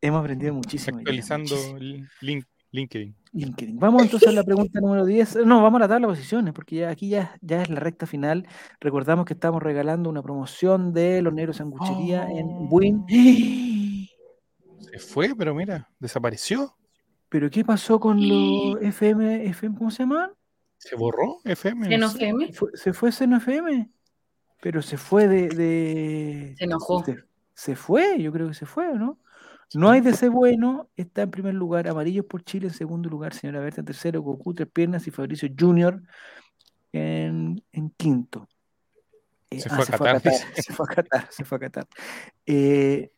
hemos aprendido muchísimo. actualizando muchísimo. link, LinkedIn. LinkedIn. Vamos entonces a la pregunta número 10. No, vamos a la tabla de posiciones, porque ya aquí ya, ya es la recta final. Recordamos que estamos regalando una promoción de los negros sanguchería en Oh. Buin. Se fue, pero mira, desapareció. ¿Pero qué pasó con los FM, FM, ¿cómo se llama? Se borró FM. ¿Se no nos sé. feme? Fue- se fue Seno FM, pero se fue de, de- Se enojó. Se, se fue, yo creo que se fue, ¿o no? No hay DC bueno, está en primer lugar Amarillos por Chile, en segundo lugar Señora Berta, en tercero Goku, Tres Piernas y Fabricio Junior en, en quinto. Eh, Se ah, fue a se fue a Qatar, Qatar, se fue a Qatar, se fue a Qatar. Eh,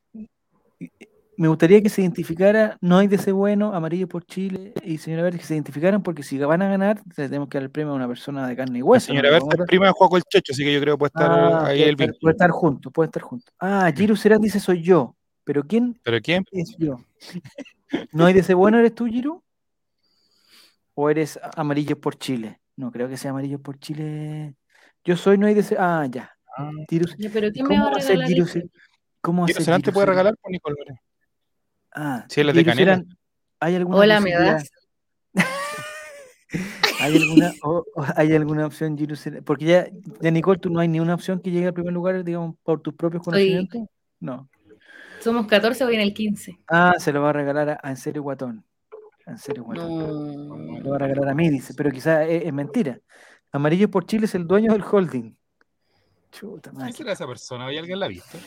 me gustaría que se identificara, no hay de ese bueno, amarillo por Chile y señora Verde, que se identificaran porque si van a ganar, tenemos que dar el premio a una persona de carne y La hueso. señora ¿no? Berta Vamos a es prima de Juaco el Checho, así que yo creo que puede estar Ah, ahí puede el vínculo. puede estar juntos, puede estar juntos. Ah, Giru Serán dice soy yo, pero ¿quién ¿Pero quién? es yo? (laughs) ¿No hay de ese bueno eres tú, Giru? ¿O eres amarillo por Chile? No, creo que sea amarillo por Chile. Yo soy no hay de ese. Ah, ya. Ah. Giru- pero ¿quién me ¿Cómo va a va a ser regalar Giru ¿Cómo va a Giro ser Serán te Giru puede regalar por Nicole Lore. Ah, Sí, él es de Canela. Serán, ¿hay alguna Hola, ¿me das? (laughs) ¿Hay alguna, o- o ¿Hay alguna opción, Serán? Porque ya, ya, Nicole, tú no hay ni una opción que llegue al primer lugar, digamos, por tus propios Soy- conocimientos. No. Somos 14, voy en el 15. Ah, se lo va a regalar a, a En serio Guatón. A En serio Guatón. No. Lo va a regalar a mí, dice, pero quizás es, es mentira. Amarillo por Chile es el dueño del holding. Chuta ¿Quién será esa persona? ¿Hay alguien la ha visto?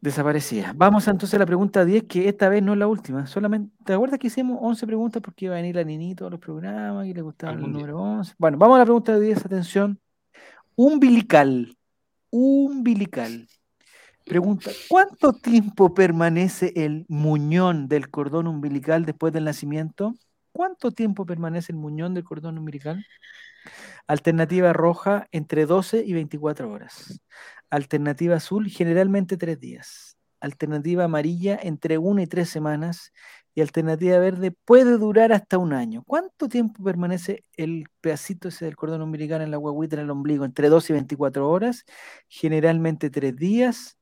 Desaparecía. Vamos entonces a la pregunta 10, que esta vez no es la última. Solamente, ¿te acuerdas que hicimos 11 preguntas porque iba a venir la Ninito a los programas y le gustaba el número 11? Bueno, vamos a la pregunta 10, atención. Umbilical. Umbilical. Pregunta, ¿cuánto tiempo permanece el muñón del cordón umbilical después del nacimiento? ¿Cuánto tiempo permanece el muñón del cordón umbilical? Alternativa roja, entre 12 y 24 horas. Alternativa azul, generalmente 3 días. Alternativa amarilla, entre 1 y 3 semanas. Y alternativa verde, puede durar hasta un año. ¿Cuánto tiempo permanece el pedacito ese del cordón umbilical en la guaguita, en el ombligo? Entre 12 y 24 horas. Generalmente 3 días.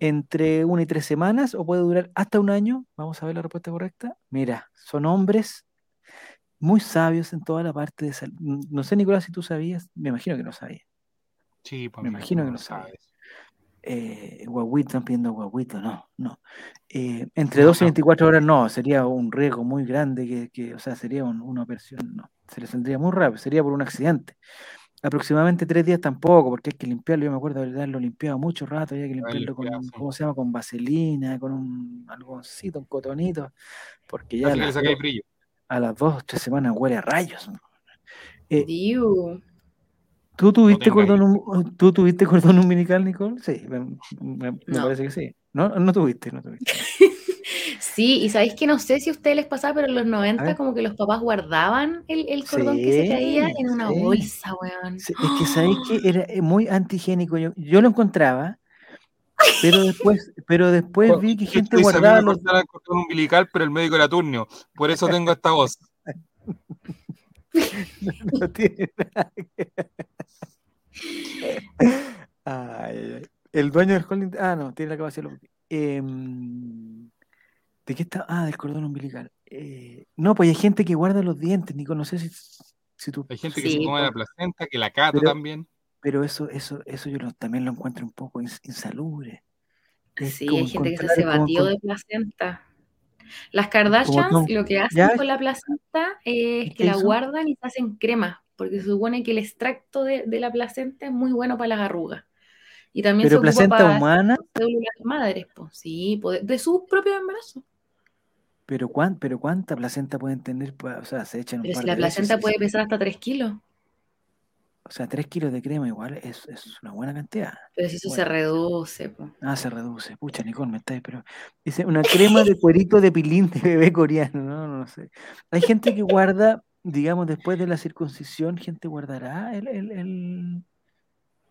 Entre 1 y 3 semanas. O puede durar hasta un año. Vamos a ver la respuesta correcta. Mira, son hombres muy sabios en toda la parte de salud. No sé, Nicolás, si tú sabías. Me imagino que no sabías. Sí, pues Me imagino que no lo sabes. Eh, guaguito, están pidiendo guaguito, no, no. Eh, entre No, 12 y no. 24 horas no, sería un riesgo muy grande, que, que, o sea, sería un- una operación, no. Se le saldría muy rápido, sería por un accidente. Aproximadamente tres días tampoco, porque hay que limpiarlo. Yo me acuerdo de haberlo limpiado mucho rato, había que limpiarlo con, sí. ¿cómo se llama? Con vaselina, con un algodoncito, un cotonito, porque ya a le las, dos, brillo. a las dos o tres semanas huele a rayos. Eh, Diu. ¿Tú tuviste cordón, um- ¿Tú tuviste cordón umbilical, Nicole? Sí, me, me- me No. parece que sí. No, no tuviste, no tuviste. (laughs) Sí, y sabéis que no sé si a ustedes les pasaba, pero en los 90 ver. como que los papás guardaban el, el cordón que se caía en una sí. bolsa, weón. Sí, Es que sabéis que era eh, muy antigénico. Yo, yo lo encontraba, pero después, pero después vi que gente guardaba los. el cordón umbilical, pero el médico era turno. Por eso tengo esta voz. (laughs) (laughs) No tiene nada que. Ay. El dueño del holding. Ah, no, tiene la capacidad. de Em, ¿De qué está? Ah, del cordón umbilical. Eh, no, pues hay gente que guarda los dientes, Nico. No sé si, si tú. Hay gente que Sí, se come la placenta, que la cato Pero- también. Pero eso, eso, eso yo lo- también lo encuentro un poco ins- insalubre. Es Sí, hay gente que se hace batido de placenta. Las Kardashians lo que hacen ¿Ya? con la placenta es ¿Qué que la guardan y se hacen crema, porque se supone que el extracto de, de la placenta es muy bueno para las arrugas. Y también Pero se ocupa placenta para humana, células madres, pues sí, de, sus propios embarazos. pero, cuán, pero ¿cuánta placenta pueden tener? O sea, se echan un Pero par si la de placenta puede pesar hasta 3 kilos, O sea, 3 kilos de crema igual es, es una buena cantidad. pero si eso se reduce, pues. Ah, se reduce. Pucha, Nicole, me estáis, pero. Dice, una crema de cuerito de pilín de bebé coreano, no, no, no sé. Hay gente que guarda, digamos, después de la circuncisión, gente guardará el, el, el,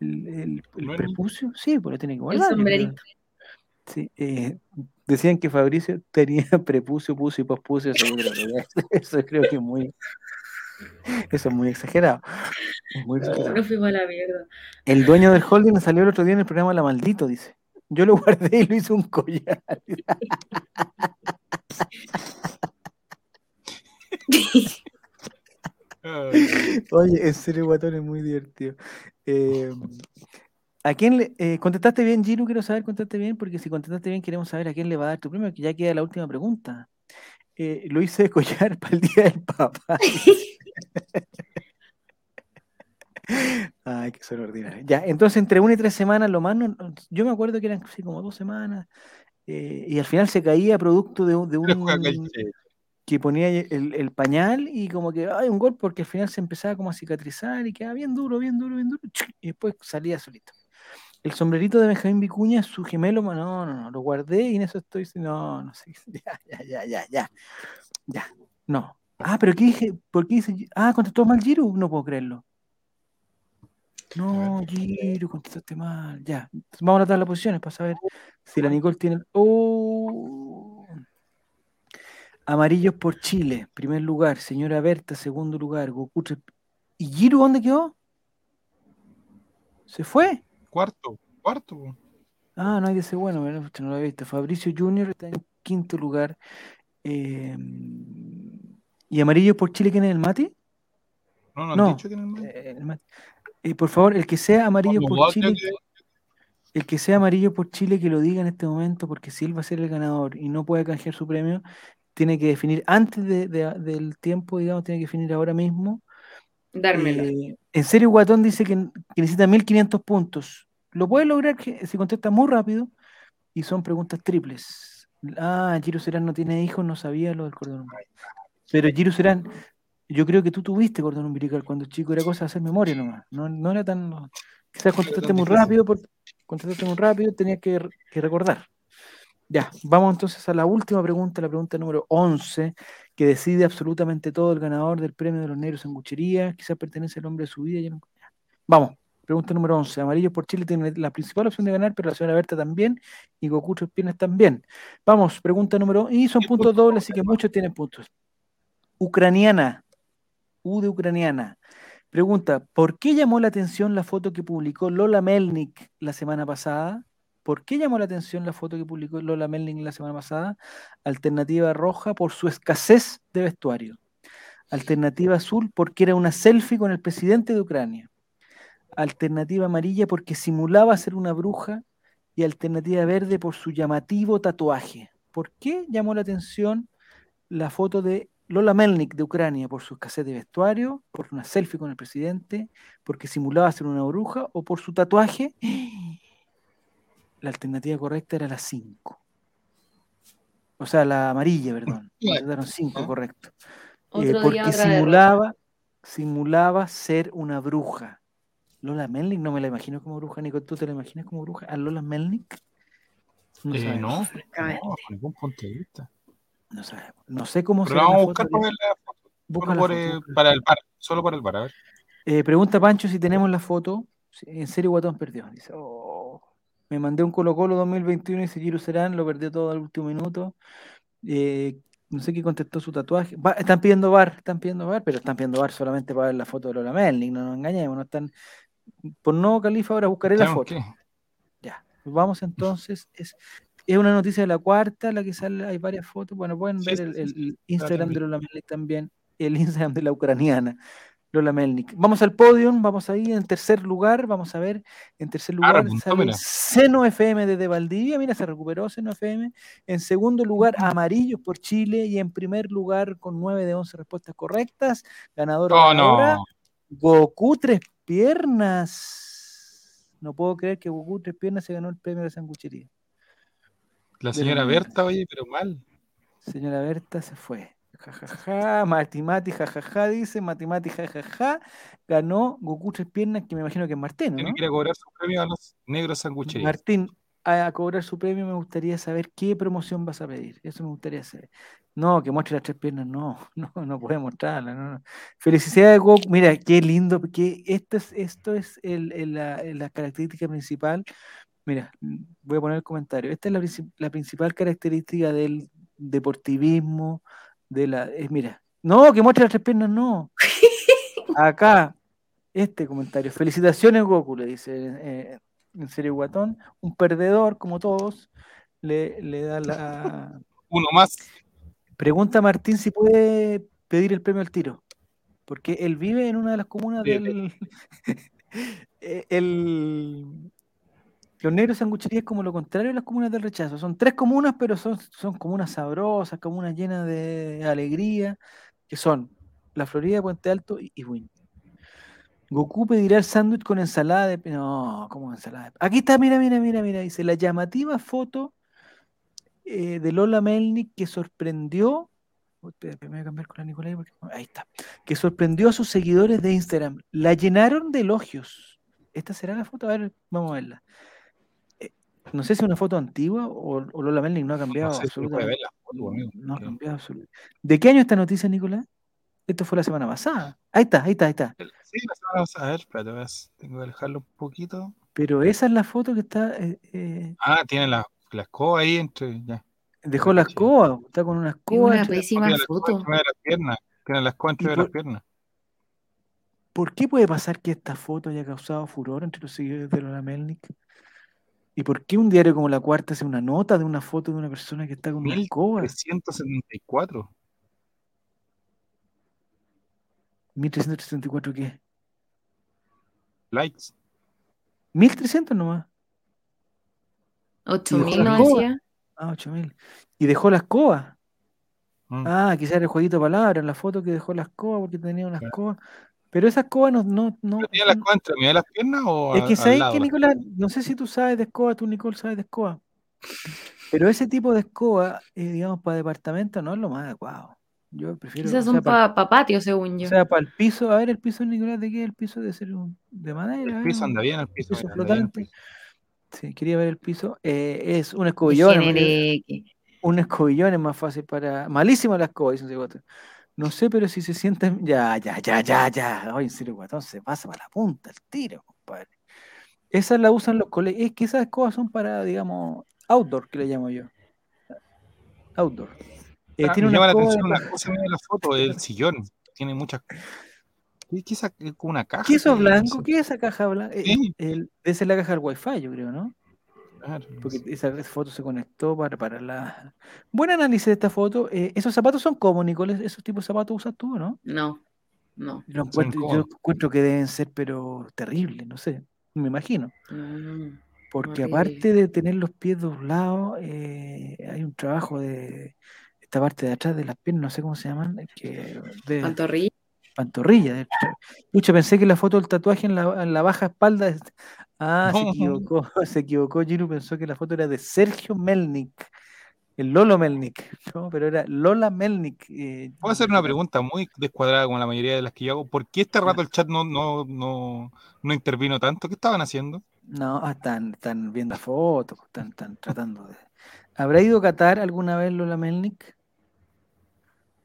el, el- el prepucio. Sí, pues lo tiene que El guardar. creo. sombrerito. Sí, eh, decían que Fabricio tenía (laughs) prepucio, pucio y pospucio, eso yo creo que, eso creo que es muy, eso es muy exagerado. es muy exagerado. No fuimos a la mierda. El dueño del holding salió el otro día en el programa La Maldito, dice. Yo lo guardé y lo hice un collar. (laughs) Oye, en serio, guatón, es muy divertido. Eh, ¿A quién le eh, contestaste bien, Gino? Quiero saber, contestaste bien, porque si contestaste bien, queremos saber a quién le va a dar tu premio, que ya queda la última pregunta. Eh, lo hice de collar (laughs) para el día del papá. (laughs) Ay, que son ordinarios. Ya, entonces entre una y tres semanas, lo más, no- yo me acuerdo que eran así como dos semanas, eh, y al final se caía producto de, un- de (laughs) que ponía el, el pañal y como que hay un gol porque al final se empezaba como a cicatrizar y quedaba bien duro, bien duro, bien duro, y después salía solito. El sombrerito de Benjamín Vicuña su gemelo. No, no, no, lo guardé y en eso estoy. No, no sé. (laughs) Ya, ya, ya, ya, ya. Ya, no. Ah, pero ¿qué dije? ¿Por qué dice? Ah, contestó mal Giru. No puedo creerlo. No, Giru, contestaste mal. Ya. Vamos a anotar las posiciones para saber si la Nicole tiene. Oh. Amarillos por Chile, primer lugar. Señora Berta, segundo lugar. Goku. ¿Y Giru dónde quedó? ¿Se fue? Cuarto, cuarto. Ah, no hay de ese bueno, no lo había visto. Fabricio Junior está en quinto lugar. Eh, ¿Y amarillo por Chile quién es el Mati? No, no han No. dicho que el Eh, el Mati. Eh, por favor, el que sea amarillo por Chile, creo el que sea amarillo por Chile que lo diga en este momento, porque si él va a ser el ganador y no puede canjear su premio, tiene que definir antes de- de- del tiempo, digamos, tiene que definir ahora mismo. Dármelo. Eh, en serio, Guatón dice que, que necesita 1500 puntos. Lo puede lograr que, si contesta muy rápido y son preguntas triples. Ah, Giro Serán no tiene hijos, no sabía lo del cordón umbilical. Pero Giro Serán, yo creo que tú tuviste cordón umbilical cuando chico, era cosa de hacer memoria nomás. No, no era tan. Quizás contestaste muy rápido, por, contestaste muy rápido, tenías que, que recordar. Ya, vamos entonces a la última pregunta, la pregunta número 11, que decide absolutamente todo el ganador del premio de los negros en Buchería. Quizás pertenece al hombre de su vida. no- Vamos, pregunta número 11. Amarillos por Chile tiene la principal opción de ganar, pero la señora Berta también y Goku Tres Piernas también. Vamos, pregunta número. Y son puntos dobles, así que muchos tienen puntos. Ucraniana. U de ucraniana. Pregunta, ¿por qué llamó la atención la foto que publicó Lola Melnik la semana pasada? ¿Por qué llamó la atención la foto que publicó Lola Melnik la semana pasada? Alternativa roja por su escasez de vestuario. Alternativa azul porque era una selfie con el presidente de Ucrania. Alternativa amarilla porque simulaba ser una bruja. Y alternativa verde por su llamativo tatuaje. ¿Por qué llamó la atención la foto de Lola Melnik de Ucrania por su escasez de vestuario, por una selfie con el presidente, porque simulaba ser una bruja o por su tatuaje? La alternativa correcta era la 5. O sea, la amarilla, perdón. Daron 5, correcto. Eh, porque simulaba, simulaba ser una bruja. Lola Melnik, no me la imagino como bruja, Nico, ¿tú te la imaginas como bruja? ¿A Lola Melnik? No Eh, no, no, ningún punto de vista. No sabemos. No sé cómo Pero la vamos a buscar foto. para la foto. Busca Solo la por, foto, eh, busca. para el bar, solo para el bar, a ver. Eh, pregunta Pancho si tenemos la foto. En serio, Guatón perdió. Dice, "Oh, me mandé un Colo Colo 2021 y dice Giro Serán, lo perdió todo al último minuto. Eh, no sé qué contestó su tatuaje. Va- están pidiendo bar, están pidiendo bar, pero están pidiendo bar solamente para ver la foto de Lola Melnik, no nos engañemos, no están. Por no, Califa, ahora buscaré la ¿Sabemos foto. Ya, vamos entonces. Es, es una noticia de la cuarta, la que sale, hay varias fotos. Bueno, pueden Sí, ver sí, el, Instagram de. Lola Melnik también, el (laughs) Instagram de la ucraniana, Lola Melnik. Vamos al podium, vamos ahí en tercer lugar, vamos a ver, en tercer Ah, lugar sale. Seno FM desde Valdivia, mira, se recuperó Seno FM. En segundo lugar, Amarillos por Chile y en primer lugar, con 9 de 11 respuestas correctas, ganador Oh, no. Goku Tres Piernas. No puedo creer que Goku Tres Piernas se ganó el premio de sanguchería. La señora Berta, oye, pero mal. Señora Berta se fue. Jajaja, Mati Mati, jajaja, dice, Mati Mati, jajaja, ganó Goku Tres Piernas, que me imagino que es Martín, ¿no? a cobrar su premio a los negros. Martín, a, a cobrar su premio me gustaría saber qué promoción vas a pedir. Eso me gustaría saber. No, que muestre las tres piernas, no, (laughs) no, no puede mostrarla. No, no. Felicidades, Goku. Mira, qué lindo, que esto es, esto es el- el- la, la característica principal. Mira, voy a poner el comentario. Esta es la, la principal característica del deportivismo, de la. es- mira, no, que muestre las tres piernas, no. (laughs) Acá, este comentario. Felicitaciones, Goku, le dice eh, en serio Guatón. Un perdedor, como todos, le, le da la. (laughs) Uno más. Pregunta a Martín si puede pedir el premio al tiro. Porque él vive en una de las comunas del. (laughs) Eh, el... Los negros sangucherías es como lo contrario de las comunas del rechazo. Son tres comunas, pero son, son comunas sabrosas, comunas llenas de alegría, que son La Florida, Puente Alto y, y Buin. Goku pedirá el sándwich con ensalada de... No, ¿cómo ensalada de... Aquí está, mira, mira, mira, mira. Dice, la llamativa foto eh, de Lola Melnik que sorprendió... Uy, me voy a cambiar con la Nicolai porque... Ahí está. Que sorprendió a sus seguidores de Instagram. La llenaron de elogios. ¿Esta será la foto? A ver, vamos a verla. No sé si es una foto antigua o, o Lola Melnik no ha cambiado No sé si absolutamente. foto, amigo. No ha cambiado absolutamente. ¿De qué año esta noticia, Nicolás? Esto fue la semana pasada. Ahí está, ahí está, ahí está. Sí, la semana pasada. A ver, espérate, tengo que alejarlo un poquito. Pero esa es la foto que está. eh, eh, Ah, tiene la, la escoba ahí entre. Ya. dejó la escoba, está con una Es escoba. una pésima la foto. entre de las piernas. Tiene la escoba entre ¿Y de las por- piernas. ¿Por qué puede pasar que esta foto haya causado furor entre los seguidores de Lola Melnik? ¿Y por qué un diario como La Cuarta hace una nota de una foto de una persona que está con una escoba? 1374 ¿1364 qué? likes. 1300 nomás. 8000 no decía. Ah, 8000. ¿Y dejó la escoba? Mm. Ah, quizás era el jueguito de palabras, en la foto que dejó la escoba porque tenía una Claro. escoba. Pero esa escoba no, no, no. ¿Pero ¿Tiene la escoba entre medio de las piernas o Es que sabes que, Nicolás, no sé si tú sabes de escoba, tú, Nicole, sabes de escoba. Pero ese tipo de escoba, eh, digamos, para departamento no es lo más adecuado. Yo prefiero. O sea, son para para patio, según yo. o sea, para el piso, a ver, el piso, Nicolás, ¿de qué? El piso de ser un, de madera. El piso anda bien, el piso, piso mira, bien flotante. Sí, quería ver el piso. Eh, es un escobillón. Un escobillón es más fácil para. Malísima la escoba, dice un guatón. No sé, pero si se sienten. Ya, ya, ya, ya, ya. Oye, en serio, guatón, se pasa para la punta el tiro, compadre. Esas la usan los colegios. Es que esas escobas son para, digamos, outdoor, que le llamo yo. Outdoor. Eh, Ah, tiene me una llama la atención una cosa mira la foto, el sillón. Tiene muchas. ¿Qué, es esa- una caja? ¿Qué es eso blanco? ¿Qué es esa caja blanca? Sí. el- esa es la caja del Wi-Fi, yo creo, ¿no? Claro, Porque esa foto se conectó para, para la. Buen análisis de esta foto. Eh, ¿Esos zapatos son cómodos, Nicole? ¿Esos tipos de zapatos usas tú no? No, no. Encuentro- yo encuentro que deben ser, pero terribles, no sé, me imagino. Mm, Porque Horrible. aparte de tener los pies doblados, eh, hay un trabajo de esta parte de atrás de las piernas, no sé cómo se llaman, que de Pantorrilla. Pantorrilla. Pucha, pensé que la foto del tatuaje en la, en la baja espalda. es- Ah, se equivocó, (laughs) se equivocó. Gino pensó que la foto era de Sergio Melnik, el Lolo Melnik, ¿no? pero era Lola Melnik. eh, Puedo hacer una pregunta muy descuadrada como la mayoría de las que yo hago. ¿Por qué este rato el chat no, no, no, no intervino tanto? ¿Qué estaban haciendo? No, ah, están, están viendo fotos, están, están tratando de. ¿Habrá ido a Qatar alguna vez Lola Melnik?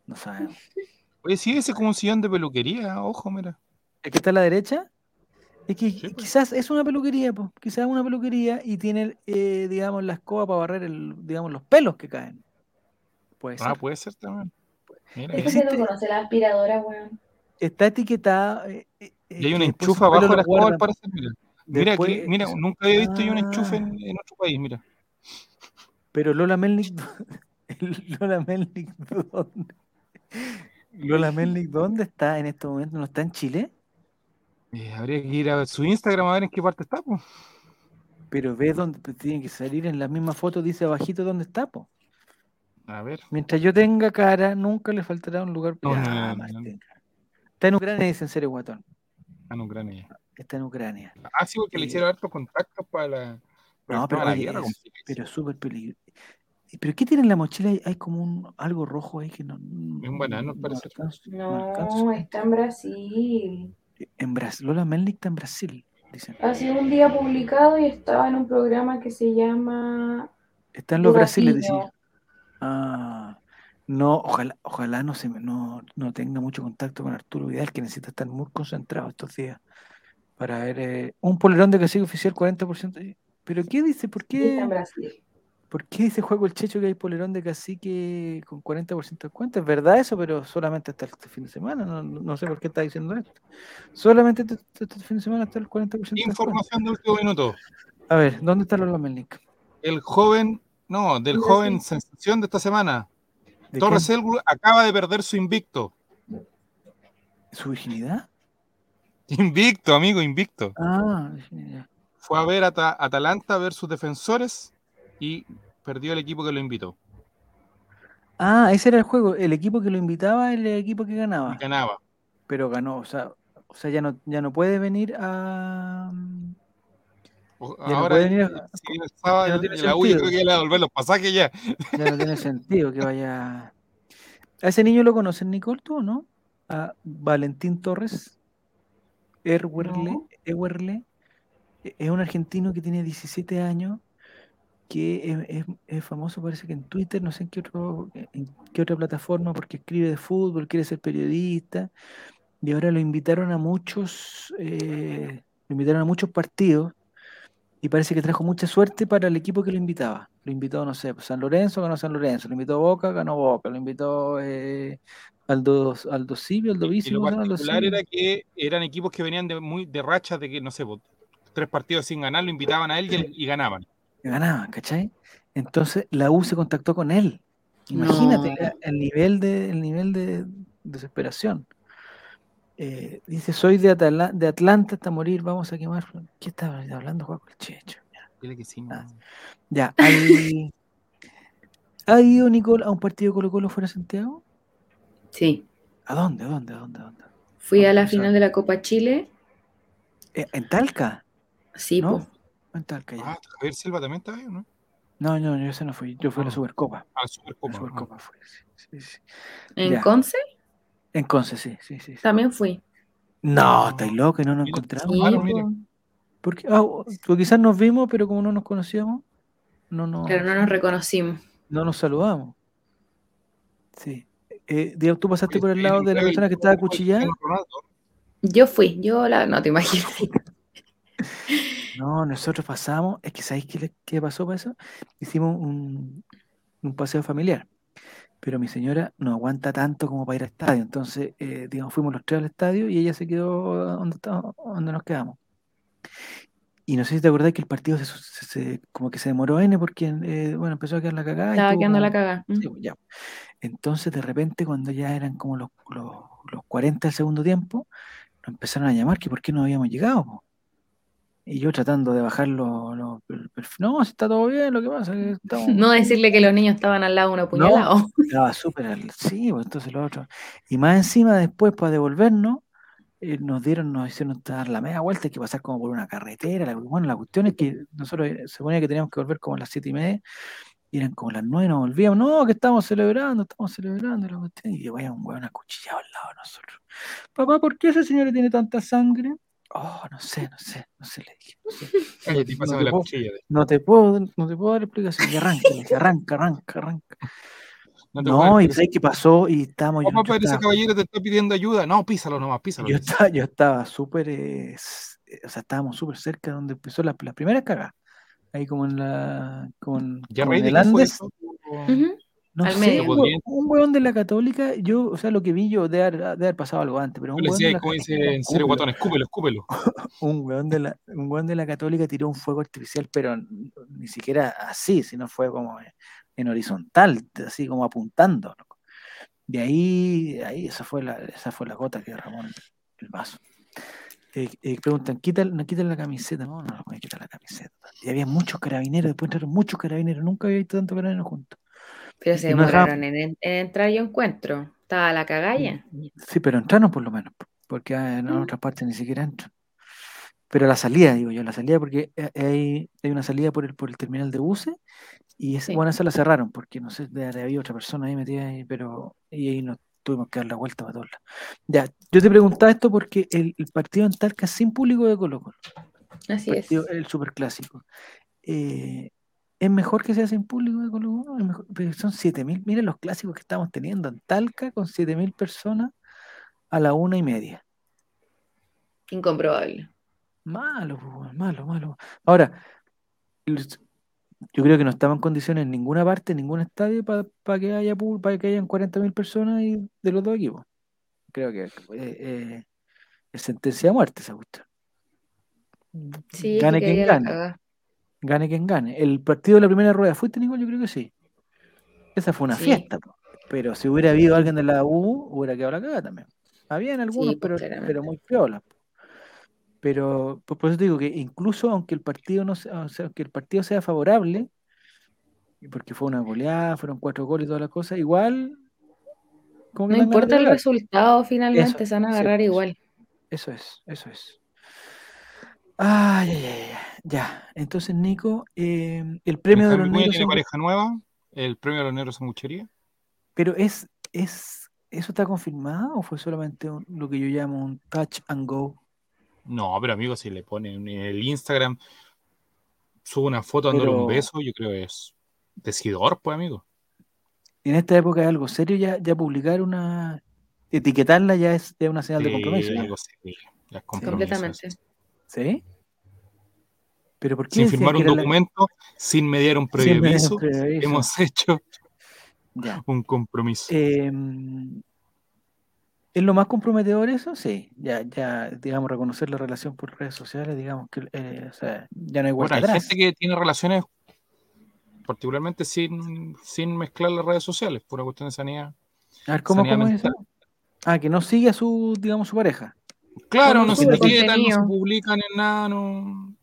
No sabemos. Oye, sí, ese es como un sillón de peluquería, ojo, mira. ¿El que está a la derecha? Es que Sí, pues. quizás es una peluquería, pues. Quizás es una peluquería y tiene, eh, digamos, la escoba para barrer el, digamos, los pelos que caen. Puede Ah, ser. puede ser también. Mira, mira. Ese no conoce la aspiradora, weón. Está etiquetada. eh, eh, eh, Y hay una que después enchufa abajo de la escoba, al parecer, mira. Mira, aquí, mira, nunca había visto yo un Ah. enchufe en, en otro país, mira. Pero Lola Melnik, (laughs) Lola Melnik, ¿dónde? Lola Melnik, ¿dónde está en este momento? ¿No está en Chile? Eh, habría que ir a su Instagram a ver en qué parte está, pues. Pero ve dónde pues, tiene que salir en la misma foto, dice abajito dónde está, po. A ver. Mientras yo tenga cara, nunca le faltará un lugar. No, Ah, no, no. Está en Ucrania, dice en serio, guatón. Ah, en Ucrania. Está en Ucrania. Ah, sí, porque le Eh, hicieron hartos contactos para la. para No, pero, la guerra, es- pero es súper peligroso. ¿Pero qué tiene en la mochila? Hay, como un algo rojo ahí que no. un banano, alcanzo- No, alcanzo. está en Brasil. En Brasil. Lola Melnik está en Brasil, dicen. Ha sido un día publicado y estaba en un programa que se llama Está en los Brasiles, decía. Ah, no, ojalá, ojalá no se me- no, no tenga mucho contacto con Arturo Vidal, que necesita estar muy concentrado estos días para ver eh, un polerón de cacique oficial 40%. ¿Pero qué dice? ¿Por Sí, está en qué, Brasil. ¿Por qué dice Juego el Checho que hay polerón de cacique con 40% de cuenta? Es verdad eso, pero solamente hasta este fin de semana. No, no- sé por qué está diciendo esto. Solamente este, este fin de semana hasta el 40% de descuento. Información de último minuto. A ver, ¿dónde está Lola Melnik? El joven, no, del joven sensación de esta semana. ¿De Torres? Elwood acaba de perder su invicto. ¿Su virginidad? Invicto, amigo, invicto. Ah, ya. Fue a ver a Ata- Atalanta versus defensores y perdió el equipo que lo invitó. Ah, ese era el juego. El equipo que lo invitaba, el equipo que ganaba. Y ganaba. Pero ganó, o sea, o sea, ya no, ya no puede venir a. Ya no Ahora, puede venir a- si el sábado, ya no tiene la sentido. creo que ya le va a devolver los pasajes ya. Ya no tiene sentido que vaya. ¿A ese niño lo conocen, Nicole, tú o no? A Valentín Torres. Erwerle. No. Ewerle. E- Es un argentino que tiene 17 años. Que es, es- es famoso, parece que en Twitter, no sé en qué, otro, en qué otra plataforma, porque escribe de fútbol, quiere ser periodista, y ahora lo invitaron a muchos, eh, lo invitaron a muchos partidos, y parece que trajo mucha suerte para el equipo que lo invitaba. Lo invitó, no sé, San Lorenzo, ganó San Lorenzo, lo invitó Boca, ganó Boca, lo invitó eh, Aldo, Aldo Silvio, Aldo Y Vici, lo particular era que eran equipos que venían de muy de rachas de que, no sé, tres partidos sin ganar, lo invitaban a él y, él- y ganaban. Que ganaban, ¿cachai? Entonces la U se contactó con él. Imagínate No. el nivel de, el nivel de desesperación. Eh, dice, soy de, Atala- de Atlanta hasta morir, vamos a quemar. ¿Qué estaba hablando, Juan el Checho? Ya, Dile que sí. Ah. Ya, hay- ¿ha ido Nicole a un partido Colo Colo fuera de Santiago? Sí. ¿A dónde? ¿A dónde? ¿A dónde? ¿A dónde? Fui a la final de la Copa Chile. Eh, ¿En Talca? Sí, ¿No? po. En Talca, ya. Ah, Javier Silva también está ahí, ¿o ¿no? No, no, yo ese no fui. Yo fui a la Ah. Supercopa. Ah, La Supercopa. ah. Supercopa fue. sí, sí, sí. En Ya. Conce En Conce, sí, sí, sí. sí. también fui. No, estáis locos, no nos encontramos. Sí, Claro. Porque, ah, quizás nos vimos, pero como no nos conocíamos, no, nos- Pero no nos reconocimos. no nos saludamos. Sí. Eh, Diego, ¿tú pasaste por el lado de la persona que estaba ¿cómo fue cuchillada? Cristiano Ronaldo? Yo fui, yo la, no te imaginas. (laughs) No, nosotros pasamos, es que ¿sabéis qué, pasó para eso? Hicimos un, un paseo familiar, pero mi señora no aguanta tanto como para ir al estadio, entonces, eh, digamos, fuimos los tres al estadio y ella se quedó donde, donde nos quedamos. Y no sé si te acordás que el partido se, se- se- como que se demoró N porque, eh, bueno, empezó a quedar la cagada. Estaba quedando como- la cagada. Mm. Sí, ya. Entonces, de repente, cuando ya eran como los, los, los 40 del segundo tiempo, nos empezaron a llamar que por qué no habíamos llegado. po. Y yo tratando de bajar los... perfil. no, si está todo bien, lo que pasa es que (laughs) estamos... No decirle que los niños estaban al lado de un apuñalado. (laughs) Estaba súper... Sí, pues entonces lo otro... Y más encima, después, para devolvernos, eh, nos dieron, nos hicieron dar la media vuelta, hay que pasar como por una carretera. la- bueno, la cuestión es que nosotros eh, se suponía que teníamos que volver como a las siete y media, y eran como las nueve, nos volvíamos, no, que estamos celebrando, estamos celebrando la cuestión, y vaya un hueón acuchillado al lado de nosotros. Papá, ¿por qué esa señora tiene tanta sangre? Oh, no sé, no sé, no sé, le dije. No, sé. (laughs) Te la puedo- cuchilla. de- no te puedo, no te puedo dar explicación. Y arranca, le dije, arranca, arranca, arranca. (laughs) No y ¿sabes qué pasó? Y estábamos, yo, Papá, yo pero ese estaba, caballero te está pidiendo ayuda. No, písalo nomás, písalo. yo estaba, yo estaba súper, eh, o sea, estábamos súper cerca de donde empezó la, la primera cagada. Ahí como en la, como en, ¿Ya como en el Andes. No Al sé, medio. un, hueón de la católica, yo, o sea, lo que vi yo, de haber, de haber pasado algo antes, pero un hueón de la como dice en serio, guatón, escúpelo, escúpelo. un hueón de la, un hueón de la católica tiró un fuego artificial, pero ni siquiera así, sino fue como en, horizontal, así como apuntando. loco. De ahí, ahí esa fue la, esa fue la gota que derramó el, el vaso. Eh, eh, preguntan, ¿quitan, no quitan la camiseta? No, no, no voy a quitar la camiseta. Y había muchos carabineros, después entraron muchos carabineros, nunca había visto tantos carabineros juntos. Pero se no demoraron en, en- en entrar yo encuentro. Estaba la cagalla. Sí, pero entraron por lo menos, porque ah, en Mm. otras partes ni siquiera entran. Pero la salida, digo yo, la salida, porque eh, hay, hay una salida por el, por el terminal de buses, y esa, Sí. bueno, esa la cerraron, porque no sé, había otra persona ahí metida ahí, pero y ahí nos tuvimos que dar la vuelta para todos lados. Ya, yo te preguntaba esto porque el, el partido en Talca es sin público de Colo Colo, Así es. partido- el superclásico. Eh, ¿Es mejor que sea sin público de Colo Colo? ¿Es mejor? Pero son 7.000, miren los clásicos que estamos teniendo en Talca con 7.000 personas a la una y media. Incomprobable. Malo, malo, malo. Ahora, yo creo que no estaba en condiciones en ninguna parte, en ningún estadio, para que haya para que hayan 40.000 personas y de los dos equipos. Creo que eh, eh, es sentencia de muerte esa cuestión. Sí, Gane que quien gane. Gane quien gane. El partido de la primera rueda, ¿fuiste, Nicole? Yo creo que sí. Esa fue una Sí. fiesta, po. pero si hubiera habido alguien de la U, hubiera quedado la cagada también. Habían algunos, Sí, pero, claramente. pero muy piolas. Pero pues, por eso te digo que incluso aunque el partido no sea, o sea, aunque el partido sea favorable, porque fue una goleada, fueron cuatro goles y toda la cosa, igual como que No importa el resultado, finalmente Eso, se van a agarrar igual. Eso es, eso es. Ay, ay, ay, ay, ya. Entonces, Nico, eh, el premio de los negros tiene pareja nueva. El premio de los negros muchería. pero es, es, ¿eso está confirmado o fue solamente un- lo que yo llamo un touch and go? No, pero amigo, si le ponen en el Instagram, subo una foto dándole Pero- un beso, yo creo que es decidor, pues, amigo. En esta época es algo serio ya, ya publicar una, etiquetarla ya es, ya una señal de compromiso. ya. algo serio, ya es compromiso, Completamente. Eso. ¿Sí? Pero ¿por qué Sin firmar un la- documento, sin mediar un previo aviso, hemos hecho Ya. un compromiso. Eh, ¿Es lo más comprometedor eso? Sí, ya, ya, digamos, reconocer la relación por redes sociales, digamos que eh, o sea, ya no hay Bueno, vuelta hay atrás. gente que tiene relaciones particularmente sin, sin mezclar las redes sociales, por una cuestión de sanidad. A ver, ¿cómo, sanidad cómo es eso? Ah, que no sigue a su, digamos, su pareja. Claro, no se etiquetan, no se publican en nada, no.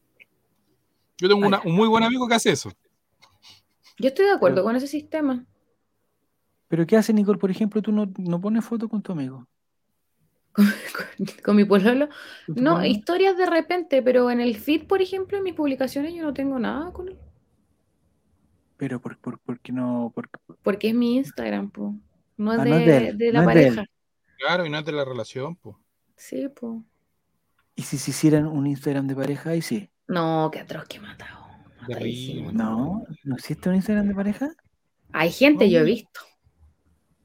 Yo tengo una- un muy buen amigo que hace eso. Yo estoy de acuerdo Pero- con ese sistema. Pero ¿qué hace Nicole, por ejemplo? Tú no, no pones foto con tu amigo. Con, con mi pololo. ¿Con tu No, historias de repente, pero en el feed, por ejemplo, en mis publicaciones yo no tengo nada con él. Pero por, por, porque no, por- Porque es mi Instagram, po. No es Ah, de, no es de él, de la no pareja. Claro, y no es de la relación, pues. Sí, po. ¿Y si se hicieran un Instagram de pareja? Ahí sí. No, qué atroz que he matado. Matadísimo. No, ¿no existe un Instagram de pareja? Hay gente, yo he visto.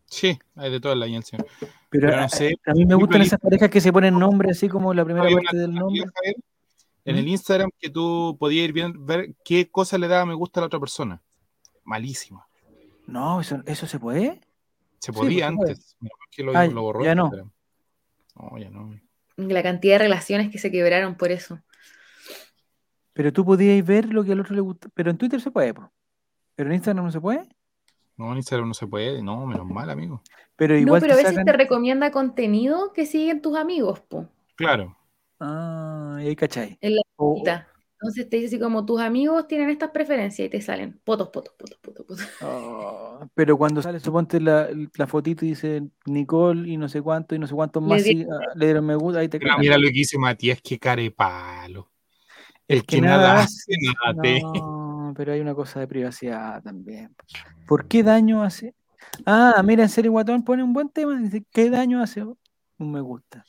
Sí, hay de toda la agencia. Pero, Pero no a, sé, a mí me gustan esas parejas que se ponen nombre así como la primera parte una del nombre. en ¿Mm? el Instagram que tú podías ir viendo, ver qué cosa le daba me gusta a la otra persona. Malísima. No, eso, eso se puede. Se Sí, podía pues, se puede. antes. Menos mal que lo, lo borró ya no. Instagram. No, ya no. La cantidad de relaciones que se quebraron por eso. Pero tú podías ver lo que al otro le gusta. Pero en Twitter se puede, po. Pero en Instagram no se puede. No, en Instagram no se puede. No, menos (laughs) mal, amigo. Pero No, igual pero a veces sacan- te recomienda contenido que siguen tus amigos, po. Claro. Ah, y ahí cachai. En la O- lista. Entonces te dice así como tus amigos tienen estas preferencias y te salen fotos, fotos, fotos, fotos, fotos. oh, pero cuando sale, suponte la, la fotito y dice Nicole y no sé cuánto y no sé cuántos Le más ah, le dieron me gusta, ahí te mira lo que dice Matías, que carepalo. El que que nada nada hace, hace, nada te. No, pero hay una cosa de privacidad también. ¿Por qué daño hace? Ah, mira, en serio, Guatón pone un buen tema. Dice, ¿qué daño hace un me gusta?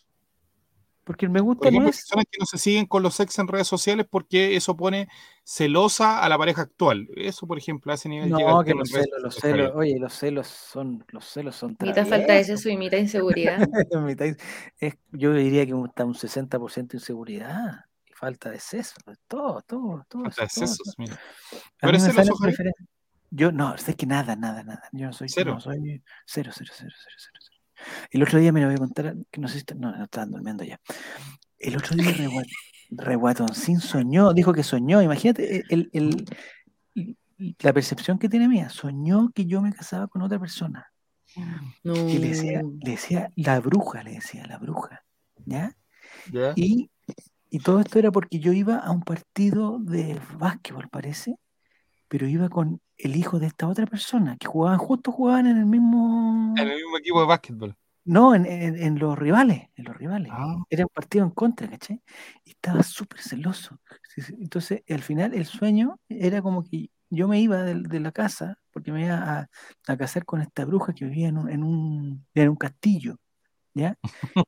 Porque el me gusta no ejemplo, es. personas que no se siguen con los ex en redes sociales porque eso pone celosa a la pareja actual. Eso, por ejemplo, ese nivel llega No, que los celos, los celos, oye, los celos son, los celos son Mitad falta de eso y mitad inseguridad. (laughs) Es- es- yo diría que está un 60% de inseguridad y falta de seso, todo, todo, todo. Falta de eso, sesos, mira. A ¿Tú mí eres me celoso, Yo no, sé que nada, nada, nada. Yo no soy, Cero. no soy cero, cero, cero, cero, cero, cero. El otro día me lo voy a contar, que no sé si está- no, no estaban durmiendo ya. El otro día Regua- Reguatoncín soñó, dijo que soñó, imagínate el, el- el- la percepción que tiene mía, soñó que yo me casaba con otra persona. No. Y le decía, le decía la bruja, le decía la bruja, ¿ya? ¿Ya? Y, y todo esto era porque yo iba a un partido de básquetbol, parece, pero iba con el hijo de esta otra persona, que jugaban, justo jugaban en el mismo... En el mismo equipo de básquetbol. No, en, en- en los rivales, en los rivales. Ah, Era un partido en contra, ¿cachai? Y estaba súper celoso. Entonces, al final, el sueño era como que yo me iba de, de la casa, porque me iba a, a casar con esta bruja que vivía en un, en un, en un castillo, ¿ya?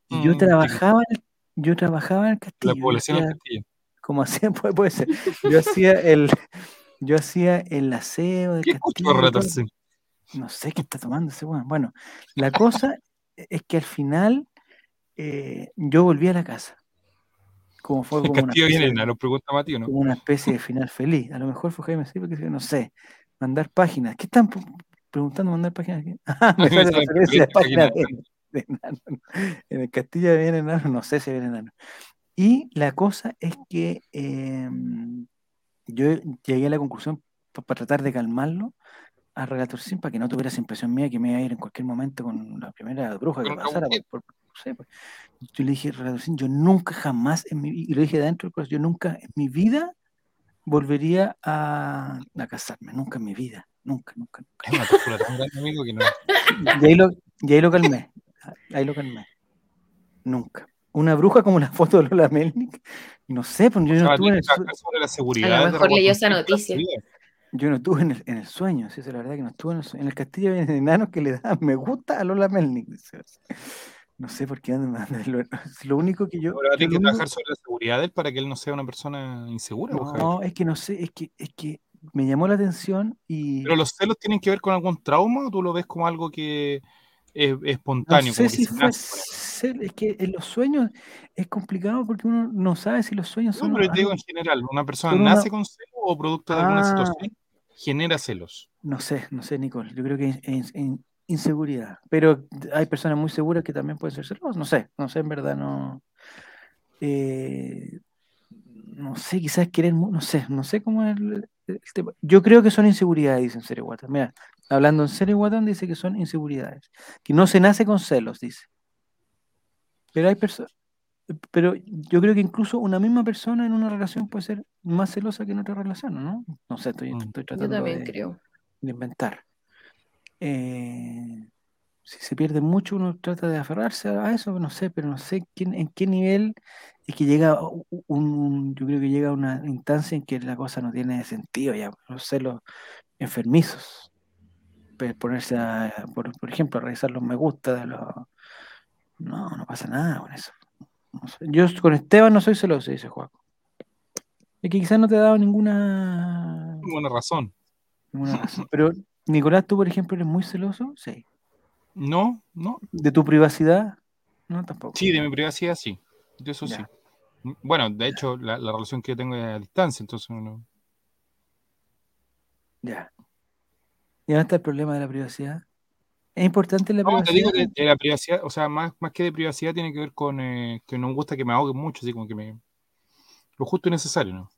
Y yo (laughs) trabajaba, yo trabajaba en el castillo. la población del castillo. como (laughs) hacía, puede, puede ser. Yo hacía el, yo hacía el aseo del ¿Qué castillo. Retorcín? No sé qué está tomando ese weón. Bueno, la cosa es que al final eh, yo volví a la casa. Como fue como una, castillo viene especie, enano, pregunta ¿no? como una especie de final feliz. A lo mejor fue Jaime Silva que no sé, mandar páginas. ¿Qué están preguntando mandar páginas? aquí? (laughs) Ah, me sale referencia de página de, de. En el castillo viene enano, no sé si viene enano. Y la cosa es que eh, yo llegué a la conclusión para tratar de calmarlo a Relatorcín para que no tuviera esa impresión mía que me iba a ir en cualquier momento con la primera bruja que pasara. por- por- no sé, pues. Yo le dije, Relatorcín, yo nunca jamás, en mi, y lo dije dentro del corazón, yo nunca en mi vida volvería a, a casarme, nunca en mi vida, nunca, nunca. nunca. Es una tortura tan grande, amigo, que no. Y ahí lo, y ahí lo calmé, ahí lo calmé. Nunca. Una bruja como la foto de Lola Melnick, no sé, pues yo O sea, no estuve en el, que su- trabajar sobre la seguridad. de mejor leyó esa noticia. Yo no estuve en el, en el sueño, sí, es la verdad que no estuve en el sueño. En el castillo vienen enanos que le dan (laughs) me gusta a Lola Melnick. dice. No sé por qué andan- Lo, lo único que yo. A yo tener que lo único- trabajar sobre la seguridad de él para que él no sea una persona insegura. No, es que no sé, es que, es que me llamó la atención y. Pero los celos tienen que ver con algún trauma o tú lo ves como algo que es, es No espontáneo. sé como que si se fue cel- es que en los sueños es complicado porque uno no sabe si los sueños No, son pero yo te digo en general, ¿una persona una- nace con celos o producto de alguna Ah. situación genera celos? no sé, no sé, Nicole. Yo creo que es, inseguridad. Pero hay personas muy seguras que también pueden ser celosas. No sé, no sé, en verdad no. eh, no sé, quizás querer, mu- no sé, no sé cómo es el, el tema. Yo creo que son inseguridades, dicen Serio. Mira, hablando en serio, Guatón dice que son inseguridades. Que no se nace con celos, dice. Pero hay personas. Pero yo creo que incluso una misma persona en una relación puede ser más celosa que en otra relación, ¿no? No sé, estoy, Mm. estoy Yo tratando también de, creo. de inventar. Eh, si se pierde mucho, uno trata de aferrarse a eso, no sé, pero no sé quién, en qué nivel es que llega un, yo creo que llega a una instancia en que la cosa no tiene sentido ya, los celos enfermizos. Ponerse a, por, por ejemplo, a revisar los me gusta de los... No, no pasa nada con eso. No sé. Yo con Esteban no soy celoso, dice Juaco. Es que quizás no te ha dado ninguna, razón. ninguna (laughs) razón. Pero, Nicolás, tú, por ejemplo, eres muy celoso, sí. No, no. ¿De tu privacidad? No, tampoco. Sí, de mi privacidad sí. De eso Ya. sí. Bueno, de hecho, la, la relación que yo tengo es a distancia, entonces no. Ya. ¿Y dónde está el problema de la privacidad? ¿Es importante la No, te privacidad? digo que de la privacidad, o sea, más, más que de privacidad tiene que ver con eh, que no me gusta que me ahoguen mucho, así como que me. Lo justo y necesario, ¿no?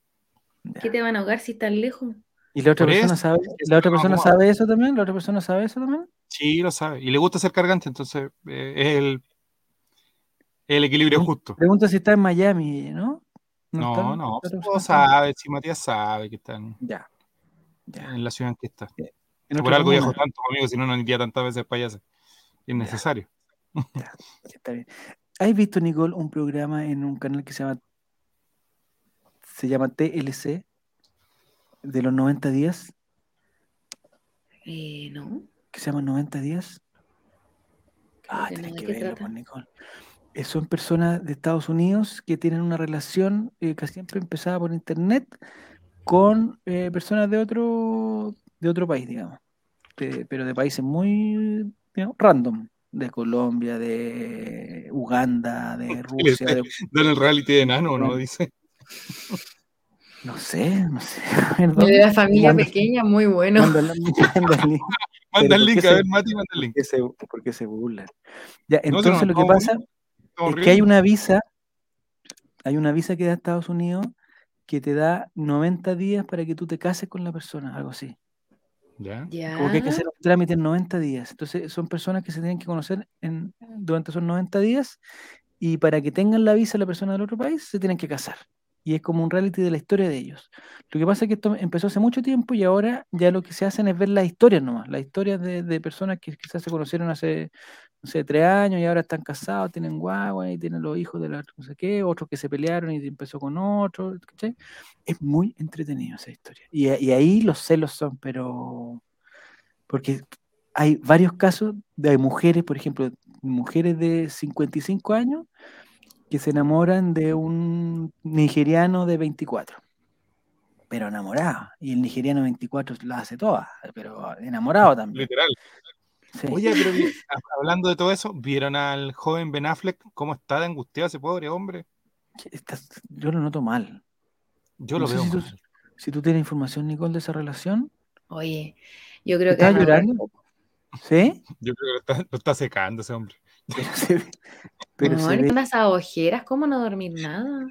¿Qué te van a ahogar si estás lejos? ¿Y la otra Por persona eso, sabe? ¿La otra no persona sabe eso también? ¿La otra persona sabe eso también? Sí, lo sabe. Y le gusta ser cargante, entonces eh, es el, el equilibrio justo. Pregunta si está en Miami, ¿no? No, no, la otra todo persona está- sabe, si Matías sabe que está en, Ya. Ya. en la ciudad en que está. En Por algo viajo tanto conmigo, si no, no iría tantas veces para allá. Es necesario. Ya, está bien. ¿Has visto, Nicole, un programa en un canal que se llama se llama TLC de los 90 días? Eh, no. que se llama 90 días. Ah, no, tenés ¿de que verlo, trata? pues, Nicole. Eh, son personas de Estados Unidos que tienen una relación eh, que siempre empezaba por internet con eh, personas de otro, de otro país, digamos. De- pero de países muy digamos, random. De Colombia, de Uganda, de Rusia, de- Dan el reality de enano, ¿no? No. Dice. (laughs) no sé, no sé. (laughs) De la familia Manda- pequeña, muy bueno. manda el- link. (laughs) Manda el ¿por link, a se- ver, Mati, manda el ¿Por link. qué se, por qué se burlan? Ya, No, si no, entonces lo que pasa Estamos es que hay una visa, hay una visa que da Estados Unidos que te da 90 días para que tú te cases con la persona, algo así. Ya. Ya. Como que hay que hacer un trámite en 90 días. Entonces son personas que se tienen que conocer en, durante esos 90 días y para que tengan la visa la persona del otro país se tienen que casar. Y es como un reality de la historia de ellos. Lo que pasa es que esto empezó hace mucho tiempo y ahora ya lo que se hacen es ver las historias nomás, las historias de, de personas que quizás se conocieron hace, no sé, tres años y ahora están casados, tienen guagua y tienen los hijos de la no sé qué, otros que se pelearon y empezó con otro, ¿cachai? Es muy entretenido esa historia. Y, ahí los celos son, pero... Porque hay varios casos de mujeres, por ejemplo, mujeres de 55 años que se enamoran de un nigeriano de 24. Pero enamorado. Y el nigeriano de 24 la hace toda, pero enamorado también. Literal. Sí. Oye, pero (laughs) hablando de todo eso, ¿vieron al joven Ben Affleck cómo está de angustiado ese pobre hombre? Estás- yo lo noto mal. Yo No lo veo si tú- mal. Si tú tienes información, Nicole, de esa relación, Oye, yo creo que ¿estás van a durar llorando? ¿Sí? Yo creo que lo está, lo está secando ese hombre. Pero se ve. Pero, no, se le ve- ponen esas ojeras, ¿cómo no dormir nada?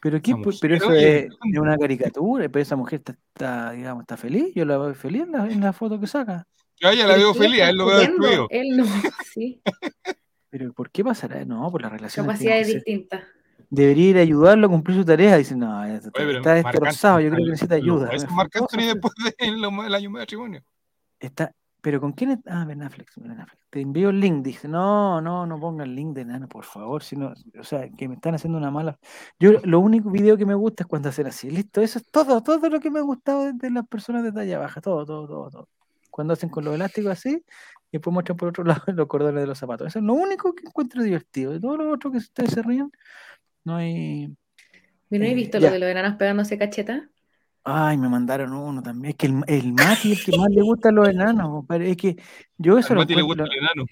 pero, ¿qué? Pues, pero eso es una caricatura, pero esa mujer está, está, digamos, está feliz. Yo la veo feliz en la, en la foto que saca. Yo ya la veo feliz, está él lo veo destruido. Él no, (laughs) sí. Pero ¿por qué pasará? No, por las relaciones. Capacidades distintas. Debería ir a ayudarlo a cumplir su tarea. Dice, no, está, Oye, está destrozado, yo creo que está- necesita ayuda. Es Marc Anthony después del año de matrimonio. Está, pero ¿con quién? es? Ah, Ben Affleck, Ben Affleck. Te envío el link. Dice, no, no, no ponga el link de nada, por favor. sino o sea, que me están haciendo una mala. Yo lo único video que me gusta es cuando hacen así. Listo, eso es todo, todo lo que me ha gustado de, de las personas de talla baja. Todo, todo, todo, todo. Cuando hacen con los elásticos así, y después muestran por otro (laughs) lado los cordones de los zapatos. Eso es lo único que encuentro divertido. De todo lo otro que ustedes se ríen, no hay. ¿No he Eh, visto ya. lo de los enanos pegándose cacheta? Ay, me mandaron uno también. Es que el, el Mati es el que más le gustan los enanos, compadre. Es que yo eso Al lo Mati le encuentro, gusta el enano.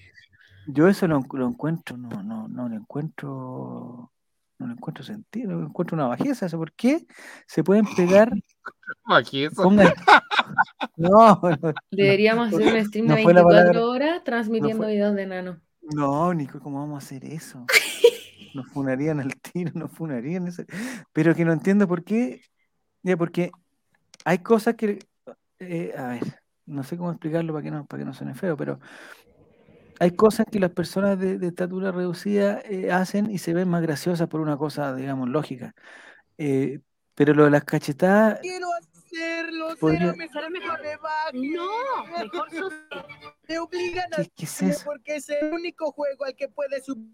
yo eso lo, lo encuentro, no, no, no lo encuentro, no lo encuentro sentido, encuentro una bajeza. ¿Eso por qué? Se pueden pegar, Aquí eso. pongan. (laughs) No, no, Deberíamos hacer un stream no de fue la 24 palabra. horas transmitiendo fue- videos de enanos. no, Nico, ¿cómo vamos a hacer eso? (laughs) Nos funarían al tiro, nos funarían. ese- Pero que no entiendo por qué. Ya, porque hay cosas que. eh, a ver, no sé cómo explicarlo para que no, para que no suene feo, pero hay cosas que las personas de, de estatura reducida eh, hacen y se ven más graciosas por una cosa, digamos, lógica. Eh, pero lo de las cachetadas. Quiero hacerlo, Podría- pero mejor me baje. No, mejor sos- Me obligan a ¿Qué, qué es eso? porque es el único juego al que puede subir.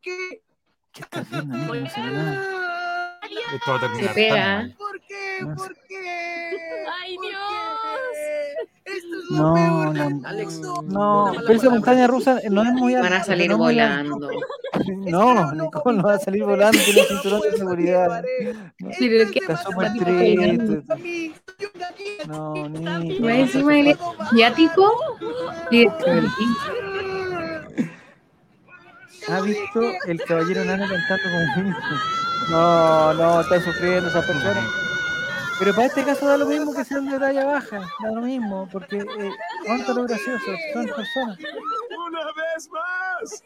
¿Qué? ¿Qué estás viendo? No se ve nada. Esto va a terminar Se pega. ¿Por qué? No ¿Por qué? ¡Ay, ¿Por Dios! qué? Esto es lo No, peor no, del Alex. No, pero esa montaña rusa no es muy Van alta, a salir no volando. (laughs) (laughs) No, Nicole no va a salir volando, tiene un cinturón de seguridad. No, Sí, pero que- Está súper Está triste. No, Está Nico. Encima asiático y (laughs) ¿Ha visto el caballero nano cantando como un? No, no, están sufriendo esas personas. Pero para este caso da lo mismo que sean de talla baja, da lo mismo, porque eh, ¿cuánto lo gracioso? Son personas. ¡Una vez más!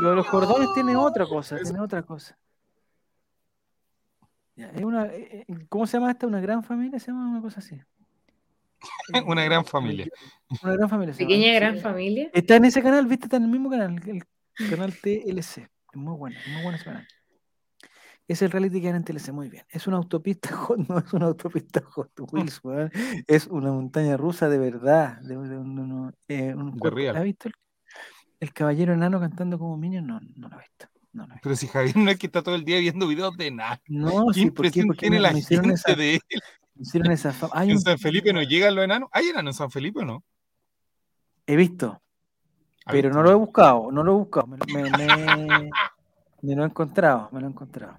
Lo de los cordones tiene otra cosa, tiene otra cosa. Es una, eh, eh, ¿Cómo se llama esta? ¿Una gran familia? Se llama una cosa así. (laughs) Una gran familia. Una gran familia. llama, pequeña sí. gran familia. Está en ese canal, viste, está en el mismo canal, el canal TLC. Es muy bueno, muy bueno ese canal. Es el reality que en TLC, muy bien. Es una autopista (laughs) hot, no es una autopista Hot (laughs) Wheels, weón. Es una montaña rusa de verdad. De, de un- un- eh, un De cuerpo. real. ¿La has visto? El, el caballero enano cantando como Minion? No, no lo he visto. No. Pero si Javier no es que está todo el día viendo videos de nada. No, ¿Qué sí, ¿por qué? impresión Porque tiene me, la me gente esa, de él? me hicieron esa. Hay ¿En un, San Felipe no llegan los enanos? ¿Hay enanos en San Felipe o no? he visto, ¿Ha pero visto? no lo he buscado, no lo he buscado. Me, me, me- (laughs) me lo he encontrado, me lo he encontrado.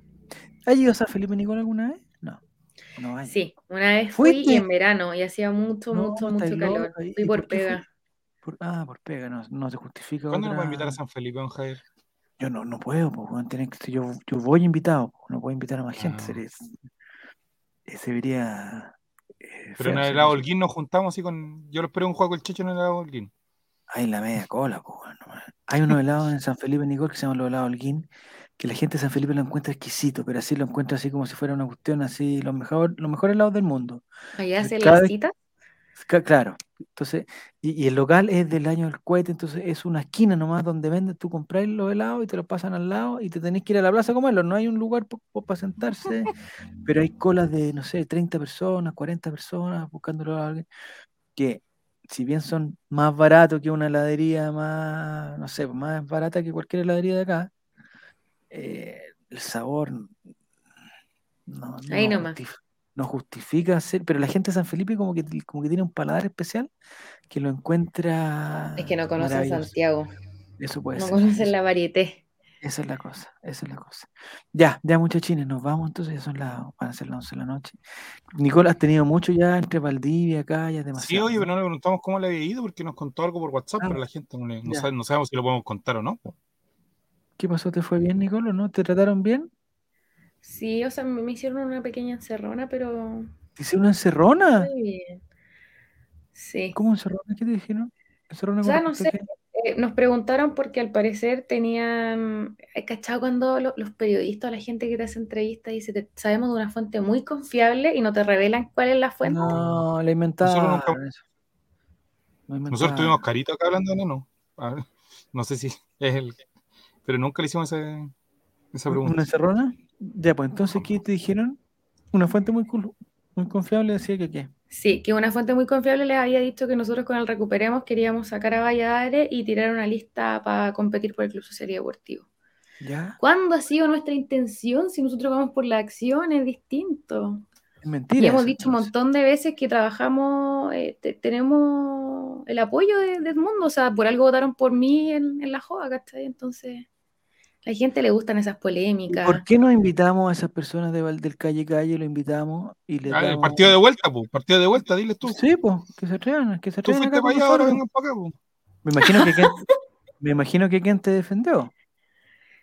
¿Has ido a San Felipe Nicolás alguna vez? No, no hay. Sí, una vez fui ¿Fuiste? y en verano y hacía mucho, No, mucho, mucho calor. loca. ¿Y- Fui por pega. Por- ah, por pega, no, no se justifica. ¿Cuándo nos va a otra- invitar a San Felipe, don Javier? Yo no, no puedo, pues, weón, tiene que- yo, yo voy invitado, pues, no puedo invitar a más gente. Ah. Sería, se vería. eh, Pero feo, en el helado Holguín nos juntamos así con. Yo lo espero un juego con el Checho en el helado Holguín. Ay, la media cola, pues, weón, no más. Hay unos helados en San Felipe, Nicol, que se llaman los helados Holguín, que la gente de San Felipe lo encuentra exquisito, pero así lo encuentra así como si fuera una cuestión así, los mejor, los mejores helados del mundo. Allá Cada las citas. Claro, entonces, y, y el local es del año del cohete, entonces es una esquina nomás donde venden, tú compras los helados y te los pasan al lado y te tenés que ir a la plaza a comerlos, no hay un lugar para sentarse, (laughs) pero hay colas de, no sé, 30 personas, 40 personas buscándolo a alguien, que si bien son más baratos que una heladería más, no sé, más barata que cualquier heladería de acá, eh, el sabor no, Ahí no nomás. justif- no justifica ser, pero la gente de San Felipe como que, como que tiene un paladar especial que lo encuentra Es que no conocen. Santiago. Eso puede No ser. conocen eso- la varieté. Esa es la cosa, esa es la cosa. Ya, ya muchachines, nos vamos entonces, ya son las, van a ser las 11 de la noche. Nicole, has tenido mucho ya entre Valdivia acá, ya es Sí, demasiado. oye, ¿no? pero no le preguntamos cómo le había ido porque nos contó algo por WhatsApp, Ah, pero la gente no, le- no sabe- no sabemos si lo podemos contar o no. ¿Qué pasó? ¿Te fue bien, Nicole, o no? ¿Te trataron bien? Sí, o sea, me me hicieron una pequeña encerrona, pero ¿Te hicieron una encerrona? muy bien. Sí. ¿Cómo encerrona? ¿Qué te dijeron? ¿Encerrona O con sea, no sé, eh, nos preguntaron porque al parecer tenían, ¿hay ¿cachado cuando lo- los periodistas la gente que te hace entrevistas dice, "Te- sabemos de una fuente muy confiable y no te revelan cuál es la fuente? No, Nosotros inventaron Nosotros tuvimos carito acá hablando de ver, no sé si es el. Pero nunca le hicimos ese- esa ¿Una pregunta. encerrona? Ya, pues entonces, ¿qué te dijeron? Una fuente muy, confiable decía que qué. Sí, que una fuente muy confiable les había dicho que nosotros con el Recuperemos queríamos sacar a Valladares y tirar una lista para competir por el Club Social y Deportivo. ¿Ya? ¿Cuándo ha sido nuestra intención? Si nosotros vamos por la acción, es distinto. Es mentira. Y hemos dicho un montón de veces que trabajamos, eh, te- tenemos el apoyo de, de mundo, o sea, por algo votaron por mí en, en la joda, ¿cachai? Entonces, a la gente le gustan esas polémicas. ¿Por qué no invitamos a esas personas de, Val- del calle calle? Lo invitamos y les Ah, el partido de vuelta, pues. Partido de vuelta, diles tú. Sí, pues, que se atrevan, que se Tú atrevan fuiste acá para allá, ahora vengan para acá, pues. Me imagino que Ken, (laughs) me imagino que Ken te defendió.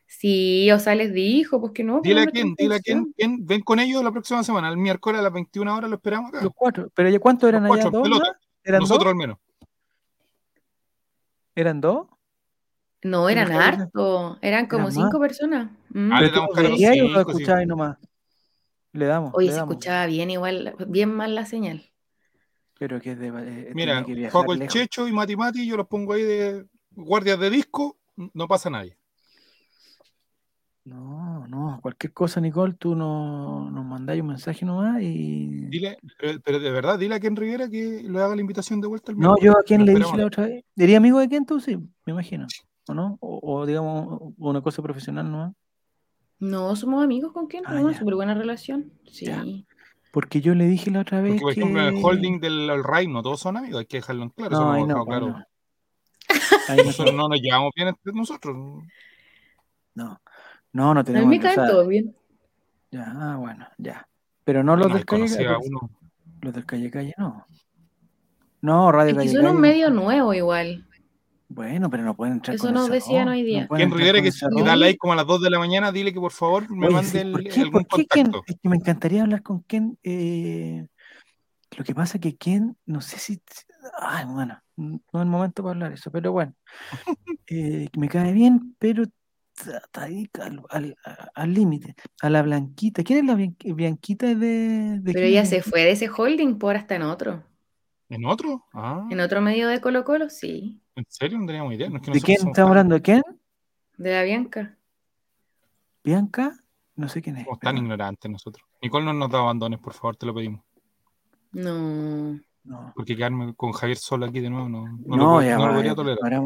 Sí, o sea, les dijo, pues que no. Dile a pues, quién, dile a quién, ven con ellos la próxima semana, el miércoles a las 21 horas lo esperamos acá. Los cuatro. Pero ya cuántos eran Los allá? cuatro, ¿Dos? Nosotros dos? al menos. ¿Eran dos? No, eran hartos, eran como eran cinco personas. Mm. Ah, le ¿Pero tú damos cinco, sí. escuchabas nomás? Le damos, Oye, le se damos. escuchaba bien igual, bien mal la señal. Pero que es de, eh, Mira, que viajar juego el lejos. Checho y Mati Mati, yo los pongo ahí de guardias de disco, no pasa nadie. No, no, cualquier cosa, Nicole, tú no, nos mandáis un mensaje nomás y... Dile, pero, pero de verdad, dile a Ken Rivera que le haga la invitación de vuelta al No, yo a quién Lo le dije la otra vez. ¿Eres amigo de quién tú? Sí, me imagino. ¿O no? O, o, digamos, una cosa profesional, ¿no? No, somos amigos con quién, Ah, tenemos una súper buena relación. Sí. Ya. Porque yo le dije la otra vez Porque, por que... ejemplo, en el holding del Right no todos son amigos, hay que dejarlo en claro. eso No, no, claro. no. (laughs) No, Nosotros no nos llevamos bien entre nosotros. no, no, no A mí tenemos... me o caen sea, todos bien. ya, ah, bueno, ya. Pero no los No, del calle, los del calle calle, no. No, Radio Es que Calle son un medio nuevo igual. Bueno, pero no pueden entrar Eso con nos decían hoy día. No Rivera con que error. da like como a las 2 de la mañana, dile que por favor me Oye, mande sí, el- ¿por qué, algún por qué Ken? contacto. Es que me encantaría hablar con Ken. eh, lo que pasa que Ken, no sé si. Ay, bueno, no es el momento para hablar eso, pero bueno. (laughs) eh, me cae bien, pero está ahí al al- a- al límite. A la Blanquita. ¿Quién es la Bianquita de, de Pero es ella se fue de ese holding por hasta en otro. ¿En otro? Ah, En otro medio de Colo Colo, sí. ¿En serio? No teníamos idea. No es que ¿De quién estamos tan- hablando? ¿De quién? De la Bianca. ¿Bianca? No sé quién es. somos tan ignorantes nosotros. Nicole no nos da abandones, por favor, te lo pedimos. No. no. Porque quedarme con Javier solo aquí de nuevo no, no, No, lo, ya no lo podría tolerar.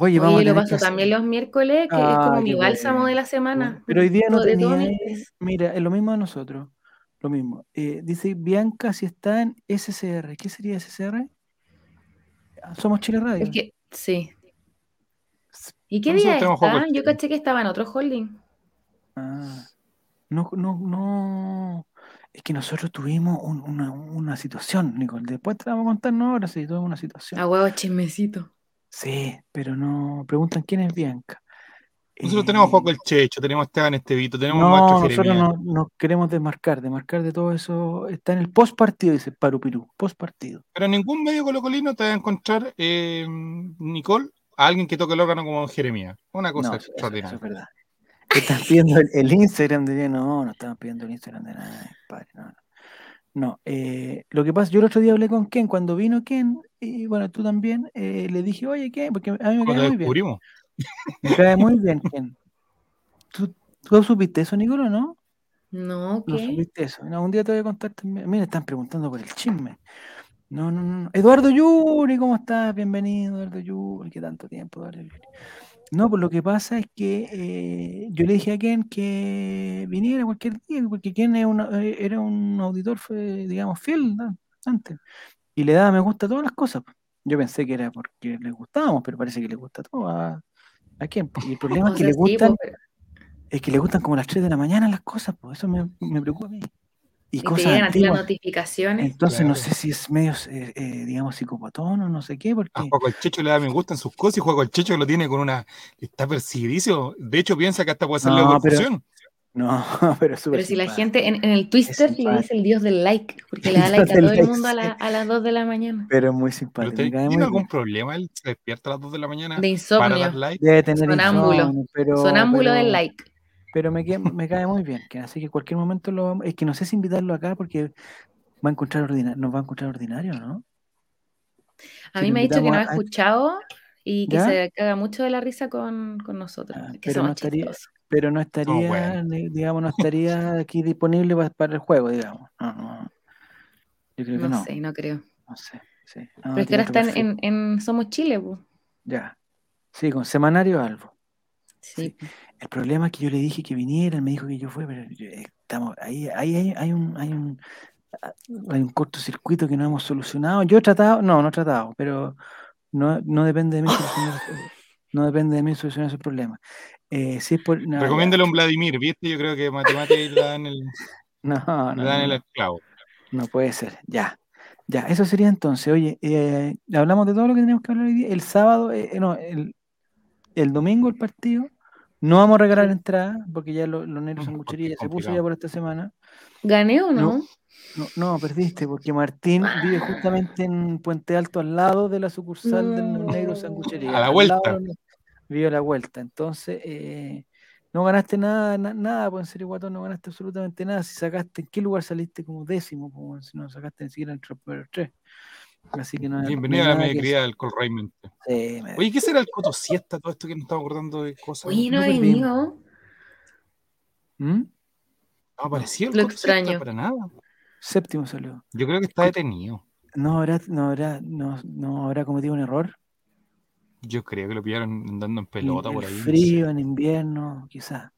Oye, vamos a Oye, lo paso también los miércoles, que es Ah, como mi qué bálsamo de la semana. Pero hoy día no tenía. mi. Mira, es lo mismo de nosotros. Lo mismo. Eh, dice Bianca si está en SCR. ¿Qué sería SCR? Ah, Somos Chile Radio. Es que, sí. ¿Y qué día está? Yo caché que estaba en otro holding. Ah, no, no, no. Es que nosotros tuvimos un- una, una situación, Nicole. Después te la vamos a contar, no ahora sí, tuvimos una situación. A huevo chismecito. Sí, pero no. Preguntan quién es Bianca. Nosotros Eh, tenemos Juego el Checho, tenemos Esteban Estevito, tenemos No, Maestro nosotros Jeremías. no, nos queremos desmarcar, desmarcar de todo eso. Está en el post partido, dice Parupirú, post partido. Pero en ningún medio colocolino te va a encontrar, eh, Nicole, a alguien que toque el órgano como Jeremías. Una cosa No, eso, eso extraordinaria. es verdad. Están pidiendo el, el Instagram de no, no estamos pidiendo el Instagram de nadie, padre, no, no. No, eh, lo que pasa, yo el otro día hablé con Ken, cuando vino Ken, y bueno, tú también, eh, le dije, oye, Ken, porque a mí me cae muy bien. Me cae muy bien Ken. ¿Tú, tú supiste eso, Nicolás, no? No, No ¿qué? supiste eso. No, un día te voy a contar también. Mira, están preguntando por el chisme. No, no, no. no. Eduardo Yuri, ¿cómo estás? Bienvenido, Eduardo Yuri. ¿Qué tanto tiempo, Eduardo Yuri? No, pues lo que pasa es que eh, yo le dije a Ken que viniera cualquier día, porque Ken es una- eh, era un auditor, fue, digamos, fiel ¿no? antes. Y le daba me gusta a todas las cosas. Yo pensé que era porque le gustábamos, pero parece que le gusta todo a, a pues. (laughs) Y el problema es que sea, le gustan, pero- es que le gustan como las 3 de la mañana las cosas, pues eso me, me preocupa a mí. Y y te cosas llegan a ti las notificaciones. Entonces no Claro. sé si es medio, eh, eh, digamos, psicopatón o no sé qué, A porque Juego el Checho le da me gusta en sus cosas y Juego el Checho lo tiene con una. Está perseguidísimo. De hecho, piensa que hasta puede ser la No, pero- confusión. No, (laughs) pero es súper Pero si la gente en, en el Twister le dice el dios del like, porque le da (laughs) like a del todo el mundo a, la- a las 2 de la mañana. Pero es muy simpático, ¿Tiene muy algún bien. problema? Él se despierta a las 2 de la mañana De para insomnio. dar like. Debe tener Sonámbulo. insomnio, pero, Sonámbulo del pero- like. pero me, queda- me cae muy bien, que así que en cualquier momento lo vamos, es que no sé si invitarlo acá porque va a encontrar ordinario, nos va a encontrar ordinario, ¿no? A Si mí me ha dicho que no ha escuchado y que ¿Ya? se caga mucho de la risa con, con nosotros, Ah, que pero somos no estaría- chistosos. Pero no estaría, digamos, no estaría aquí disponible pa- para, el juego, digamos. No, no. Yo creo que No no. sé, no creo. No sé. Sí. No, Pero es que ahora están en, en Somos Chile, pues. Ya. Sí, con Semanario Albo. Sí. El problema es que yo le dije que viniera, él me dijo que yo fuera, pero yo- eh, estamos, ahí, ahí hay, hay un, hay un hay un cortocircuito que no hemos solucionado. Yo he tratado, no, no he tratado, pero No, no depende de mí solucionar, (laughs) no depende de mí solucionar ese problema. Eh, si es por, no, Recomiéndale a un Vladimir, ¿viste? Yo creo que matemáticas (laughs) le dan el, no, no, le dan no, el clavo. no puede ser. Ya, ya, eso sería entonces. Oye, eh, hablamos de todo lo que tenemos que hablar hoy día. El sábado, eh, no, el, el domingo el partido. No vamos a regalar entradas porque ya lo- los negros sanguchería ya se puso ya por esta semana. ¿Gané o no? No, no, perdiste, porque Martín vive justamente en Puente Alto, al lado de la sucursal del No. Negro Sanguchería. A la al vuelta. lado a la vuelta. Entonces, eh, no ganaste nada, na- nada, pues en serio, guatón, no ganaste absolutamente nada. Si sacaste, ¿en qué lugar saliste como décimo? weón? si no sacaste ni siquiera entre los primeros tres. Así que no, Bienvenido a la mediocridad del Col Raymond. decir. Sí, me- Oye, ¿qué será el Coto Siesta? Todo esto que nos estamos acordando de cosas. Oye, no no ha venido. ¿Mm? No apareció el Lo Coto Siesta extraño. para nada. Séptimo salió. Yo creo que está detenido. No habrá, no habrá, no, no habrá cometido un error. Yo creo que lo pillaron andando en pelota en por ahí. no sé. frío, en invierno, quizás.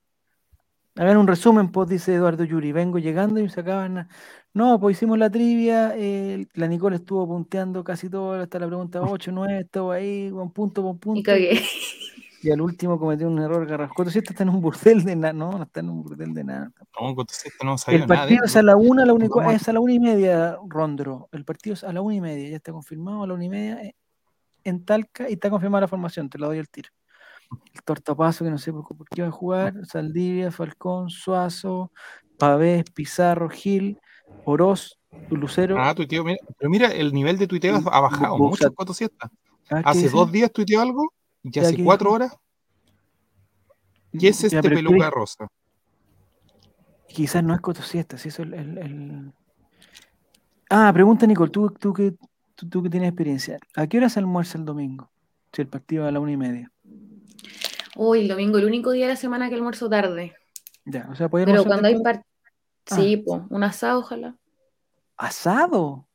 Hagan un resumen, pues, dice Eduardo Yuri. Vengo llegando y me sacaban. No, pues hicimos la trivia. eh, la Nicole estuvo punteando casi todo, hasta la pregunta (laughs) 8, 9, estuvo ahí, con punto por punto. Y cagué. Y al último cometió un error garrascoso. Si esto está en un burdel de nada. No, no está en un burdel de nada. No, no sabía El nada partido es a la una, la una y cua- Vamos a- es a la una y media, Rondro. El partido es a la una y media, ya está confirmado a la una y media eh, en Talca y está confirmada la formación, te lo doy el tiro. El tortapaso, que no sé por, por qué va a jugar, Saldivia, Falcón, Suazo, Pavés, Pizarro, Gil, Oroz, Lucero. Ah, tuiteo, mira. Pero mira, el nivel de tuiteo ha bajado mucho el Coto Siesta. Ah, ¿qué Hace dice? dos días tuiteó algo y Ya, hace ¿qué cuatro dijo? horas. ¿Qué es Ya, este ¿qué peluca rosa? Quizás no es Cotosiesta, si eso el, el- el- Ah, pregunta Nicole, tú, tú, que, tú, tú que tienes experiencia. ¿A qué hora se almuerza el domingo? Si el partido es a la una y media. Uy, el domingo, el único día de la semana que almuerzo tarde. Ya, o sea, ¿puede Pero cuando hay temprano? par... Sí, po, un asado, ojalá. ¿Asado?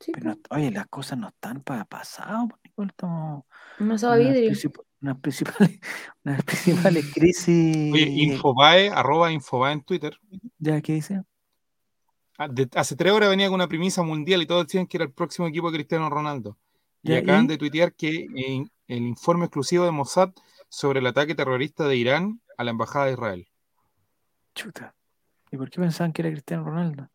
Sí, Pero po, no- oye, las cosas no están para pasado, pues, estamos un asado vidrio. princip- unas principales, (laughs) unas principales (laughs) crisis. Oye, Infobae, arroba Infobae en Twitter. ¿Ya qué dice? Ah, de- hace tres horas venía con una premisa mundial y todos decían que era el próximo equipo de Cristiano Ronaldo. Y acaban de tuitear que eh, el informe exclusivo de Mossad sobre el ataque terrorista de Irán a la embajada de Israel. Chuta. ¿Y por qué pensaban que era Cristiano Ronaldo?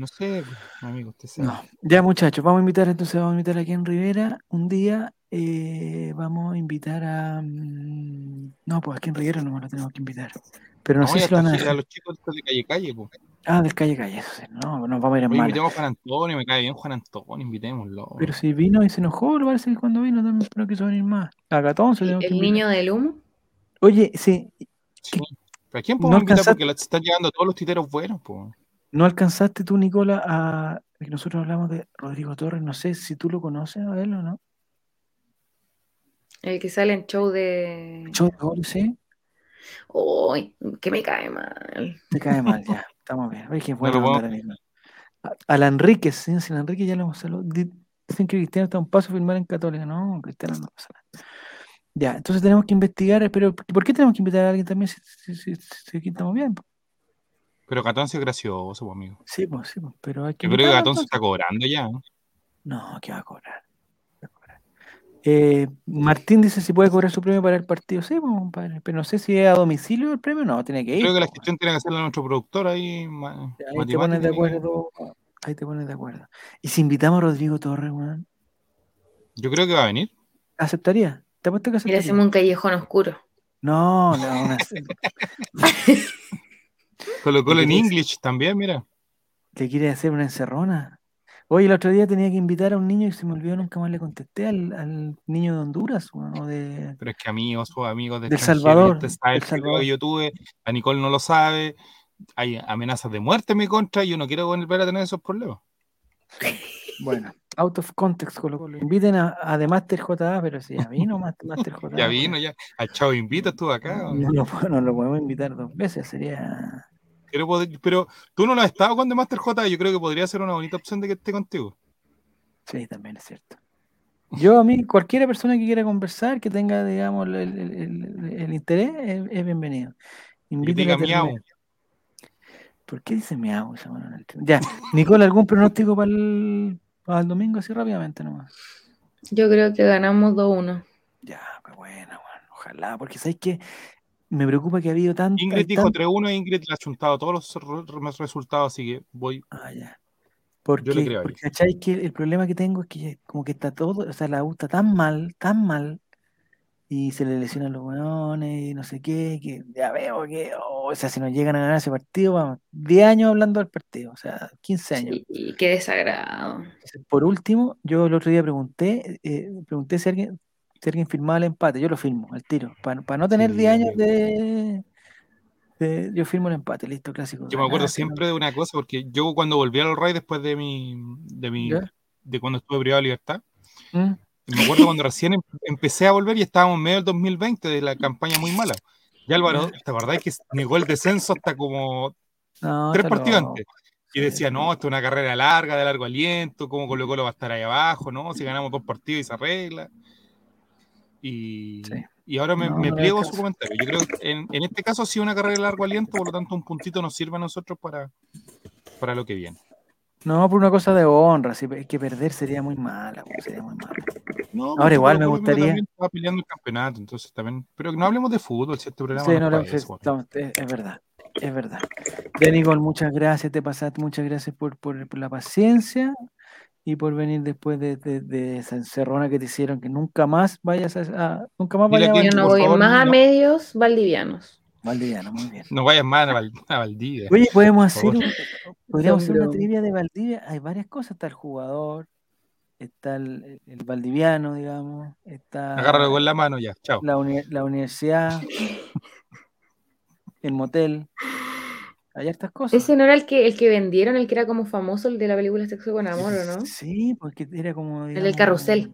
No sé, amigo, usted sabe. No. Ya, muchachos, vamos a invitar entonces, vamos a invitar aquí en Rivera un día. eh, vamos a invitar a. mm, No, pues aquí en Rivera no lo tenemos que invitar. Pero no, No, sé si lo van a a los chicos de calle calle, po. Ah, del calle calle, eso sí. No, nos vamos a ir Oye, mala. invitemos a Juan Antonio, me cae bien Juan Antonio, invitémoslo. Pero si vino y se enojó, lo parece que cuando vino también no quiso venir más. A Gatón se ¿Y tenemos que ¿El niño del humo? Oye, sí, Sí. ¿Pero a quién no podemos invitar? Porque la- se están llegando todos los titeros buenos, po. ¿No alcanzaste tú, Nicola, a. que Nosotros hablamos de Rodrigo Torres, no sé si tú lo conoces a él o no. El que sale en show de... Show de goles, sí. Uy, que me cae mal. Te cae mal, ya. (laughs) Estamos bien. Oye, puedo- ahora mismo. A- Al Enríquez, sí, sin Enrique ya lo hemos saludado. Di- Dicen que Cristiano está a un paso a firmar en Católica. No, Cristiano no pasa nada. Ya, entonces tenemos que investigar, pero ¿por qué tenemos que invitar a alguien también si, si, si- si aquí estamos bien? Pero Catoncio es gracioso, po, amigo. Sí, pues, sí, pues, pero hay que Yo creo que entonces. está cobrando ya. ¿no? No, ¿qué va a cobrar? ¿Qué va a cobrar? Eh, Martín dice si puede cobrar su premio para el partido. Sí, pues, compadre, pero no sé si es a domicilio el premio. No, tiene que ir. Creo que la gestión tiene que hacerla nuestro productor ahí. Ahí te pones de que- acuerdo. Ahí te pones de acuerdo. Y si invitamos a Rodrigo Torres, weón, Yo creo que va a venir. ¿aceptaría? ¿Te apuesto que Y le aceptaría? hacemos un callejón oscuro. No, no, una- (laughs) (laughs) Colocó en ¿Qué English también, mira. ¿le quiere hacer una encerrona? Oye, el otro día tenía que invitar a un niño y se me olvidó, nunca más le contesté al, al niño de Honduras, weón, o de... Pero es que amigos o amigos de Salvador, Usted sabe del el Salvador. que yo tuve. A Nicole no lo sabe. Hay amenazas de muerte en mi contra y yo no quiero volver a tener esos problemas. (laughs) Bueno, out of context, Colo Colo. Inviten a, a The Master JA, pero si ya vino Master, Master JA. Ya vino, ya. Al chavo invita, estuvo acá. No (laughs) no lo podemos invitar dos veces, sería... Pero, pero tú no lo has estado con The Master J. Yo creo que podría ser una bonita opción de que esté contigo. Sí, también es cierto. Yo a mí, cualquiera persona que quiera conversar, que tenga, digamos, el, el- el- el interés, es, es bienvenido. Diga miau. ¿Por qué dice miau? Ya, Nicole, ¿algún pronóstico para el, para el domingo así rápidamente nomás? Yo creo que ganamos 2-1. Ya, qué buena, weón. Ojalá, porque sabes que me preocupa que ha habido tanto. Ingrid dijo 3-1 e Ingrid le ha chuntado todos los re- resultados, así que voy. Ah, ya. Porque, Yo le creo a porque ¿cachai? Que el problema que tengo es que como que está todo, o sea, la U está tan mal, tan mal, y se le lesionan los weones y no sé qué, que ya veo que, oh, o sea, si nos llegan a ganar ese partido, vamos, 10 años hablando del partido, o sea, 15 años. Y qué desagrado. Por último, yo el otro día pregunté, eh, pregunté si alguien, si alguien firmaba el empate, yo lo firmo, al tiro, para no tener Sí, 10 años de, de- Yo firmo el empate, listo, clásico. Yo me acuerdo siempre de una cosa, porque yo cuando volví al Ray después de mi, de mi, ¿Ya? de cuando estuve privado de libertad, ¿Mm? me acuerdo cuando recién em- empecé a volver y estábamos en medio del 2020 de la campaña muy mala. Y Álvaro, ¿te acordás que negó el descenso hasta como No, tres partidos antes? Y decía, no, esto es una carrera larga, de largo aliento, ¿cómo Colo Colo va a estar ahí abajo? ¿No? Si ganamos dos partidos y se arregla. Y, Sí. y ahora me, No, me no pliego a su comentario. Yo creo que en, en este caso ha sido una carrera de largo aliento, por lo tanto un puntito nos sirve a nosotros para, para lo que viene. No, por una cosa de honra, si es que perder sería muy mala, sería muy mala. No, Ahora igual me gustaría- estaba peleando el campeonato, entonces también. Pero no hablemos de fútbol, si este programa Sí, no no, es estamos- es, es verdad, es verdad. Ya, Nicole, muchas gracias, te pasaste, muchas gracias por, por, por la paciencia y por venir después de, de- de esa encerrona que te hicieron, que nunca más vayas a, a- nunca más vayas a Yo no voy favor, más a no. medios valdivianos. Valdiviano, muy bien. No vayas más a, Val- a Valdivia. Oye, podemos hacer, un- podríamos hacer una trivia de Valdivia, hay varias cosas, está el jugador, está el, el valdiviano, digamos, está Agárralo con la mano ya, chao. la, uni- la universidad, el motel, hay hartas cosas. Ese no era el que, el que vendieron, el que era como famoso, el de la película Sexo con Amor, ¿o no? Sí, porque era como. El del digamos, carrusel.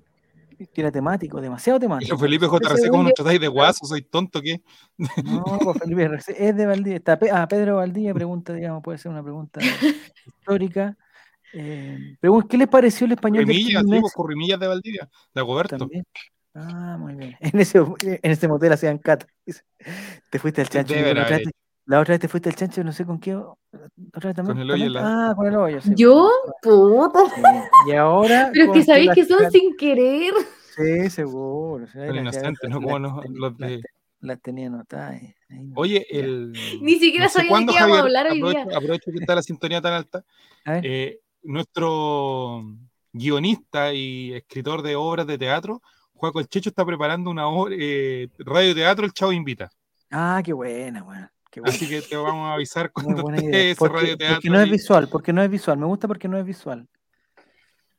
Que era temático, demasiado Y temático. Felipe JRC, ¿cómo nos tratáis de guaso? Soy tonto, ¿qué? No, pues Felipe RC es de Valdivia. Está Pe- ah, Pedro Valdivia pregunta, digamos, puede ser una pregunta (laughs) histórica. Eh, ¿Qué les pareció el español Corrimillas, Quilmes? pues, Corrimillas de Valdivia, de Agoberto. También. Ah, muy bien. (laughs) En ese, en ese motel hacían cata. (laughs) Te fuiste al chancho. Debe haber vez, la otra vez te fuiste al chancho, no sé con qué. otra vez también. Con el hoyo la- Ah, con el hoyo. sí. ¿Yo? Puta. Sí. Y ahora. Pero es que sabéis que son sin querer. Sí, seguro. Son inocentes, ¿no? Como los- de- las- tenía anotadas. no. Oye, el. Ni siquiera no sé sabía de qué íbamos a hablar hoy día. aprovecho, aprovecho que está la sintonía tan alta. Eh, nuestro guionista y escritor de obras de teatro, Juaco El Checho, está preparando una obra, eh, radioteatro El Chavo Invita. Ah, qué buena, bueno. Qué. Así que te vamos a avisar cuando esté ese Porque, radioteatro. porque no es visual, porque no es visual. Me gusta porque no es visual.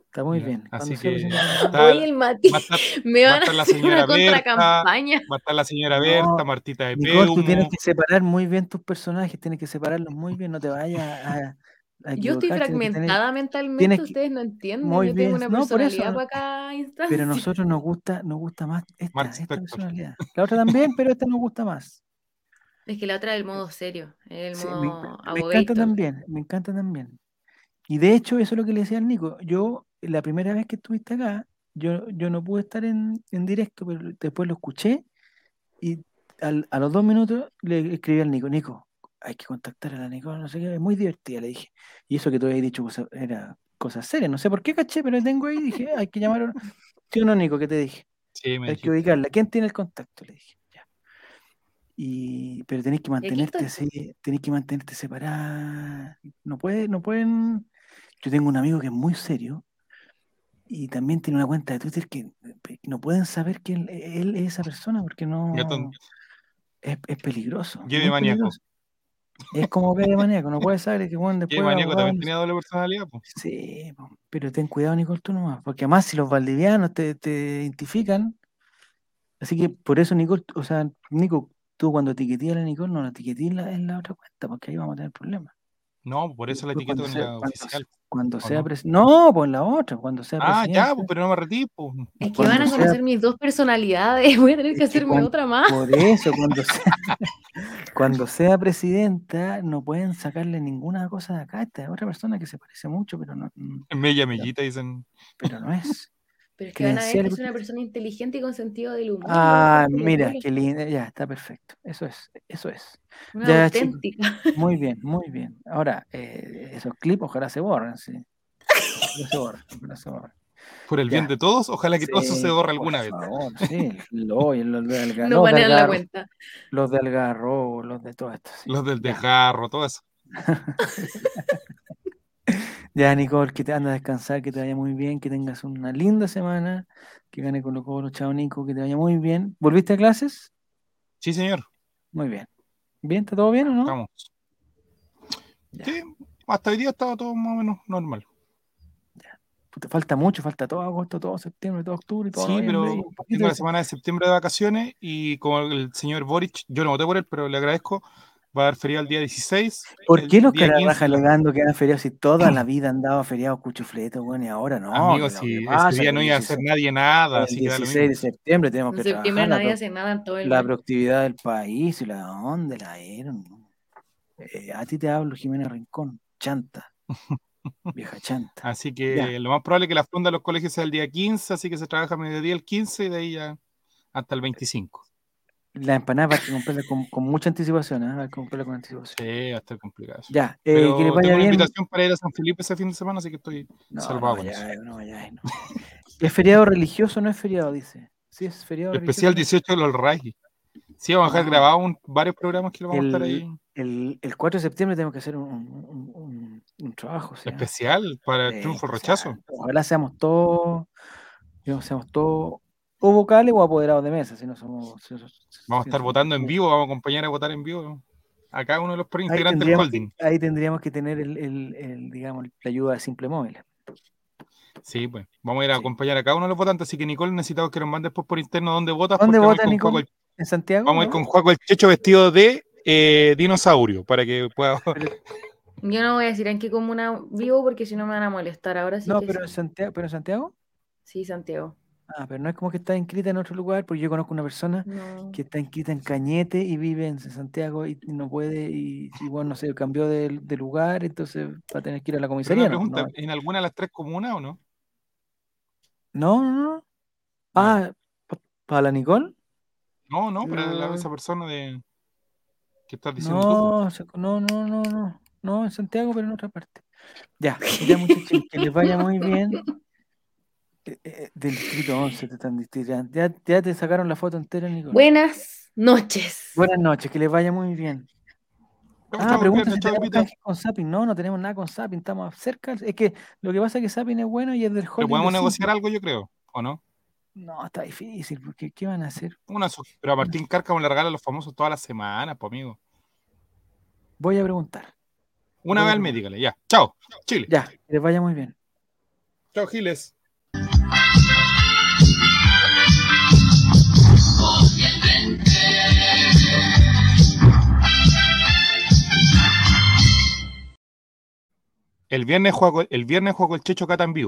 Está muy bien. así que está- el Mati, va a estar, (laughs) me va a van a estar la hacer señora una Berta, contracampaña. va a estar la señora No, Berta, Martita de Nicole, tú tienes que separar muy bien tus personajes, tienes que separarlos muy bien, no te vayas a, a Yo estoy tienes fragmentada mentalmente, tienes que- ustedes no entienden. Muy Yo tengo una no, por eso, personalidad no. para instancia. pero a nosotros nos gusta, nos gusta más esta, esta personalidad. La otra también, pero esta nos gusta más. Es que la otra es el modo serio, el Sí, me, modo me encanta también, me encanta también. Y de hecho, eso es lo que le decía al Nico. Yo, la primera vez que estuviste acá, yo, yo no pude estar en, en directo, pero después lo escuché y al- a los dos minutos le escribí al Nico, Nico, hay que contactar a la Nicole, no sé qué, es muy divertida, le dije. Y eso que tú habías dicho cosas, era cosas serias, no sé por qué caché, pero tengo ahí, dije, hay que llamar a... (laughs) ¿Sí o no, Nico? ¿Qué te dije? Sí, me Hay que ubicarla. ¿Quién tiene el contacto? Le dije. Y, pero tenéis que mantenerte así, tenéis que mantenerte separada. No puede, no pueden. Yo tengo un amigo que es muy serio y también tiene una cuenta de Twitter que que no pueden saber que él, él es esa persona porque no es, es peligroso. Lleve maníaco. Es como que de maníaco, no puede saber que bueno, (laughs) después Maníaco también tenía doble personalidad. pues. Sí, pero ten cuidado, Nicole, tú nomás, porque además si los valdivianos te, te identifican, así que por eso, Nicole, o sea, Nico, tú cuando etiquetías a la Nicole, no la etiquetés en la, en la otra cuenta, porque ahí vamos a tener problemas. No, por eso la cuando en sea- la cuando oficial. Cuando ¿o sea no? presidente. No, pues en la otra, cuando sea Ah, presidente. ya, pues, pero no me retí. Pues. Es que Cuando van a sea- conocer mis dos personalidades. (laughs) Voy a tener que Es que hacerme otra más. Por eso, cuando sea, (laughs) cuando sea presidenta, no pueden sacarle ninguna cosa de acá. Esta es otra persona que se parece mucho, pero no, mm, En Mella Mellita dicen. pero no es. Pero es que van a ver que es una persona inteligente y con sentido del humor. Ah, ¿no? mira, qué linda. Ya, está perfecto. Eso es, eso es. Una Ya, auténtica. Muy bien, (laughs) muy bien. Ahora, eh, esos clips ojalá se borren, sí. Ojalá se borren, ojalá se borren. Por el bien Ya. de todos, ojalá que todo eso Sí, se borre por alguna vez. favor, sí, lo- y los de Alga- No los de banean la Algarro- cuenta. Los de Algarrobo, los de todo esto. sí. Los del desgarro, todo eso. (laughs) Ya, Nicole, que te anda a descansar, que te vaya muy bien, que tengas una linda semana, que gane Colo Colo, chao Nico, que te vaya muy bien. ¿Volviste a clases? Sí, señor. Muy bien. ¿Bien? ¿Está todo bien o no? Estamos. Ya. Sí, hasta hoy día estaba todo más o menos normal. Puta, falta mucho, falta todo agosto, todo septiembre, todo octubre, todo Sí, pero un tengo la semana de septiembre de vacaciones y como el señor Boric, yo no voté por él, pero le agradezco, va a dar feriado el día 16. ¿Por qué los día 15 cararrajas la- alegando que eran feriados si toda la vida han dado feriados cuchufletos, bueno, y ahora no? Amigos, si pasa ese día no iba a hacer 16 nadie nada, el así que da lo 16 de septiembre tenemos En que septiembre trabajar la, nadie hace nada en todo el la productividad del país y la dónde la dieron. Eh, a ti te hablo, Jimena Rincón, chanta, (laughs) vieja chanta. Así que Ya. lo más probable es que la fonda de los colegios sea el día 15, así que se trabaja a mediodía el 15 y de ahí ya hasta el 25. La empanada hay que comprarla con, con mucha anticipación, ¿eh? Hay que comprarla con anticipación. Sí, va a estar complicado. Ya, eh, Pero que les tengo una invitación para ir a San Felipe ese fin de semana, así que estoy No, salvado no. ¿Es feriado religioso o no es feriado? Dice. Sí, es feriado Especial religioso. 18 de los Rai. Sí, vamos a dejar Ah. grabados varios programas que lo vamos a estar ahí. El, el 4 de septiembre tenemos que hacer un, un- un- un trabajo. ¿sí? Especial para el triunfo especial. rechazo. Ojalá seamos todos, digamos, seamos todos o vocales o apoderados de mesa, si no somos. si Vamos a estar votando en vivo, vamos a acompañar a votar en vivo a cada uno de los integrantes del holding. que, ahí tendríamos que tener el, el- el, digamos, la ayuda de Simple Móvil. Sí, pues. Vamos a ir a Sí. acompañar a cada uno de los votantes, así que Nicole necesitamos que nos mande después por interno dónde votas. ¿Dónde porque vamos a ir vota, con Nicole? Juaco el- ¿En Santiago? Vamos a ir con Juaco el Checho vestido de eh, dinosaurio para que pueda. (laughs) Yo no voy a decir en qué comuna vivo porque si no me van a molestar. Ahora sí No, que pero sí. en Santiago, pero en Santiago. Sí, Santiago. Ah, pero no es como que está inscrita en otro lugar, porque yo conozco una persona No. que está inscrita en Cañete y vive en Santiago y no puede, y igual no sé, cambió de, de lugar, entonces va a tener que ir a la comisaría. pregunta, No, ¿en alguna de las tres comunas o no? no, no. no. Ah, pa- ¿para la Nicole? No, no, para la- esa persona de que estás diciendo. No, no, no, no, no. No, en Santiago, pero en otra parte. Ya, (laughs) ya muchachos, que les vaya muy bien. Eh, eh, del distrito 11 te están distrito. Ya, ya te sacaron la foto entera, Nicole. Buenas noches. Buenas noches, que les vaya muy bien. Ah, pregunta si tenemos con Zapping. No, no tenemos nada con Zapping, estamos cerca. Es que lo que pasa es que Zapping es bueno y es del Pero podemos de negociar algo, yo creo, ¿o no? No, está difícil, porque ¿qué van a hacer? Una Pero a Martín Cárcamo le regala a los famosos todas las semanas, pues amigo. Voy a preguntar. Una Voy vez al dígale, ya. Chao, Chile. Ya, que les vaya muy bien. Chao, Giles. El viernes juego, el viernes juego el Checho Cata en vivo.